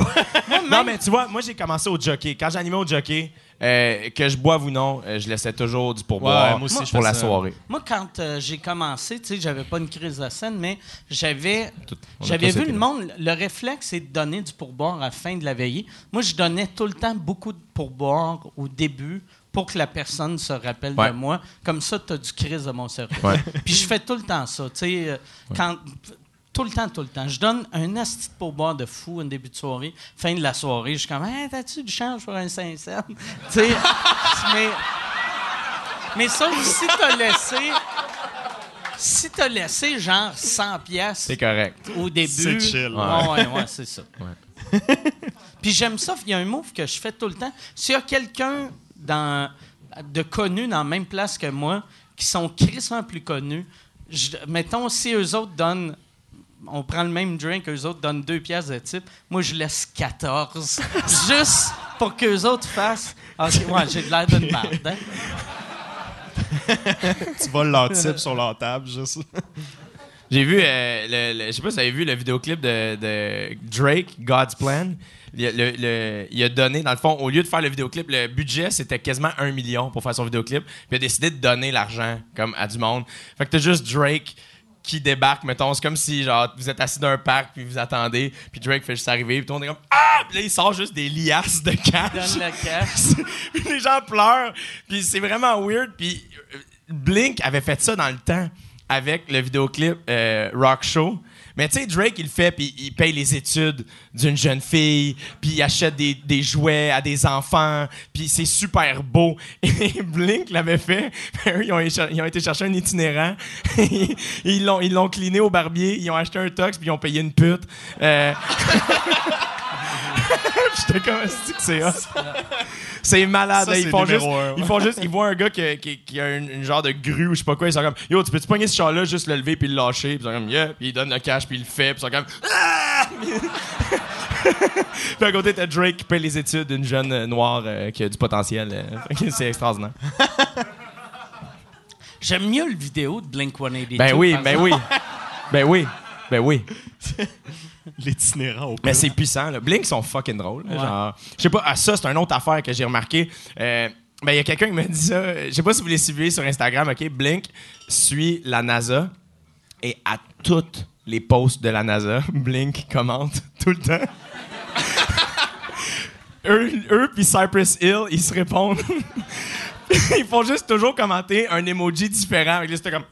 non, mais tu vois, moi, j'ai commencé au jockey. Quand j'animais au jockey, euh, que je boive ou non, euh, je laissais toujours du pourboire Ouais, moi aussi, je pour la ça. soirée. moi, quand euh, j'ai commencé, tu sais, j'avais pas une crise de scène, mais j'avais Tout- on a j'avais tous vu été le là. monde, le réflexe, c'est de donner du pourboire à la fin de la veillée. Moi, je donnais tout le temps beaucoup de pourboire au début pour que la personne se rappelle Ouais. de moi. Comme ça, tu as du crise de mon cerveau. Ouais. Puis je fais tout le temps ça. Tu sais, euh, quand. Tout le temps, tout le temps. Je donne un asti de pourboire de fou en début de soirée. Fin de la soirée, je suis comme, hey, t'as-tu du change pour un 5 cents? tu sais, mais. Mais ça, si t'as laissé. Si t'as laissé genre 100 pièces C'est correct. au début. C'est chill. Ouais, ouais, ouais, c'est ça. Puis j'aime ça. Il y a un move que je fais tout le temps. S'il y a quelqu'un dans, de connu dans la même place que moi, qui sont crissement plus connus, je- mettons, si eux autres donnent. On prend le même drink, eux autres donnent deux pièces de type. Moi, je laisse 14. juste pour qu'eux autres fassent. Ah, ok, ouais, j'ai de l'air d'une merde. hein. Tu voles leur type sur leur table, juste. J'ai vu, euh, le, le- je sais pas si vous avez vu le vidéoclip de, de Drake, God's Plan. Il a, le- le- il a donné, dans le fond, au lieu de faire le vidéoclip, le budget, c'était quasiment un million pour faire son vidéoclip. Puis il a décidé de donner l'argent comme à du monde. Fait que t'as juste Drake qui débarque, mettons. C'est comme si, genre, vous êtes assis dans un parc, puis vous attendez, puis Drake fait juste arriver, puis tout le monde est comme Ah! Puis là, il sort juste des liasses de cash. Donne le cash. Puis les gens pleurent. Puis c'est vraiment weird. Puis euh, Blink avait fait ça dans le temps avec le vidéoclip euh, Rock Show. Mais tu sais, Drake, il le fait, puis il paye les études d'une jeune fille, puis il achète des, des jouets à des enfants, puis c'est super beau. Et Blink l'avait fait. Eux, ils, ont, été chercher un itinérant. ils l'ont ils cliné au barbier, ils ont acheté un tox, puis ils ont payé une pute. Euh, J'étais comme, est-ce que c'est hot? C'est malade. Ça, ils, font juste, un, ouais. ils font juste, ils voient un gars qui, qui- qui a une, une genre de grue ou je sais pas quoi. Ils sont comme, yo, tu peux-tu pogner ce char-là, juste le lever puis le lâcher? Puis ils sont comme, yeah. Puis ils donnent le cash puis il le fait. Puis ils sont comme, ah! puis à côté, t'as Drake qui paye les études d'une jeune euh, noire euh, qui a du potentiel. euh. C'est extraordinaire. J'aime mieux le vidéo de Blink 182. Ben oui, par ben oui. Ben oui. Ben oui. L'itinérant au Mais c'est puissant. Là. Blink sont fucking drôles. Ouais. Genre, je sais pas, ah, ça, c'est une autre affaire que j'ai remarqué. Euh, ben, il y a quelqu'un qui m'a dit ça. Je sais pas si vous les suivez sur Instagram, OK? Blink suit la NASA et à toutes les posts de la NASA, Blink commente tout le temps. eux, eux puis Cypress Hill, ils se répondent. ils font juste toujours commenter un emoji différent. Là, C'était comme...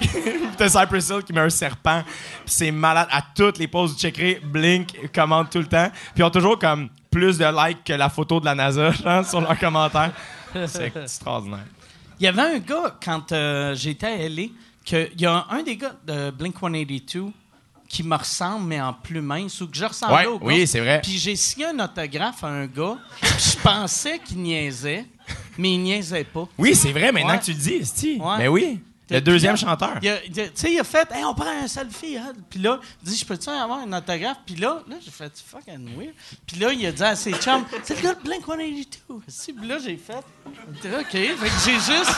T'as Cypress Hill qui met un serpent. Puis c'est malade. À toutes les poses, vous checkerez, Blink commente tout le temps. Puis ils ont toujours comme plus de likes que la photo de la NASA genre, sur leurs commentaires. C'est extraordinaire. Il y avait un gars, quand euh, j'étais à LA, que, il y a un, des gars de Blink 182 qui me ressemble, mais en plus mince, ou que je ressemblais Ouais, au gars. oui, c'est vrai. Puis j'ai signé un autographe à un gars, je pensais qu'il niaisait, mais il niaisait pas. Oui, c'est vrai, maintenant Ouais. que tu le dis, Esti. Ouais. Mais oui, le deuxième chanteur. Tu sais, il a fait, hey, on prend un selfie. hein. Puis là, il dit, je peux-tu avoir un autographe? Puis là, là j'ai fait, fucking weird. Puis là, il a dit à ses chums, c'est le gars de Blink 182. Si, Puis là, j'ai fait, OK. Fait que j'ai juste,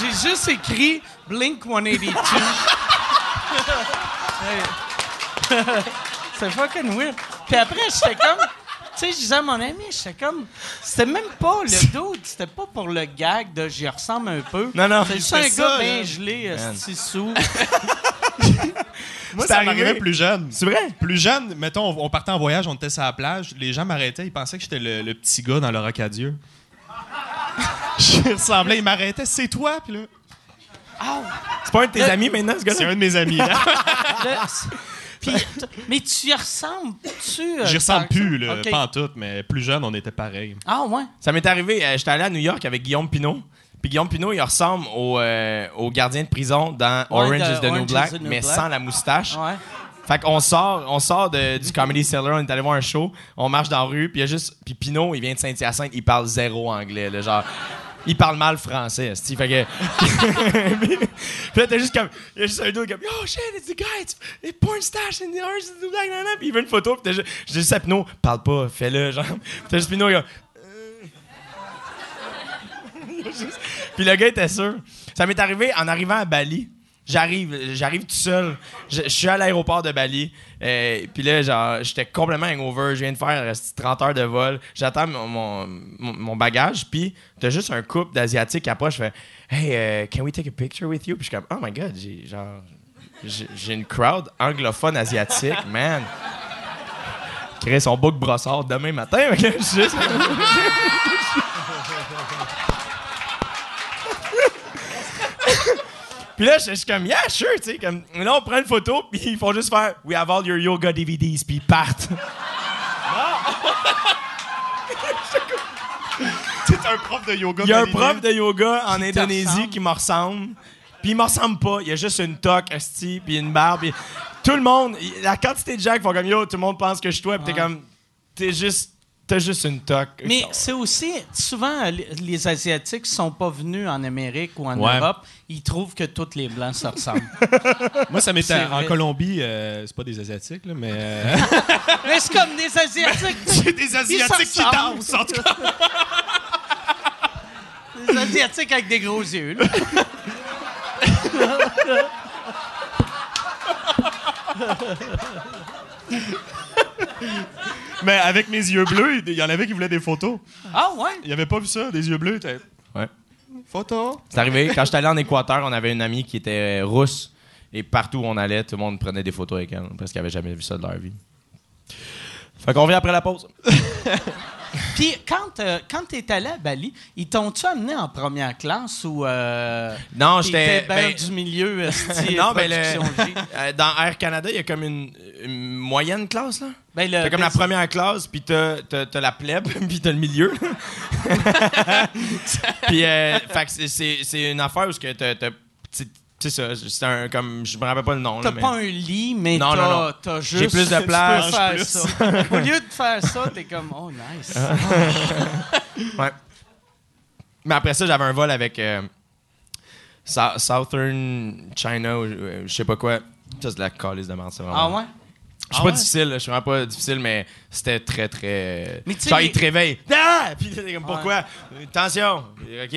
j'ai juste écrit Blink 182. Hey. c'est fucking weird. Puis après, j'étais comme, sais, je disais à mon ami, j'étais comme. C'était même pas le dude, c'était pas pour le gag de j'y ressemble un peu. Non, non. C'est juste un ça, gars bien gelé, esti sous. Moi, C'est ça m'arrivait plus jeune. C'est vrai? Plus jeune, mettons, on, on partait en voyage, on était sur la plage, les gens m'arrêtaient, ils pensaient que j'étais le, le petit gars dans le rocadieu. Je ressemblais, ils m'arrêtaient, c'est toi, puis là, C'est pas un de tes amis maintenant, ce c'est gars-là? un de mes amis. là. Le- Puis, mais tu y ressembles, tu. euh, J'y ressemble plus, là, pas en tout, mais plus jeune, on était pareil. Ah, ouais. Ça m'est arrivé, euh, j'étais allé à New York avec Guillaume Pinot. Puis Guillaume Pinot, il ressemble au, euh, au gardien de prison dans Orange de is the New is Black, the New mais Black. sans la moustache. Ouais. Fait qu'on sort, on sort de- du Comedy Cellar, on est allé voir un show, on marche dans la rue, puis il y a juste. Puis Pinot, il vient de Saint-Hyacinthe, il parle zéro anglais, là, genre. Il parle mal français, esti. Fait que. puis là, t'as juste comme. Il y a juste un dos comme. Yo, shit, it's the guy, it's, it's porn stash in the Orange is the Black. Puis il veut une photo, puis t'as juste. Je dis juste à Pinot, parle pas, fais-le, genre. T'as juste Pinot, il a- Puis le gars était sûr. Ça m'est arrivé en arrivant à Bali. J'arrive, j'arrive tout seul. Je, suis à l'aéroport de Bali. euh, puis là, genre, j'étais complètement hangover. Je viens de faire euh, 30 heures de vol. J'attends mon, mon, bagage. Puis t'as juste un couple d'asiatiques qui approche. Je fais Hey, euh, can we take a picture with you? Puis je suis comme Oh my god, j'ai genre. J'ai une crowd anglophone asiatique, man. Créer son book brossard demain matin. juste- Puis là, je suis comme, yeah, sure, tu sais. Comme, là, on prend une photo, puis ils font juste faire, we have all your yoga DVDs, puis ils partent. C'est un prof de yoga. Il y a un prof de yoga en Qui Indonésie qui me ressemble. Puis il me ressemble pas. Il y a juste une toque, esti, puis une barbe. puis tout le monde, la quantité de gens qui font comme yo, tout le monde pense que je suis toi, puis t'es comme, t'es juste, t'as juste une toque. Mais c'est aussi, souvent, les- Asiatiques sont pas venus en Amérique ou en Ouais. Europe, ils trouvent que tous les Blancs se ressemblent. Moi, ça m'était en vrai. Colombie, euh, c'est pas des Asiatiques, là, mais. euh, Mais c'est comme des Asiatiques. c'est des Asiatiques qui dansent, en tout cas. Des Asiatiques avec des gros yeux. là. Mais avec mes yeux bleus, il y en avait qui voulaient des photos. Ah ouais? Il avait pas vu ça, des yeux bleus. t'es- Ouais. Photo. C'est arrivé. Quand j'étais allé en Équateur, on avait une amie qui était euh, rousse. Et partout où on allait, tout le monde prenait des photos avec elle. Parce qu'ils n'avaient jamais vu ça de leur vie. Fait qu'on vient après la pause. Puis quand, euh, quand t'es allé à Bali, ils t'ont-tu amené en première classe ou euh, Non, j'étais. ben ben, du milieu esti, non, ben, le- G? euh, dans Air Canada, il y a comme une, une moyenne classe, là. Ben, T'as comme la première classe, puis t'as, t'as, t'as la plèbe, puis t'as le milieu. puis, euh, fait que c'est, c'est, c'est une affaire où t'as, t'as- c'est, ça, c'est un, comme, je me rappelle pas le nom, T'as mais- pas un lit, mais Non, t'as, non, non. t'as juste... J'ai plus de place, peux faire plus. ça. Au lieu de faire ça, t'es comme, oh, nice. Ouais. Mais après ça, j'avais un vol avec euh, Sou- Southern China, ou euh, je sais pas quoi. Ça, c'est de la calice de merde, c'est vraiment. Ah ouais? Je suis pas difficile, je suis vraiment pas difficile, mais c'était très, très. Mais tu sais, Genre, il te réveille. Ah! Puis t'es comme, pourquoi? Attention! OK,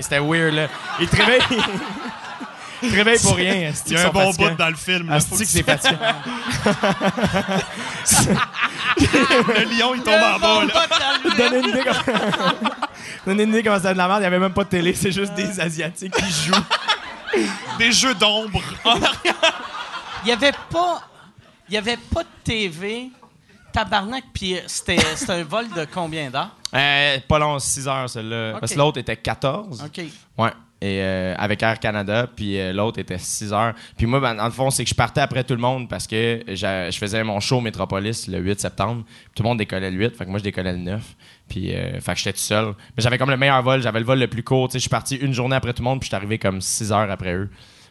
c'était weird, là. Il te réveille. il te réveille pour rien. Il y a un bon fatigants. bout dans le film. là. Asti que c'est fatigant. Le lion, il tombe en bas. là. Donnez une idée comment... Donnez une idée comment c'était de la merde. Il y avait même pas de télé, c'est juste des Asiatiques qui jouent. Des jeux d'ombre. Il y avait pas... Il y avait pas de TV, tabarnak, puis euh, c'était, un vol de combien d'heures? Euh, pas long, 6 heures, celle-là. Ok. Parce que l'autre était 14. OK. Ouais. Et euh, avec Air Canada, puis euh, l'autre était 6 heures. Puis moi, ben, dans le fond, c'est que je partais après tout le monde parce que je faisais mon show Métropolis le 8 septembre. Tout le monde décollait le 8, fait que moi, je décollais le 9. Puis, euh, fait que j'étais tout seul. Mais j'avais comme le meilleur vol, j'avais le vol le plus court. Tu sais, je suis parti une journée après tout le monde, puis je suis arrivé comme 6 heures après eux.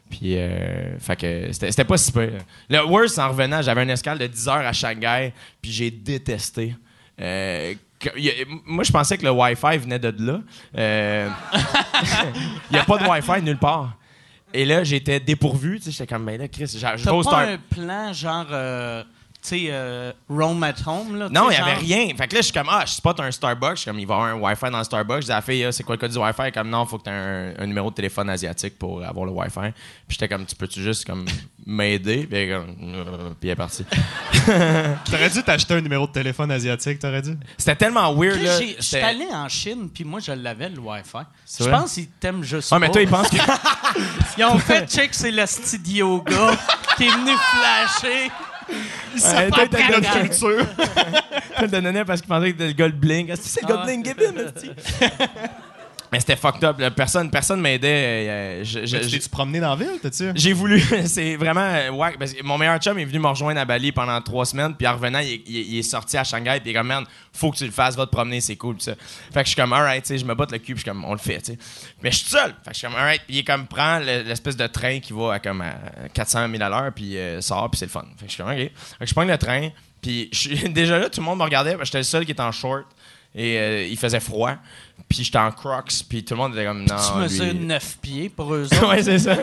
Puis, euh, fait que c'était pas si pire. Le worst, en revenant, j'avais une escale de 10 heures à Shanghai, puis j'ai détesté. Euh, que- y a- moi, je pensais que le Wi-Fi venait de là. Euh, il n'y a pas de Wi-Fi nulle part. Et là, j'étais dépourvu. Tu sais, j'étais comme, mais là, Chris, je T'as pas Star. un plan, genre... tu sais, euh, roam at home, là. Non, il n'y avait rien. Fait que là, je suis comme, ah, je spot un Starbucks. Je suis comme, il va y avoir un Wi-Fi dans le Starbucks. Je dis à la fille, Ah, c'est quoi le code du Wi-Fi? Elle est Comme, non, faut que tu aies un, un numéro de téléphone asiatique pour avoir le Wi-Fi. Puis j'étais comme, tu peux-tu juste comme m'aider? Puis elle, est comme, Euh, puis elle est partie. T'aurais dû t'acheter un numéro de téléphone asiatique, t'aurais dû. C'était tellement weird, là. Je suis allé en Chine, puis moi, je l'avais, le Wi-Fi. Je pense qu'ils t'aiment juste Ah, mais toi, il pense que. Ils ont fait check, c'est le style yoga qui est venu flasher. T'as le gars de culture. culture. Tu le donnais parce qu'il pensait que c'était le gars de bling. Que c'est le gars de Ah bling, Gibbon? Mais c'était fucked up. là. Personne, personne m'aidait. euh, je- je- Tu je- t'es-tu promené dans la ville, t'as-tu? J'ai voulu. c'est vraiment. euh, wack, parce que mon meilleur chum est venu me rejoindre à Bali pendant trois semaines. Puis en revenant, il, est- il est- il est sorti à Shanghai. Puis il est comme, man, faut que tu le fasses, va te promener, c'est cool. Ça. Fait que je suis comme, alright, tu sais, je me botte le cul. Puis je suis comme, on le fait, tu sais. Mais je suis seul. Fait que je suis comme, alright. Puis il est comme, prend le- l'espèce de train qui va à comme à 400 000 à l'heure. Puis euh, sort. Puis c'est le fun. Fait que je suis comme, ok. Fait que je prends le train. Puis je suis- déjà là, tout le monde me regardait. parce que J'étais le seul qui était en short. Et euh, il faisait froid. Puis j'étais en crocs. Puis tout le monde était comme, non. Tu mesures lui- 9 pieds pour eux autres. ouais, c'est ça.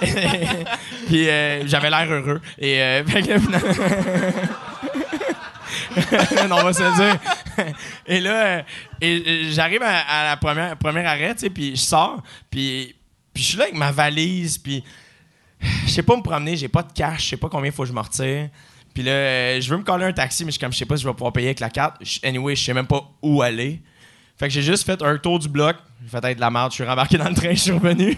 Puis euh, j'avais l'air heureux. Et euh, non, on va se dire. Et là, euh, et, j'arrive à, à la première, premier arrêt, tu sais, puis je sors, puis, puis je suis là avec ma valise, puis je sais pas me promener, j'ai pas de cash, je sais pas combien il faut que je me retire. Puis là, euh, je veux me coller un taxi, mais comme, je sais pas si je vais pouvoir payer avec la carte. Anyway, je sais même pas où aller. Fait que j'ai juste fait un tour du bloc. J'ai fait être de la merde. Je suis rembarqué dans le train, je suis revenu.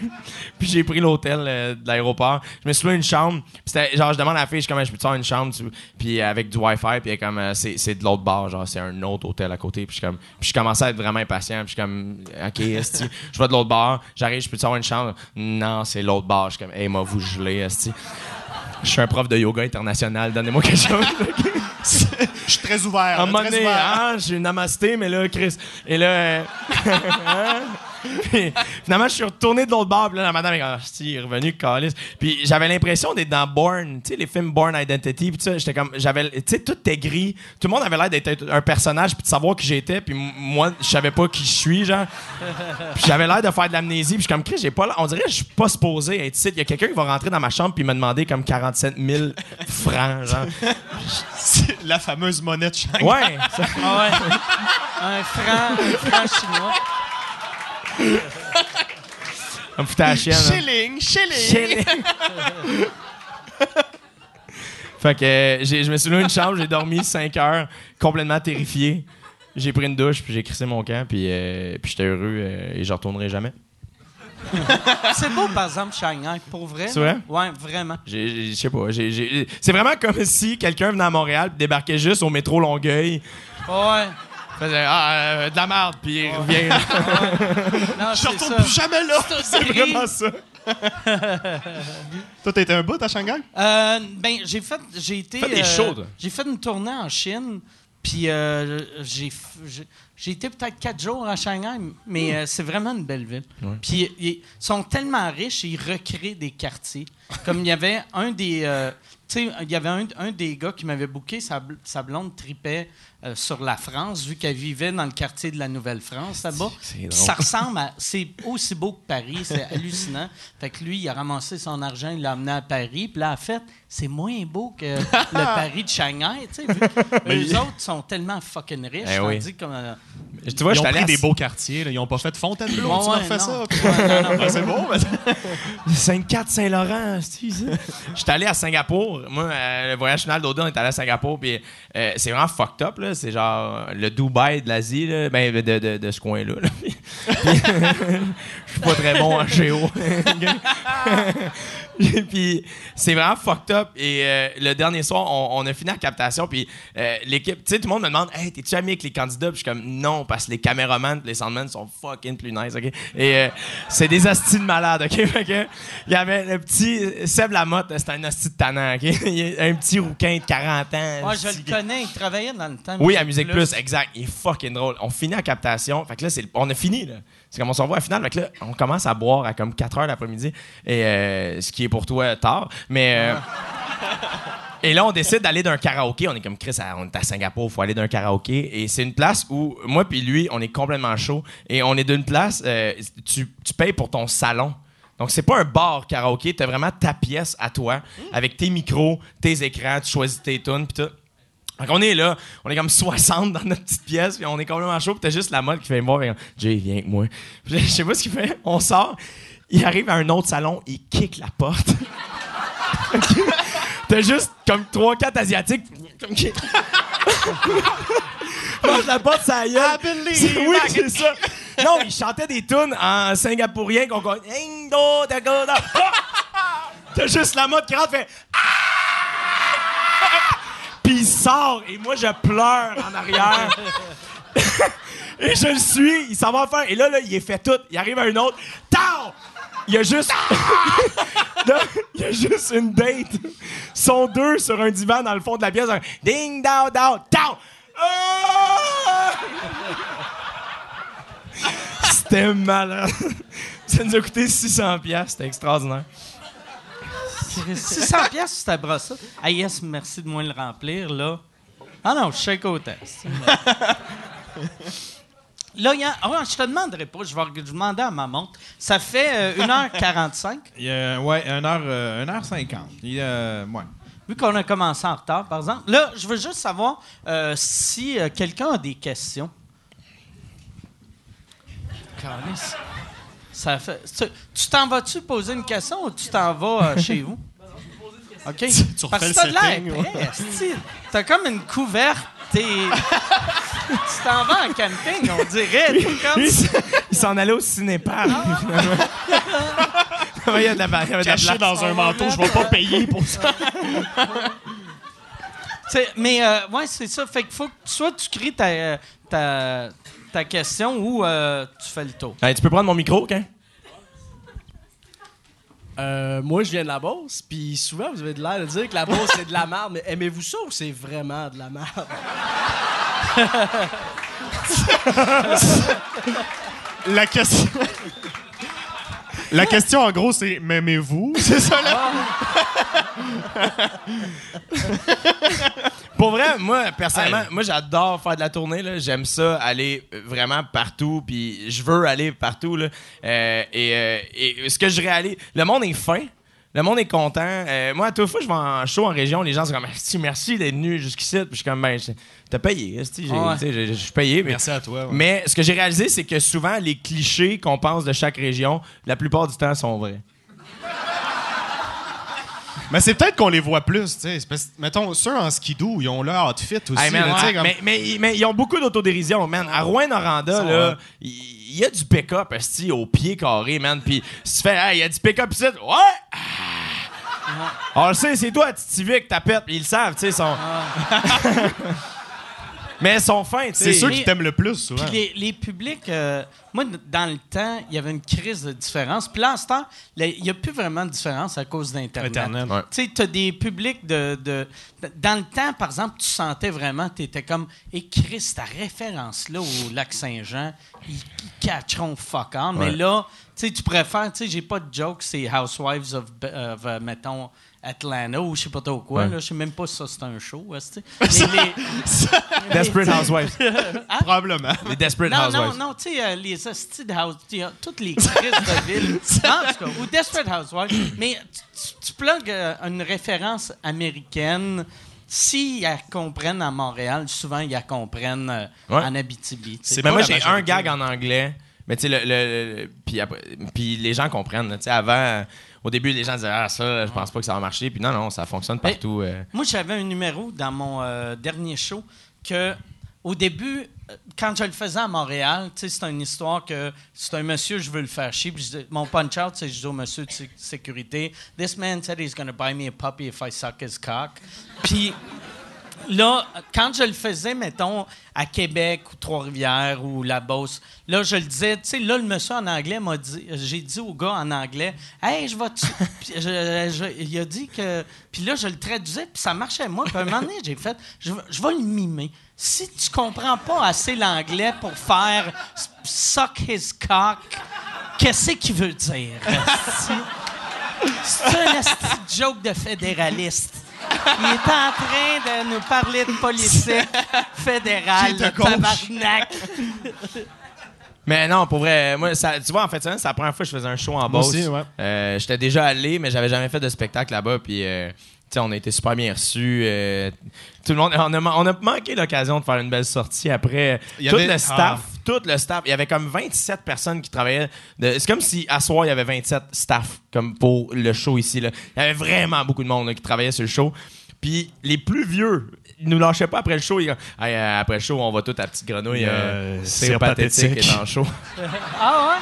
puis j'ai pris l'hôtel euh, de l'aéroport. Je me suis loué une chambre. Puis c'était genre, je demande à la fille, je suis comme, je peux te faire une chambre? Puis avec du Wi-Fi. Puis comme, euh, c'est, c'est de l'autre bar. Genre, c'est un autre hôtel à côté. Puis je comme, puis je commençais à être vraiment impatient. Puis je suis comme, OK, esti. Je vais de l'autre bar. J'arrive, je peux te avoir une chambre? Non, c'est l'autre bar. Je suis comme, hey, m'a vous gelé, esti? Je suis un prof de yoga international. Donnez-moi quelque chose. Je suis très ouvert. À un moment donné, hein, j'ai une namasté, mais là, Chris. Et là, euh, hein? Puis, finalement, je suis retourné de l'autre bord, puis là, la madame est comme, Ah, si, il est revenu, calice. Puis j'avais l'impression d'être dans Born, tu sais, les films Born Identity, puis tout ça, j'étais comme, j'avais, tu sais, tout était gris. Tout le monde avait l'air d'être un personnage, puis de savoir qui j'étais, puis moi, je savais pas qui je suis, genre. Puis j'avais l'air de faire de l'amnésie, puis je suis comme, Chris, j'ai pas l'air- on dirait que je suis pas supposé être ici. Il y a quelqu'un qui va rentrer dans ma chambre, puis me demander comme 47 000 francs, genre. C'est la fameuse monnaie de Shanghai. Ouais, ça- Ah ouais. Un franc, un franc chinois. Ça me foutait la chienne. hein. Shilling, shilling. fait que euh, j'ai- je me suis loué une chambre, j'ai dormi 5 heures, complètement terrifié. J'ai pris une douche, puis j'ai crissé mon camp, puis, euh, puis j'étais heureux euh, et je retournerai jamais. C'est beau, par exemple, Shanghai, pour vrai. C'est vrai? Ouais, vraiment. J'ai- j'ai- Je sais pas. j'ai- j'ai- C'est vraiment comme si quelqu'un venait à Montréal puis débarquait juste au métro Longueuil, Ouais. Faisait ah, euh, de la merde, puis il revient. Non, Je retourne plus jamais là. C'est vraiment ça. Toi, t'as été un bout à Shanghai? Euh, ben, j'ai fait, j'ai été. Fait des euh, shows, toi. J'ai fait une tournée en Chine, puis euh, j'ai, j'ai, été peut-être quatre jours à Shanghai, mais euh, c'est vraiment une belle ville. Puis ils sont tellement riches, ils recréent des quartiers. Comme il y avait un des, euh, tu sais, il y avait un, un des gars qui m'avait booké, sa, sa blonde tripait euh, sur la France, vu qu'elle vivait dans le quartier de la Nouvelle-France là-bas. Ça ressemble à. C'est aussi beau que Paris, c'est hallucinant. Fait que lui, il a ramassé son argent, il l'a amené à Paris. Puis là, en fait, c'est moins beau que le Paris de Shanghai. Tu sais, eux autres sont tellement fucking riches. Eh oui. euh, Tu vois, Ils je ont suis allé pris des beaux quartiers. Là. Ils ont pas fait Fontainebleau. Ouais, tu ouais, non. ça. Ouais. Ouais, c'est beau. mais- Saint-Cat, Saint-Laurent, c'est ça? J'étais allé à Singapour. Moi, euh, le voyage final d'Odin, on est allé à Singapour. Puis c'est vraiment fucked up. là. C'est genre le Dubaï de l'Asie, là. ben, de, de- de ce coin-là. Je suis pas très bon en géo. puis c'est vraiment fucked up. Et euh, le dernier soir, on, on a fini la captation. Puis euh, l'équipe, tu sais, tout le monde me demande Hey, t'es-tu ami avec les candidats? Puis je suis comme Non, parce que les caméramans, les soundmen sont fucking plus nice, OK? Et euh, c'est des astis de malades, OK? Fait que, il y avait le petit Seb Lamotte, c'est un asti de tannant, OK? Il y a un petit rouquin de 40 ans. Moi, je le connais, il travaillait dans le temps. oui, à Musique Plus. exact. Il est fucking drôle. On finit la captation. Fait que là, c'est, on a fini, là. C'est comme on s'en va à finale. Fait que là, on commence à boire à comme 4 heures l'après-midi. Et euh, ce qui est pour toi tard. Mais. euh, Et là, on décide d'aller d'un karaoké. On est comme Chris, on est à Singapour, il faut aller d'un karaoké. Et c'est une place où moi puis lui, on est complètement chaud. Et on est d'une place, euh, tu, tu payes pour ton salon. Donc, c'est pas un bar karaoké, t'as vraiment ta pièce à toi, avec tes micros, tes écrans, tu choisis tes tunes, pis tout. Fait qu'on est là, on est comme 60 dans notre petite pièce, puis on est complètement chaud, puis t'as juste la mode qui fait me voir, Jay, viens avec moi. Puis je sais pas ce qu'il fait, on sort, il arrive à un autre salon, il kick la porte. t'as juste comme 3-4 Asiatiques, comme qui. Mange la porte, ça y est. Oui, c'est ça. Non, il chantait des tunes en singapourien qu'on connaît. T'as juste la mode qui rentre, fait. Il sort et moi je pleure en arrière. et je le suis, il s'en va faire. Et là, là, il est fait tout. Il arrive à un autre. Tao! Il y a juste. Il y a juste une date. Sont deux sur un divan dans le fond de la pièce. un Ding, down, down, tao! Ah! C'était malade. Ça nous a coûté 600 pièces, c'était extraordinaire. 600 pièces sur ta brosse. Ah yes, merci de moins le remplir, là. Ah non, je sais qu'au test. Là, il y a... ah, je te demanderai pas, je vais demander à ma montre. Ça fait euh, 1h45. Il y a, ouais, 1h, euh, 1h50. Il y a, ouais. Vu qu'on a commencé en retard, par exemple. Là, je veux juste savoir euh, si euh, quelqu'un a des questions. Calice. Ça fait... Tu tu t'en vas-tu poser une question ou tu t'en vas euh, chez vous? OK. tu Parce refais que t'as de l'air. T'as comme une couverte. T'es... tu t'en vas en camping, on dirait. Comme... Lui, il s'en allait au cinépark. finalement. il y a de la, il y avait de la Caché dans un manteau, je vais pas payer pour ça. Mais euh, ouais, c'est ça. Fait faut que soit tu cries ta, euh, ta, ta question ou euh, tu fais le tour? Hey, tu peux prendre mon micro, OK? Euh, moi, je viens de la Beauce, puis souvent, vous avez de l'air de dire que la Beauce, c'est de la merde. Mais aimez-vous ça ou c'est vraiment de la merde? La question. La question, en gros, c'est m'aimez-vous? C'est ça, là? Pour vrai, moi, personnellement, moi, j'adore faire de la tournée. là. J'aime ça, aller euh, vraiment partout, puis je veux aller partout. Là. Euh, et, euh, et ce que je réalise, le monde est fin. Le monde est content. Euh, moi, à toute fois, je vais en show en région, les gens sont comme merci, merci d'être venu jusqu'ici. Puis je suis comme ben, t'as payé, je suis payé. mais- Merci à toi. ouais. Mais ce que j'ai réalisé, c'est que souvent, les clichés qu'on pense de chaque région, la plupart du temps, sont vrais. Mais c'est peut-être qu'on les voit plus, tu sais. Mettons, ceux en skidoo, ils ont leur outfit aussi. Hey, man, là, tu sais, ouais, comme- mais, mais, mais ils ont beaucoup d'autodérision, man. À Rouen-Noranda, là, il y, a du pick-up, au pied carré, man. Puis si tu fais, hey, il y a du pick-up ici, ouais! Ah. On le sait, c'est toi, Titi Vic, ta pète, ils le savent, tu sais, ils sont... mais ils sont fins, tu sais. c'est ceux qui t'aiment le plus, souvent. Puis les, les publics, euh, moi, dans le temps, il y avait une crise de différence. Puis là, en ce temps, il n'y a plus vraiment de différence à cause d'Internet. Internet. Ouais. Tu sais, tu as des publics de, de- Dans le temps, par exemple, tu sentais vraiment, tu étais comme. Et Chris, ta référence-là au lac Saint-Jean, ils, ils catcheront fuck on. Mais là, tu sais, tu préfères. Tu sais, j'ai pas de joke, c'est Housewives of, of, euh, mettons, Atlanta ou je sais pas trop quoi. Ouais. Là, je sais même pas si ça c'est un show. Mais les- Desperate Housewives. Probablement. Les Desperate non, Housewives. non, non, tu sais, euh, les hosties de house, sais, toutes les crises de ville. en tout cas, ou Desperate Housewives. Mais tu, tu, tu plugues, euh, une référence américaine. S'ils la comprennent à Montréal, souvent ils la comprennent euh, Ouais. en Abitibi. Mais moi, j'ai un gag en anglais. Mais tu sais, le, le- le- puis, après- puis les gens comprennent. Tu sais, avant, euh, au début, les gens disaient Ah, ça, je pense pas que ça va marcher. Puis non, non, ça fonctionne Mais- partout. euh. Moi, j'avais un numéro dans mon euh, dernier show que, au début, euh, quand je le faisais à Montréal, tu sais, c'est une histoire que c'est un monsieur, je veux le faire chier. Puis je dis- mon punch-out, c'est je dis au monsieur de sé- sécurité, This man said he's gonna buy me a puppy if I suck his cock. Puis là, quand je le faisais, mettons, à Québec ou Trois-Rivières ou La Beauce, là, je le disais, tu sais, là, le monsieur en anglais m'a dit, j'ai dit au gars en anglais, hey, je vais je- je- il a dit que. Puis là, je le traduisais, puis ça marchait, moi. Puis à un moment donné, j'ai fait, je, vais- le mimer. Si tu comprends pas assez l'anglais pour faire suck his cock, qu'est-ce qu'il veut dire? C'est un joke de fédéraliste. Il est en train de nous parler de politique fédérale, de tabarnak. Mais non, pour vrai, moi, ça, tu vois, en fait, ça, c'est la première fois que je faisais un show en Moi Beauce. aussi, ouais. Euh, J'étais déjà allé, mais j'avais jamais fait de spectacle là-bas. Puis, euh, sais, on a été super bien reçus. euh, tout le monde, on a, man- on a manqué l'occasion de faire une belle sortie après. Il y tout avait- le staff, tout le staff. Il y avait comme 27 personnes qui travaillaient. C'est comme si à soir, il y avait 27 staff comme pour le show ici. Là. Il y avait vraiment beaucoup de monde là, qui travaillait sur le show. Puis les plus vieux, ils nous lâchaient pas après le show. Ils disaient, Hey, euh, après le show, on va tout à Petite Grenouille. Euh, Euh, c'est pathétique pathétique. est en show. Ah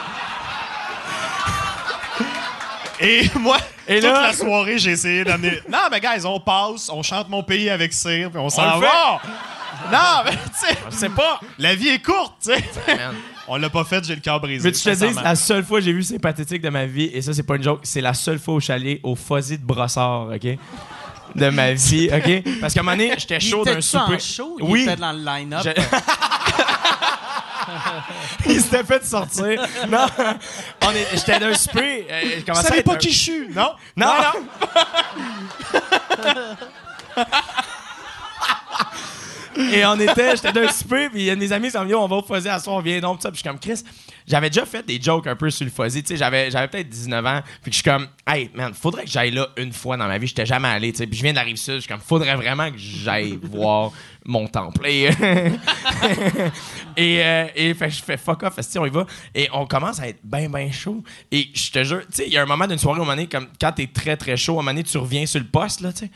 Et moi, Et toute là- la soirée, j'ai essayé d'amener. Non, mais guys, on passe, on chante mon pays avec cire, puis on s'en le va. Non, mais tu sais, C'est pas. la vie est courte, tu sais. Man. On l'a pas fait, j'ai le cœur brisé. Mais tu te dis, la seule fois que j'ai vu C'est pathétique de ma vie, et ça, c'est pas une joke, c'est la seule fois où je suis allé au Fuzzy de Brossard, OK? De ma vie, OK? Parce qu'à un moment donné, j'étais chaud d'un souper. en show? Il Oui. était dans le line-up? Je- Il s'était fait sortir. Non, on est- j'étais d'un souper. euh, je être pas un- qui je suis, non? Non, non. Et on était, j'étais d'un puis y a de mes amis sont venus, on va au Fuzzy à soir, on vient donc, pis ça, puis je suis comme Chris. J'avais déjà fait des jokes un peu sur le Fuzzy, tu sais, j'avais, peut-être 19 ans, puis je suis comme, hey man, faudrait que j'aille là une fois dans ma vie, j'étais jamais allé, tu sais, puis je viens de la rive sud, je suis comme, faudrait vraiment que j'aille voir mon temple. Euh, et fait, je fais fuck off, on y va, et on commence à être ben ben chaud, et je te jure, tu sais, il y a un moment d'une soirée, au moment donné, comme quand t'es très très chaud, au moment donné, tu reviens sur le poste, là, tu sais,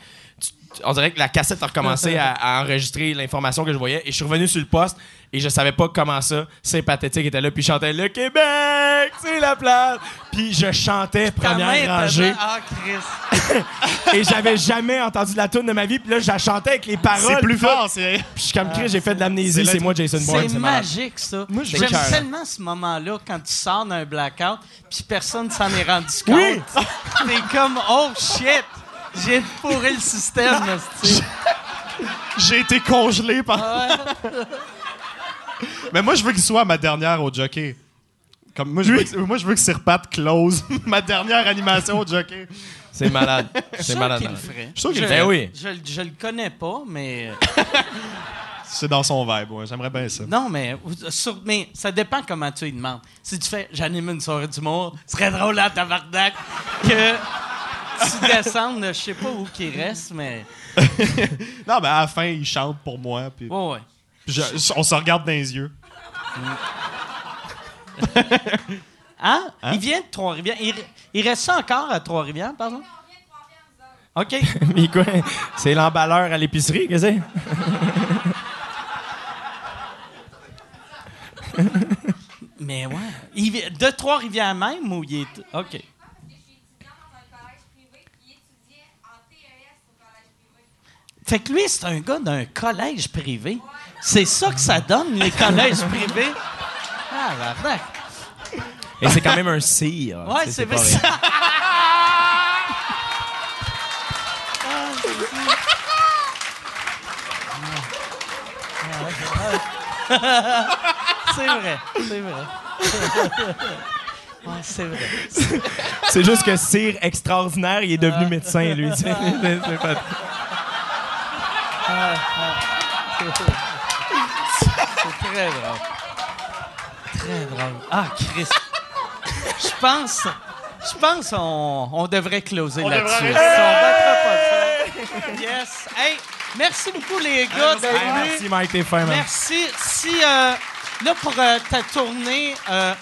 on dirait que la cassette a recommencé à, à enregistrer l'information que je voyais et je suis revenu sur le poste et je savais pas comment ça c'est pathétique était là puis je chantais le Québec c'est la place puis je chantais première rangée Ah, Chris. et j'avais jamais entendu la tune de ma vie puis là je la chantais avec les paroles C'est plus fort, c'est. puis je suis comme Chris j'ai fait de l'amnésie c'est moi Jason Bourne C'est magique, ça. Moi, je J'aime tellement ce moment-là quand tu sors d'un blackout puis personne s'en est rendu compte. Oui. T'es comme, oh shit, j'ai fourré le système. J'ai été congelé par. Mais moi, je veux qu'il soit ma dernière au jockey. Comme moi, je veux que, moi, je veux que Sirpat close ma dernière animation au jockey. c'est malade c'est malade qu'il le malade. ferait. Je suis sûr qu'il Je- le Ben oui. Je, je le connais pas, mais. C'est dans son vibe, ouais. J'aimerais bien ça. Non, mais, sur- mais ça dépend comment tu lui demandes. Si tu fais j'anime une soirée d'humour, ce serait drôle à tabarnak que tu descendes, je sais pas où qu'il reste, mais. Non, mais à la fin, il chante pour moi. Puis, Ouais, ouais. puis je- on se regarde dans les yeux. Hein? Il vient de Trois-Rivières. Il, il reste ça encore à Trois-Rivières, pardon? OK. mais quoi c'est l'emballeur à l'épicerie qu'est-ce que c'est? Mais ouais. Il vi- de Trois-Rivières même ou il est. OK. Je suis étudiant dans un collège privé, puis il étudiait en TES au collège privé. Fait que lui, c'est un gars d'un collège privé. C'est ça que ça donne, les collèges privés. Ah, la et c'est quand même un cire Ouais, c'est pas vrai. C'est vrai, c'est vrai. Ouais, c'est vrai. C'est juste que Cyr extraordinaire, il est devenu médecin, lui. tu sais. C'est- très drôle. Très drôle. Ah, Chris. Je pense. Je pense qu'on on devrait closer là-dessus. devrait On battra pas ça. Yes. Hey, merci beaucoup, les gars, Hey, merci, Mike, man. Merci. Si, euh, là, pour euh, ta tournée, euh,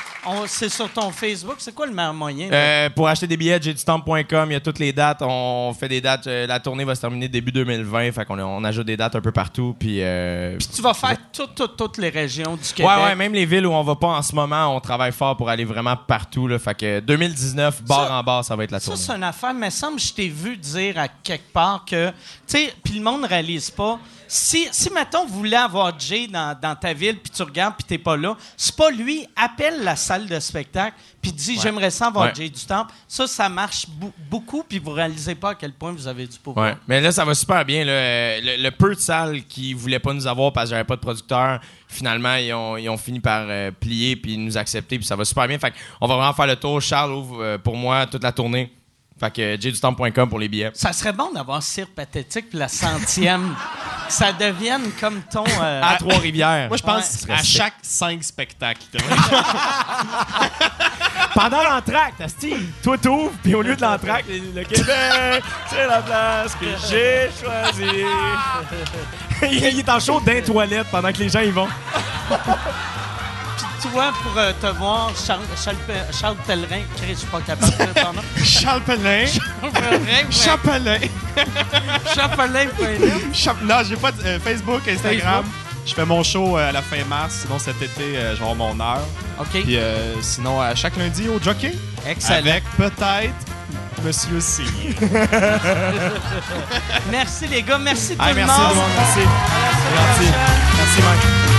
c'est sur ton Facebook. C'est quoi le meilleur moyen? de- Euh, pour acheter des billets, j'ai du temps.com, il y a toutes les dates. On fait des dates. euh, la tournée va se terminer début 2020, fait qu'on on ajoute des dates un peu partout. Puis, euh, Puis tu vas faire toutes, toutes, toutes les régions du Québec. ouais, ouais, même les villes où on va pas en ce moment, on travaille fort pour aller vraiment partout. Là, fait que 2019, bar Ça- en bar, ça va être la Ça, tournée. c'est une affaire, mais semble que je t'ai vu dire à quelque part que, tu sais, puis le monde ne réalise pas. Si, si, mettons, vous voulez avoir Jay dans, dans ta ville, puis tu regardes, puis t'es pas là, c'est pas lui, appelle la salle de spectacle, puis dis, j'aimerais ça avoir Ouais. Jay du Temple. Ça, ça marche beaucoup, puis vous réalisez pas à quel point vous avez du pouvoir. Ouais. Mais là, ça va super bien. là. Euh, Le, le peu de salles qui voulaient pas nous avoir parce que j'avais pas de producteur, finalement, ils ont, ils ont fini par euh, plier puis nous accepter. Puis ça va super bien. Fait on va vraiment faire le tour. Charles ouvre euh, pour moi toute la tournée. Fait que jdutemps.com pour les billets. Ça serait bon d'avoir Cire Pathétique, puis la centième, que ça devienne comme ton... euh, À Trois-Rivières. Moi, je pense Ouais. à chaque cinq spectacles. Pendant l'entracte, asti, toi t'ouvres, puis au lieu de l'entracte, le Québec, c'est la place que j'ai choisie. il, il est en chaud d'un toilette pendant que les gens y vont. Toi, pour euh, te voir, Charles, Charles, Charles Pellerin, Chris, je suis pas capable de dire ton nom. Charles. Pellerin, Chapelin. Charles Pellerin, Chap- non, j'ai pas de- euh, Facebook, Instagram. Je fais mon show euh, à la fin mars. Sinon, cet été, je vais avoir mon heure. OK, Puis sinon, à chaque lundi au jockey. excellent. Avec peut-être Monsieur C. Merci les gars, merci tout Hey, le merci monde. merci. Merci. Merci, Mike.